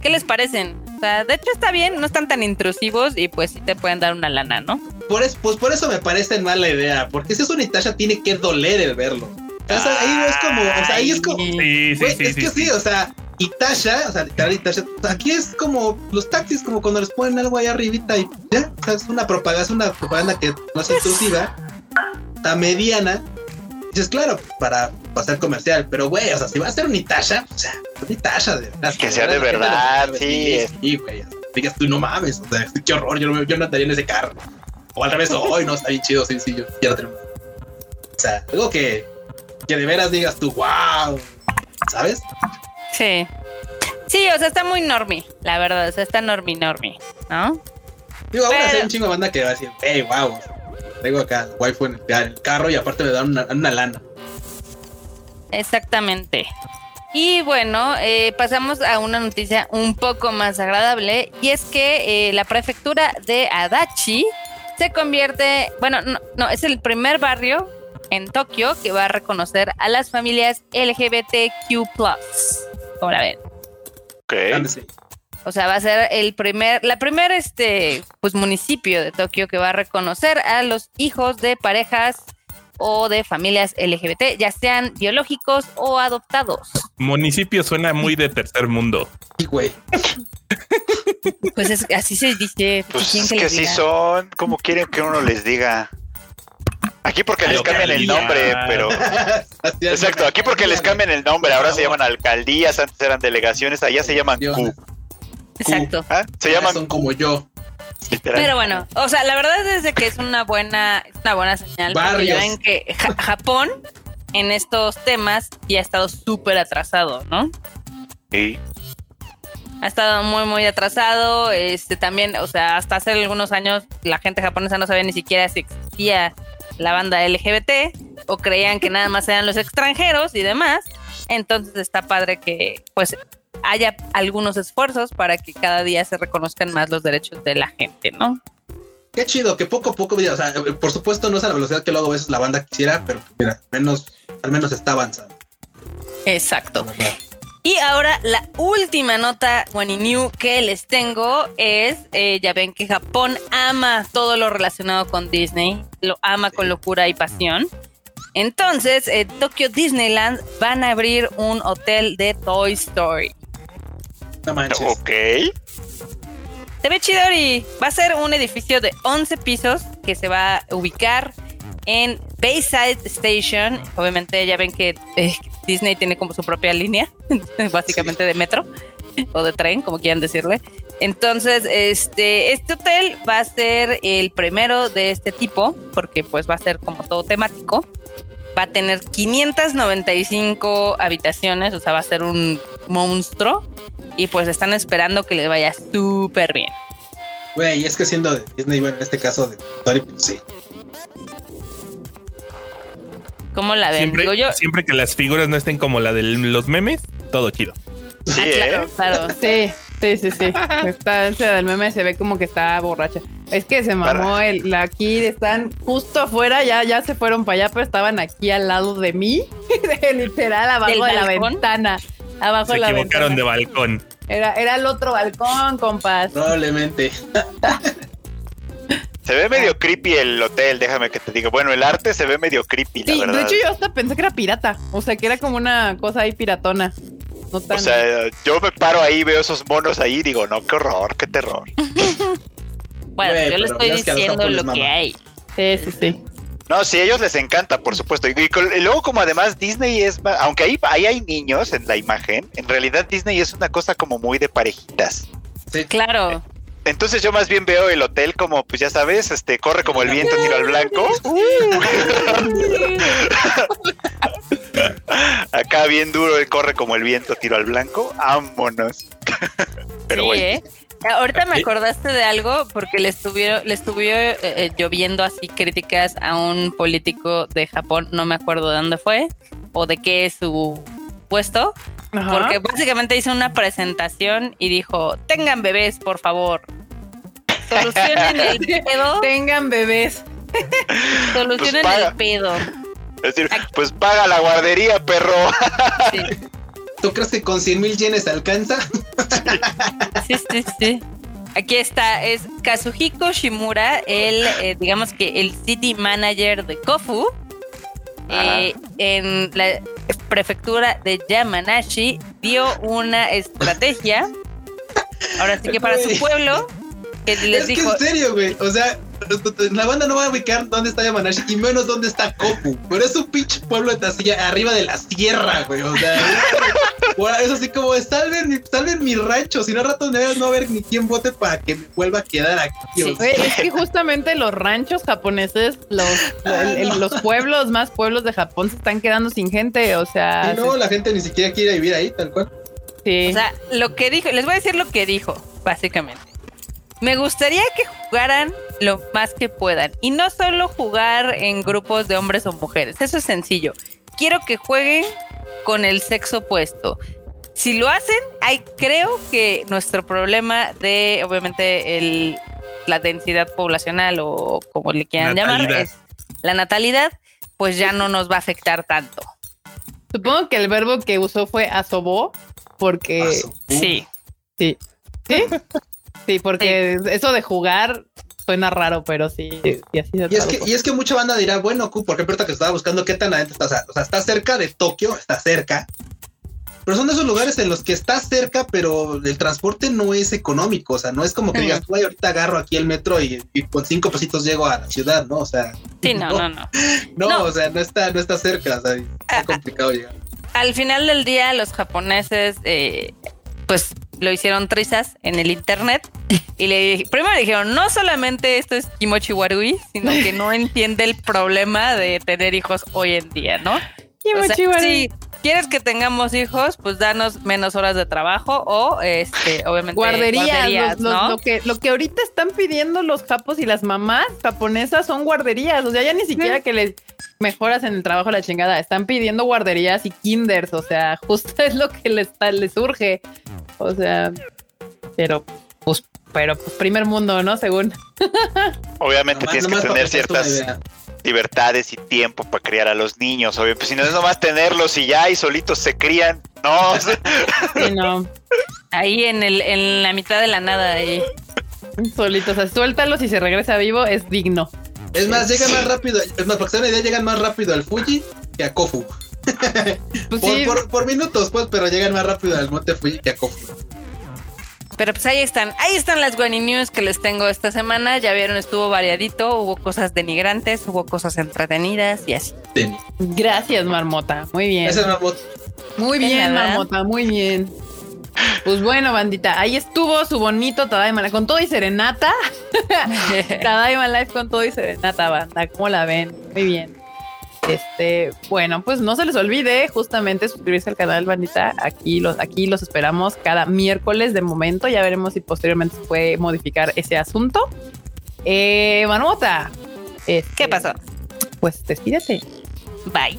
¿Qué les parecen? O sea, de hecho está bien, no están tan intrusivos y pues sí te pueden dar una lana, ¿no? Por es- pues por eso me parece mala idea, porque si es un Itasha tiene que doler el verlo. O sea, ahí es como, o sea, ahí es como, Sí, sí, sí. es sí, que sí. sí, o sea, Itasha, o sea, literal Itasha, aquí es como los taxis, como cuando les ponen algo ahí arribita y ya, o sea, es una propaganda, es una propaganda que no es intrusiva, está mediana. Dices, claro, para pasar comercial, pero güey, o sea, si va a ser un Itasha, o sea, un Itasha de verdad. Que sea de verdad, sí. Sí, güey, digas tú, no mames, o sea, qué horror, yo no, yo no andaría en ese carro. O al revés, hoy no, está bien chido, sí, sí, yo quiero tener. O sea, algo que, que de veras digas tú, wow. ¿sabes? Sí. Sí, o sea, está muy normie, la verdad. O sea, está normie, normie, ¿no? Digo, aún así hay un chingo de banda que va a decir, hey, wow, tengo acá waifu en el, en el carro y aparte me dan una, una lana. Exactamente. Y bueno, eh, pasamos a una noticia un poco más agradable y es que eh, la prefectura de Adachi se convierte, bueno, no, no, es el primer barrio en Tokio que va a reconocer a las familias LGBTQ+. La ven. Ok. O sea, va a ser el primer, la primer este, pues municipio de Tokio que va a reconocer a los hijos de parejas o de familias LGBT, ya sean biológicos o adoptados. Municipio suena muy de tercer mundo. Sí, güey. Pues es, así se dice. Pues ¿quién es que que les sí diga? son. como quieren que uno les diga? Aquí porque les cambian el nombre, pero. Así. Exacto, aquí porque les cambian el nombre. Ahora se llaman alcaldías, antes eran delegaciones, allá se llaman. Q. Exacto. ¿Ah? Se llaman son como yo. literal. Pero bueno, o sea, la verdad es de que es una buena, es una buena señal. porque Barrios. ya ven que Ja- Japón en estos temas ya ha estado súper atrasado, ¿no? Sí. Ha estado muy, muy atrasado. Este también, o sea, hasta hace algunos años la gente japonesa no sabía ni siquiera si existía la banda LGBT o creían que nada más eran los extranjeros y demás. Entonces está padre que pues haya algunos esfuerzos para que cada día se reconozcan más los derechos de la gente, ¿no? Qué chido, que poco a poco, o sea, por supuesto no es a la velocidad que luego a veces la banda quisiera, pero mira, al menos, al menos está avanzando. Exacto. Y ahora la última nota Wani New que les tengo es, eh, ya ven que Japón ama todo lo relacionado con Disney, lo ama con locura y pasión. Entonces, eh, Tokyo Disneyland van a abrir un hotel de Toy Story. No manches. Ok. Se ve chidori. Va a ser un edificio de 11 pisos que se va a ubicar en Bayside Station. Obviamente ya ven que eh, Disney tiene como su propia línea, *laughs* básicamente de metro o de tren, como quieran decirle. Entonces, este, este hotel va a ser el primero de este tipo, porque pues va a ser como todo temático. Va a tener 595 habitaciones, o sea, va a ser un monstruo. Y pues están esperando que le vaya súper bien. Güey, es que siendo de Disney, bueno, en este caso de Story, pues sí. ¿Cómo la ven? Siempre, Digo yo. siempre que las figuras no estén como la de los memes, todo chido. Sí, Ah, claro, ¿eh? claro. *laughs* Sí, sí, sí, sí. Está, ese del meme se ve como que está borracha. Es que se mamó el, la aquí, están justo afuera, ya, ya se fueron para allá, pero estaban aquí al lado de mí, *laughs* literal abajo ¿Del de la ventana. Abajo Se la equivocaron ventana. de balcón. Era, era el otro balcón, compas. Probablemente. Se ve medio creepy el hotel, déjame que te diga. Bueno, el arte se ve medio creepy, la Sí, verdad. de hecho yo hasta pensé que era pirata, o sea, que era como una cosa ahí piratona. No tan... O sea, yo me paro ahí, veo esos monos ahí y digo, no, qué horror, qué terror. *laughs* Bueno, yo le estoy diciendo lo que hay. sí, sí, sí. No, sí, a ellos les encanta, por supuesto. Y, y con- y luego, como además Disney es, aunque ahí, ahí hay niños en la imagen, en realidad Disney es una cosa como muy de parejitas. Sí. Claro. Entonces yo más bien veo el hotel como, pues ya sabes, este, corre como el viento, tiro al blanco. Acá bien duro, el corre como el viento, tiro al blanco. Vámonos. Pero sí, bueno. ¿eh? Ahorita me Sí. acordaste de algo porque le estuvieron, le estuvo eh, eh, lloviendo así críticas a un político de Japón, no me acuerdo de dónde fue o de qué es su puesto, Ajá. porque básicamente hizo una presentación y dijo, tengan bebés, por favor. Solucionen el *laughs* pedo, Tengan bebés. *laughs* solucionen Pues el pedo. Es decir, pues paga la guardería, perro. Sí, *laughs* ¿Tú crees que con 100 mil yenes alcanza? sí, sí, sí. Aquí está, es Kazuhiko Shimura, el, eh, digamos que el city manager de Kofu, eh, en la prefectura de Yamanashi, dio una estrategia, ahora sí que para su pueblo, que les es dijo, que en serio, güey. O sea, la banda no va a ubicar dónde está Yamanashi y menos dónde está Kofu. Pero es un pinche pueblo de Tasilla arriba de la sierra, güey. O sea, *laughs* es así como, salven mi, salven mi rancho, si no rato no va a haber ni quien vote para que me vuelva a quedar aquí. o sea. Güey, es que justamente los ranchos japoneses, los, *laughs* el- el- los pueblos, más pueblos de Japón se están quedando sin gente. O sea, Y no, la gente ni siquiera quiere vivir ahí, tal cual. sí. O sea, lo que dijo, les voy a decir lo que dijo, básicamente. Me gustaría que jugaran lo más que puedan. Y no solo jugar en grupos de hombres o mujeres. Eso es sencillo. Quiero que jueguen con el sexo opuesto. Si lo hacen, hay, creo que nuestro problema de, obviamente, el, la densidad poblacional o como le quieran llamar, es la natalidad, pues ya no nos va a afectar tanto. Supongo que el verbo que usó fue asobó, porque. Sí. sí. ¿Sí? Sí, porque eso de jugar suena raro, pero sí, así se Y es, que, y es que mucha banda dirá, bueno, Q, por ejemplo, ahorita que estaba buscando qué tan adentro está, o sea, está cerca de Tokio, está cerca, pero son de esos lugares en los que está cerca, pero el transporte no es económico, o sea, no es como que digas, "Ay, ahorita agarro aquí el metro y, y con cinco pesitos llego a la ciudad, ¿no? O sea, Sí, no, no, no. no, *laughs* No. o sea, no está, no está cerca, o sea, es complicado llegar. al final del día los japoneses eh, pues lo hicieron trizas en el internet y le dije- primero le dijeron no solamente esto es kimochi warui sino que no *laughs* entiende el problema de tener hijos hoy en día no o sea, si quieres que tengamos hijos pues danos menos horas de trabajo o este obviamente Guarderías, guarderías, los- los- ¿no? lo, que, lo que ahorita están pidiendo los japos y las mamás japonesas son guarderías. O sea, ya ni siquiera que les mejoras en el trabajo la chingada. Están pidiendo guarderías y kinders. O sea, *laughs* justo es lo que les, les surge. O sea, pero pues, pero pues primer mundo, ¿no? Según. *laughs* Obviamente Nomás- tienes nomás que tener ciertas idea. Libertades y tiempo para criar a los niños, obvio. Pues si no es nomás tenerlos y ya y solitos se crían. No, o sea, Sí, no, ahí en el en la mitad de la nada ahí. solitos. O sea, suéltalos y se regresa vivo es digno. Es más, llegan más rápido, es más, para que se den una idea, llegan más rápido al Fuji que a Kofu. Pues Por, sí, por- por minutos, pues, pero llegan más rápido al monte Fuji que a Kofu. Pero pues ahí están, ahí están las Guani News que les tengo esta semana. Ya vieron, estuvo variadito, hubo cosas denigrantes, hubo cosas entretenidas y así. Gracias, Marmota. Muy bien. Ese es Marmot. Muy bien, nada. Marmota, muy bien. Pues bueno, bandita, ahí estuvo su bonito Tadaima con todo y serenata. *laughs* Tadaima Live con todo y serenata, banda. ¿Cómo la ven? Muy bien. Este, bueno, pues no se les olvide justamente suscribirse al canal, bandita. Aquí los, aquí los esperamos cada miércoles de momento. Ya veremos si posteriormente se puede modificar ese asunto. Eh, Marmota. este, ¿Qué pasó? Pues despídete. Bye.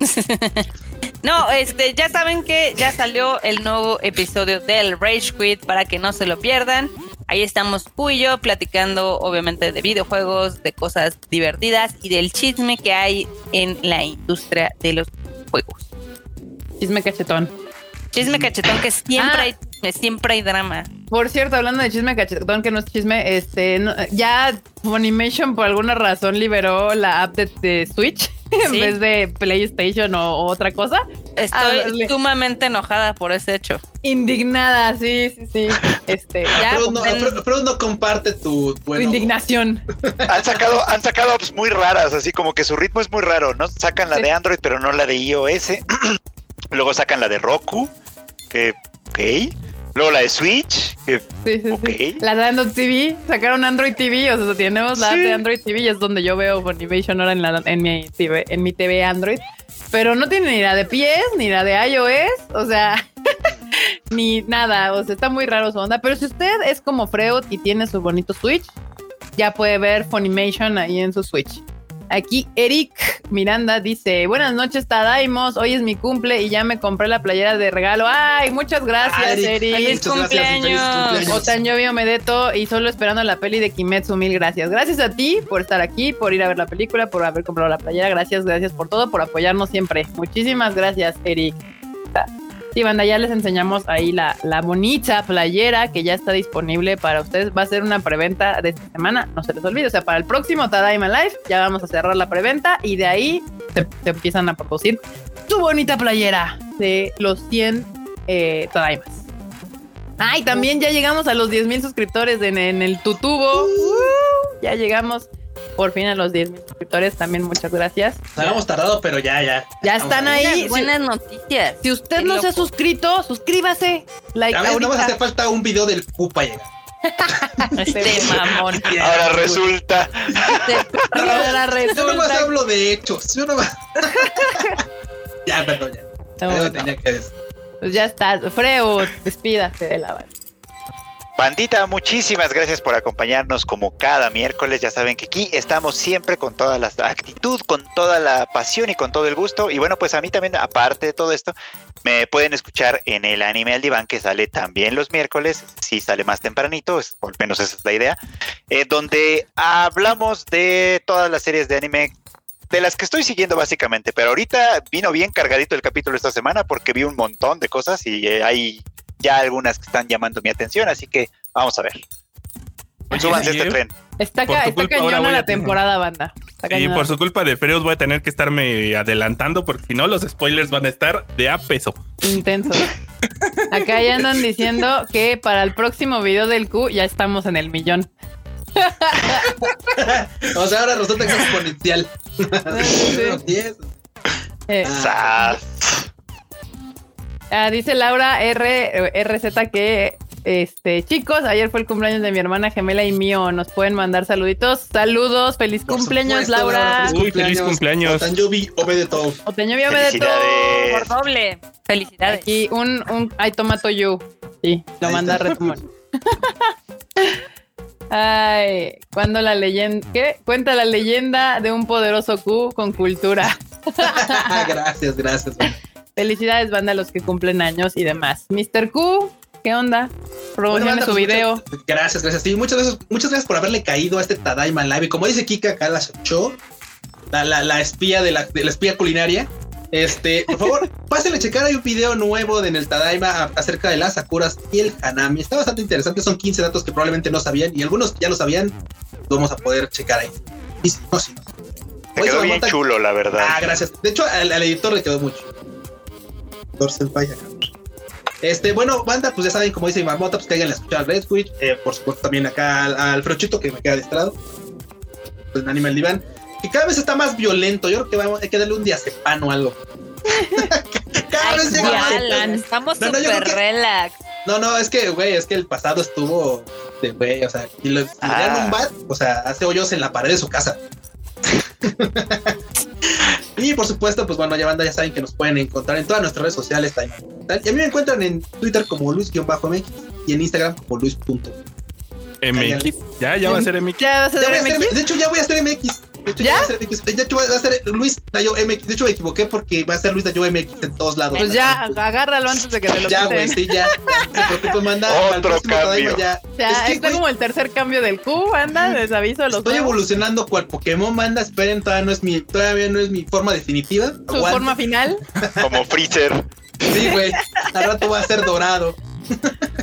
*laughs* No, este, ya saben que ya salió el nuevo episodio del Rage Quit para que no se lo pierdan. Ahí estamos tú y yo platicando, obviamente, de videojuegos, de cosas divertidas y del chisme que hay en la industria de los juegos. Chisme cachetón. Chisme cachetón que siempre Ah. hay, siempre hay drama. Por cierto, hablando de chisme cachetón, que no es chisme, este, no- ya Funimation por alguna razón liberó la app de, de Switch *laughs* en Sí. vez de PlayStation o, o otra cosa. Estoy Háblale. sumamente enojada por ese hecho. Indignada, sí, sí, sí. *laughs* Este, ya, Pero no, en- pero- pero no comparte tu, indignación. *laughs* han sacado, han sacado apps muy raras, así como que su ritmo es muy raro, ¿no? Sacan la Sí. de Android, pero no la de iOS. *clears throat* Luego sacan la de Roku, que ok. Luego la de Switch, que Sí, sí, sí. La de Android TV, sacaron Android TV, o sea, tenemos la de Android TV y es donde yo veo Funimation ahora en, la, en, mi TV, en mi TV Android. Pero no tiene ni la de pies, ni la de iOS, o sea, *laughs* ni nada, o sea, está muy raro su onda. Pero si usted es como Freud y tiene su bonito Switch, ya puede ver Funimation ahí en su Switch. Aquí Eric Miranda dice, buenas noches Tadaimos, hoy es mi cumple y ya me compré la playera de regalo. Ay, muchas gracias Ah, Eric, Eric. Feliz muchas gracias feliz cumpleaños. cumpleaños. Otaño Medeto y solo esperando la peli de Kimetsu, mil gracias. Gracias a ti por estar aquí, por ir a ver la película, por haber comprado la playera. Gracias, gracias por todo, por apoyarnos siempre. Muchísimas gracias, Eric. Sí, banda, ya les enseñamos ahí la, la bonita playera que ya está disponible para ustedes. Va a ser una preventa de esta semana, no se les olvide. O sea, para el próximo Tadaima Live ya vamos a cerrar la preventa y de ahí se, se empiezan a producir su bonita playera de los 100 eh, Tadaimas. Ay, también ya llegamos a los 10 mil suscriptores en, en el Tutubo. Uh, ya llegamos. Por fin a los 10 mil suscriptores. También muchas gracias. Nos habíamos tardado, pero ya, ya. Ya están ahí. Buenas noticias. Si usted Qué no se ha suscrito, suscríbase. Like A ver, no vas a hacer falta un video del Cupa llegar. *laughs* Este mamón. *laughs* Ahora resulta. Ahora Yo nomás resulta. hablo de hechos. Yo nomás. *laughs* ya, perdón, ya. No, Algo no. tenía que decir. Pues ya está. Freud, despídase de la banda. Bandita, muchísimas gracias por acompañarnos como cada miércoles. Ya saben que aquí estamos siempre con toda la actitud, con toda la pasión y con todo el gusto. Y bueno, pues a mí también, aparte de todo esto, me pueden escuchar en el anime al diván que sale también los miércoles, si sale más tempranito, es, por menos esa es la idea, eh, donde hablamos de todas las series de anime de las que estoy siguiendo básicamente, pero ahorita vino bien cargadito el capítulo esta semana porque vi un montón de cosas y eh, hay ya algunas que están llamando mi atención, así que vamos a ver. Súbanse este tren. Está, ca- está cañona la temporada, banda. Y por su culpa de Freud voy a tener que estarme adelantando porque si no los spoilers van a estar de a peso. Intenso. *laughs* Acá ya andan diciendo que para el próximo video del Q ya estamos en el millón. *laughs* O sea, ahora resulta que es exponencial. *laughs* Sí, sí. Unos 10. Eh, Ah. Dice Laura R, RZ que este chicos, ayer fue el cumpleaños de mi hermana gemela y mío. Nos pueden mandar saluditos. Saludos, feliz Por cumpleaños, supuesto, Laura. Uy, feliz cumpleaños. Otanyobi Obedetov. O te ñovi de todo. Felicidades. Por doble. Felicidades. Aquí un, un ay tomato you. Sí, lo Ahí manda. Redmond. *laughs* Ay, cuando la leyenda, ¿qué? Cuenta la leyenda de un poderoso Q con cultura. *laughs* gracias, gracias. Felicidades, banda, a los que cumplen años y demás. Mr. Q, ¿qué onda? Promocione Bueno, su pues, video. muchas- Gracias, gracias. Sí, muchas gracias, muchas gracias por haberle caído a este Tadaima Live. Y como dice Kika acá, la show, la, la, la espía de la, de la espía culinaria. Este, por favor, *laughs* pásenle a checar. Hay un video nuevo de en el Tadaima acerca de las Sakuras y el Hanami. Está bastante interesante. Son 15 datos que probablemente no sabían y algunos que ya lo sabían. Lo vamos a poder checar ahí. Y si no, si no. Te quedó se bien chulo, la verdad. Ah, gracias. De hecho, al, al editor le quedó mucho. Senpai acá. Este, bueno, banda, pues ya saben, como dice Marmota, pues caigan a escuchar Red Switch. Eh, por supuesto, también acá al, al Frochito, que me queda distrado. Pues en Animal Divan. Que cada vez está más violento. Yo creo que vamos, hay que darle un diazepam o algo. *laughs* cada Ay, vez llega más. Alan, estamos No, que- relax. No, no, es que, güey, es que el pasado estuvo de güey, o sea, y lo, si le dan Ah. un bat, o sea, hace hoyos en la pared de su casa. *laughs* y por supuesto, pues bueno, ya banda, ya saben que nos pueden encontrar en todas nuestras redes sociales. Y a mí me encuentran en Twitter como Luis-MX y en Instagram como Luis. punto. MX. Ya, ya va a ser MX. ¿Ya vas a hacer- MX? de hecho, ya voy a hacer MX. De hecho, ya, ¿Ya? voy a hacer MX. De hecho, va a ser Luis Dayo MX. De hecho, me equivoqué porque va a ser Luis Dayo MX en todos lados. Pues ya, agárralo antes de que te lo Ya, güey, sí, ya. Se *laughs* manda. Otro cambio. ya. O sea, Es que, está como el tercer cambio del Q, anda, les aviso. Los Estoy evolucionando cual Pokémon manda, esperen, todavía no es mi, todavía no es mi forma definitiva. Su Aguante. forma final. Como Freezer. Sí, güey. Al rato va a ser dorado.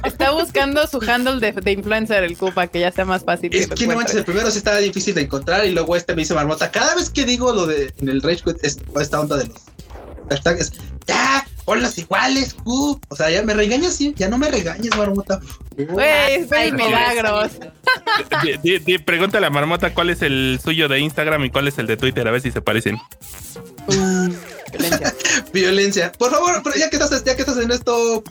Está buscando su handle de, de influencer, el para que ya sea más fácil. Es que no manches, el primero sí estaba difícil de encontrar y luego este me dice Marmota. Cada vez que digo lo de en el Rage Quit, es esta onda de los hashtags, ya, ponlos iguales, Q. O sea, ya me regañas, sí, ya no me regañes, Marmota. Güey, fue Ay, el milagros. Di- di- di- pregúntale a Marmota cuál es el suyo de Instagram y cuál es el de Twitter, a ver si se parecen. Violencia. *laughs* Violencia. Por favor, ya que estás, ya que estás en esto,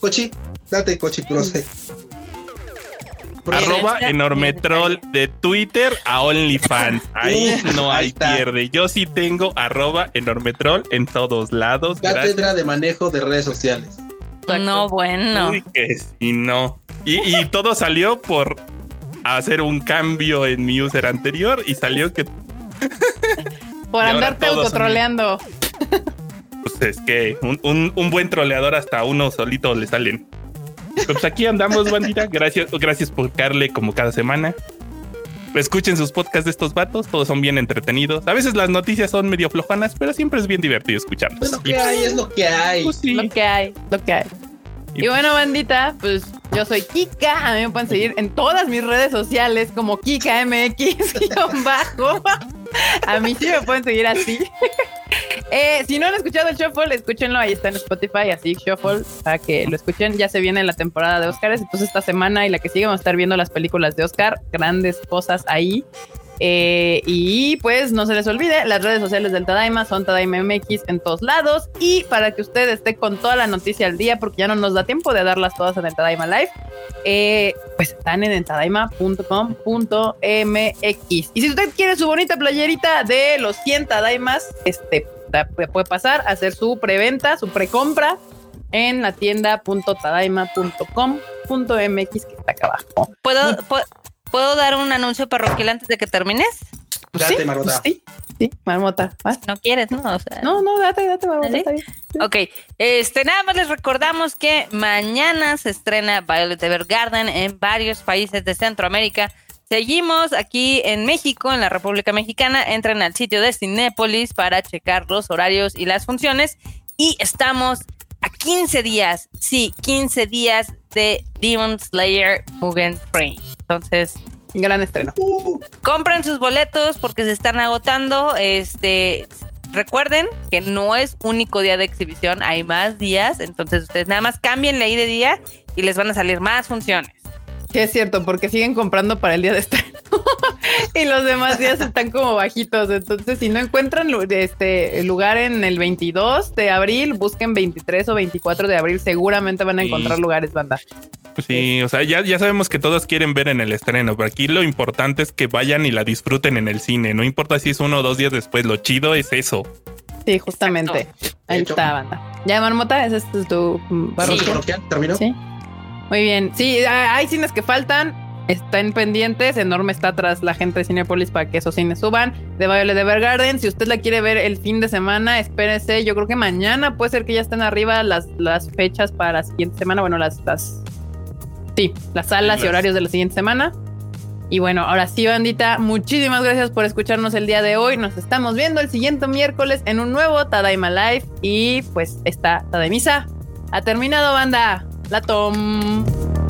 Cochi, date Cochi Proce. Arroba enorme troll de Twitter a OnlyFans. *laughs* Ahí no hay pierde. Yo sí tengo arroba enorme troll en todos lados. Cátedra de manejo de redes sociales. No, bueno. Uy, que no. Y, y todo salió por hacer un cambio en mi user anterior y salió que *laughs* Por andarte autotroleando. *laughs* pues es que un, un- un buen troleador hasta a uno solito le salen. Pues aquí andamos, bandita. Gracias, gracias por caerle como cada semana. Escuchen sus podcasts de estos vatos, todos son bien entretenidos. A veces las noticias son medio flojanas, pero siempre es bien divertido escucharlos. Es lo Y, que hay, es lo que hay. pues, sí. Lo que hay, lo que hay. Y- Y bueno, bandita, pues yo soy Kika. A mí me pueden seguir en todas mis redes sociales como Kika MX *laughs* bajo. A mí sí me pueden seguir así. *laughs* Eh, si no han escuchado el Shuffle, escúchenlo. Ahí está en Spotify, así Shuffle, para que lo escuchen. Ya se viene la temporada de Oscars. Entonces, esta semana y la que sigue vamos a estar viendo las películas de Oscar. Grandes cosas ahí. Eh, y pues no se les olvide, las redes sociales del Tadaima son Tadaima MX en todos lados. Y para que usted esté con toda la noticia al día, porque ya no nos da tiempo de darlas todas en el Tadaima Live, eh, pues están en entadaima.com.mx. Y si usted quiere su bonita playerita de los 100 Tadaimas, este puede pasar a hacer su preventa, su precompra en la tienda.tadaima.com.mx que está acá abajo. ¿Puedo, ¿Puedo dar un anuncio parroquial antes de que termines? Date, sí, Marmota. Sí, sí, Marmota. No quieres, ¿no? no, no, date, date, Marmota. Está bien. Ok, este, nada más les recordamos que mañana se estrena Violet Evergarden en varios países de Centroamérica. Seguimos aquí en México, en la República Mexicana. Entren al sitio de Cinépolis para checar los horarios y las funciones. Y estamos a 15 días, sí, 15 días de Demon Slayer Mugen Train. Entonces, gran estreno. compren sus boletos porque se están agotando. Este, recuerden que no es único día de exhibición, hay más días, entonces ustedes nada más cambien ahí de día y les van a salir más funciones. Sí, es cierto, porque siguen comprando para el día de estreno *laughs* y los demás días están como bajitos. Entonces, si no encuentran este lugar en el 22 de abril, busquen 23 o 24 de abril. Seguramente van a encontrar lugares, banda. Pues sí, o sea, ya, ya sabemos que todos quieren ver en el estreno, pero aquí lo importante es que vayan y la disfruten en el cine. No importa si es uno o dos días después, lo chido es eso. Sí, justamente. Ahí está, banda. Ya, Marmota, ese es tu barro. Sí. ¿Terminó? Sí. Muy bien. Sí, hay cines que faltan. Están pendientes. Enorme está atrás la gente de Cinepolis para que esos cines suban. De Violet Evergarden. Si usted la quiere ver el fin de semana, espérese. Yo creo que mañana puede ser que ya estén arriba las, las fechas para la siguiente semana. Bueno, las, las Sí, las salas y horarios de la siguiente semana. Y bueno, ahora sí, bandita, muchísimas gracias por escucharnos el día de hoy. Nos estamos viendo el siguiente miércoles en un nuevo Tadaima Live. Y pues esta Tadaimisa ha terminado, banda. La Tom.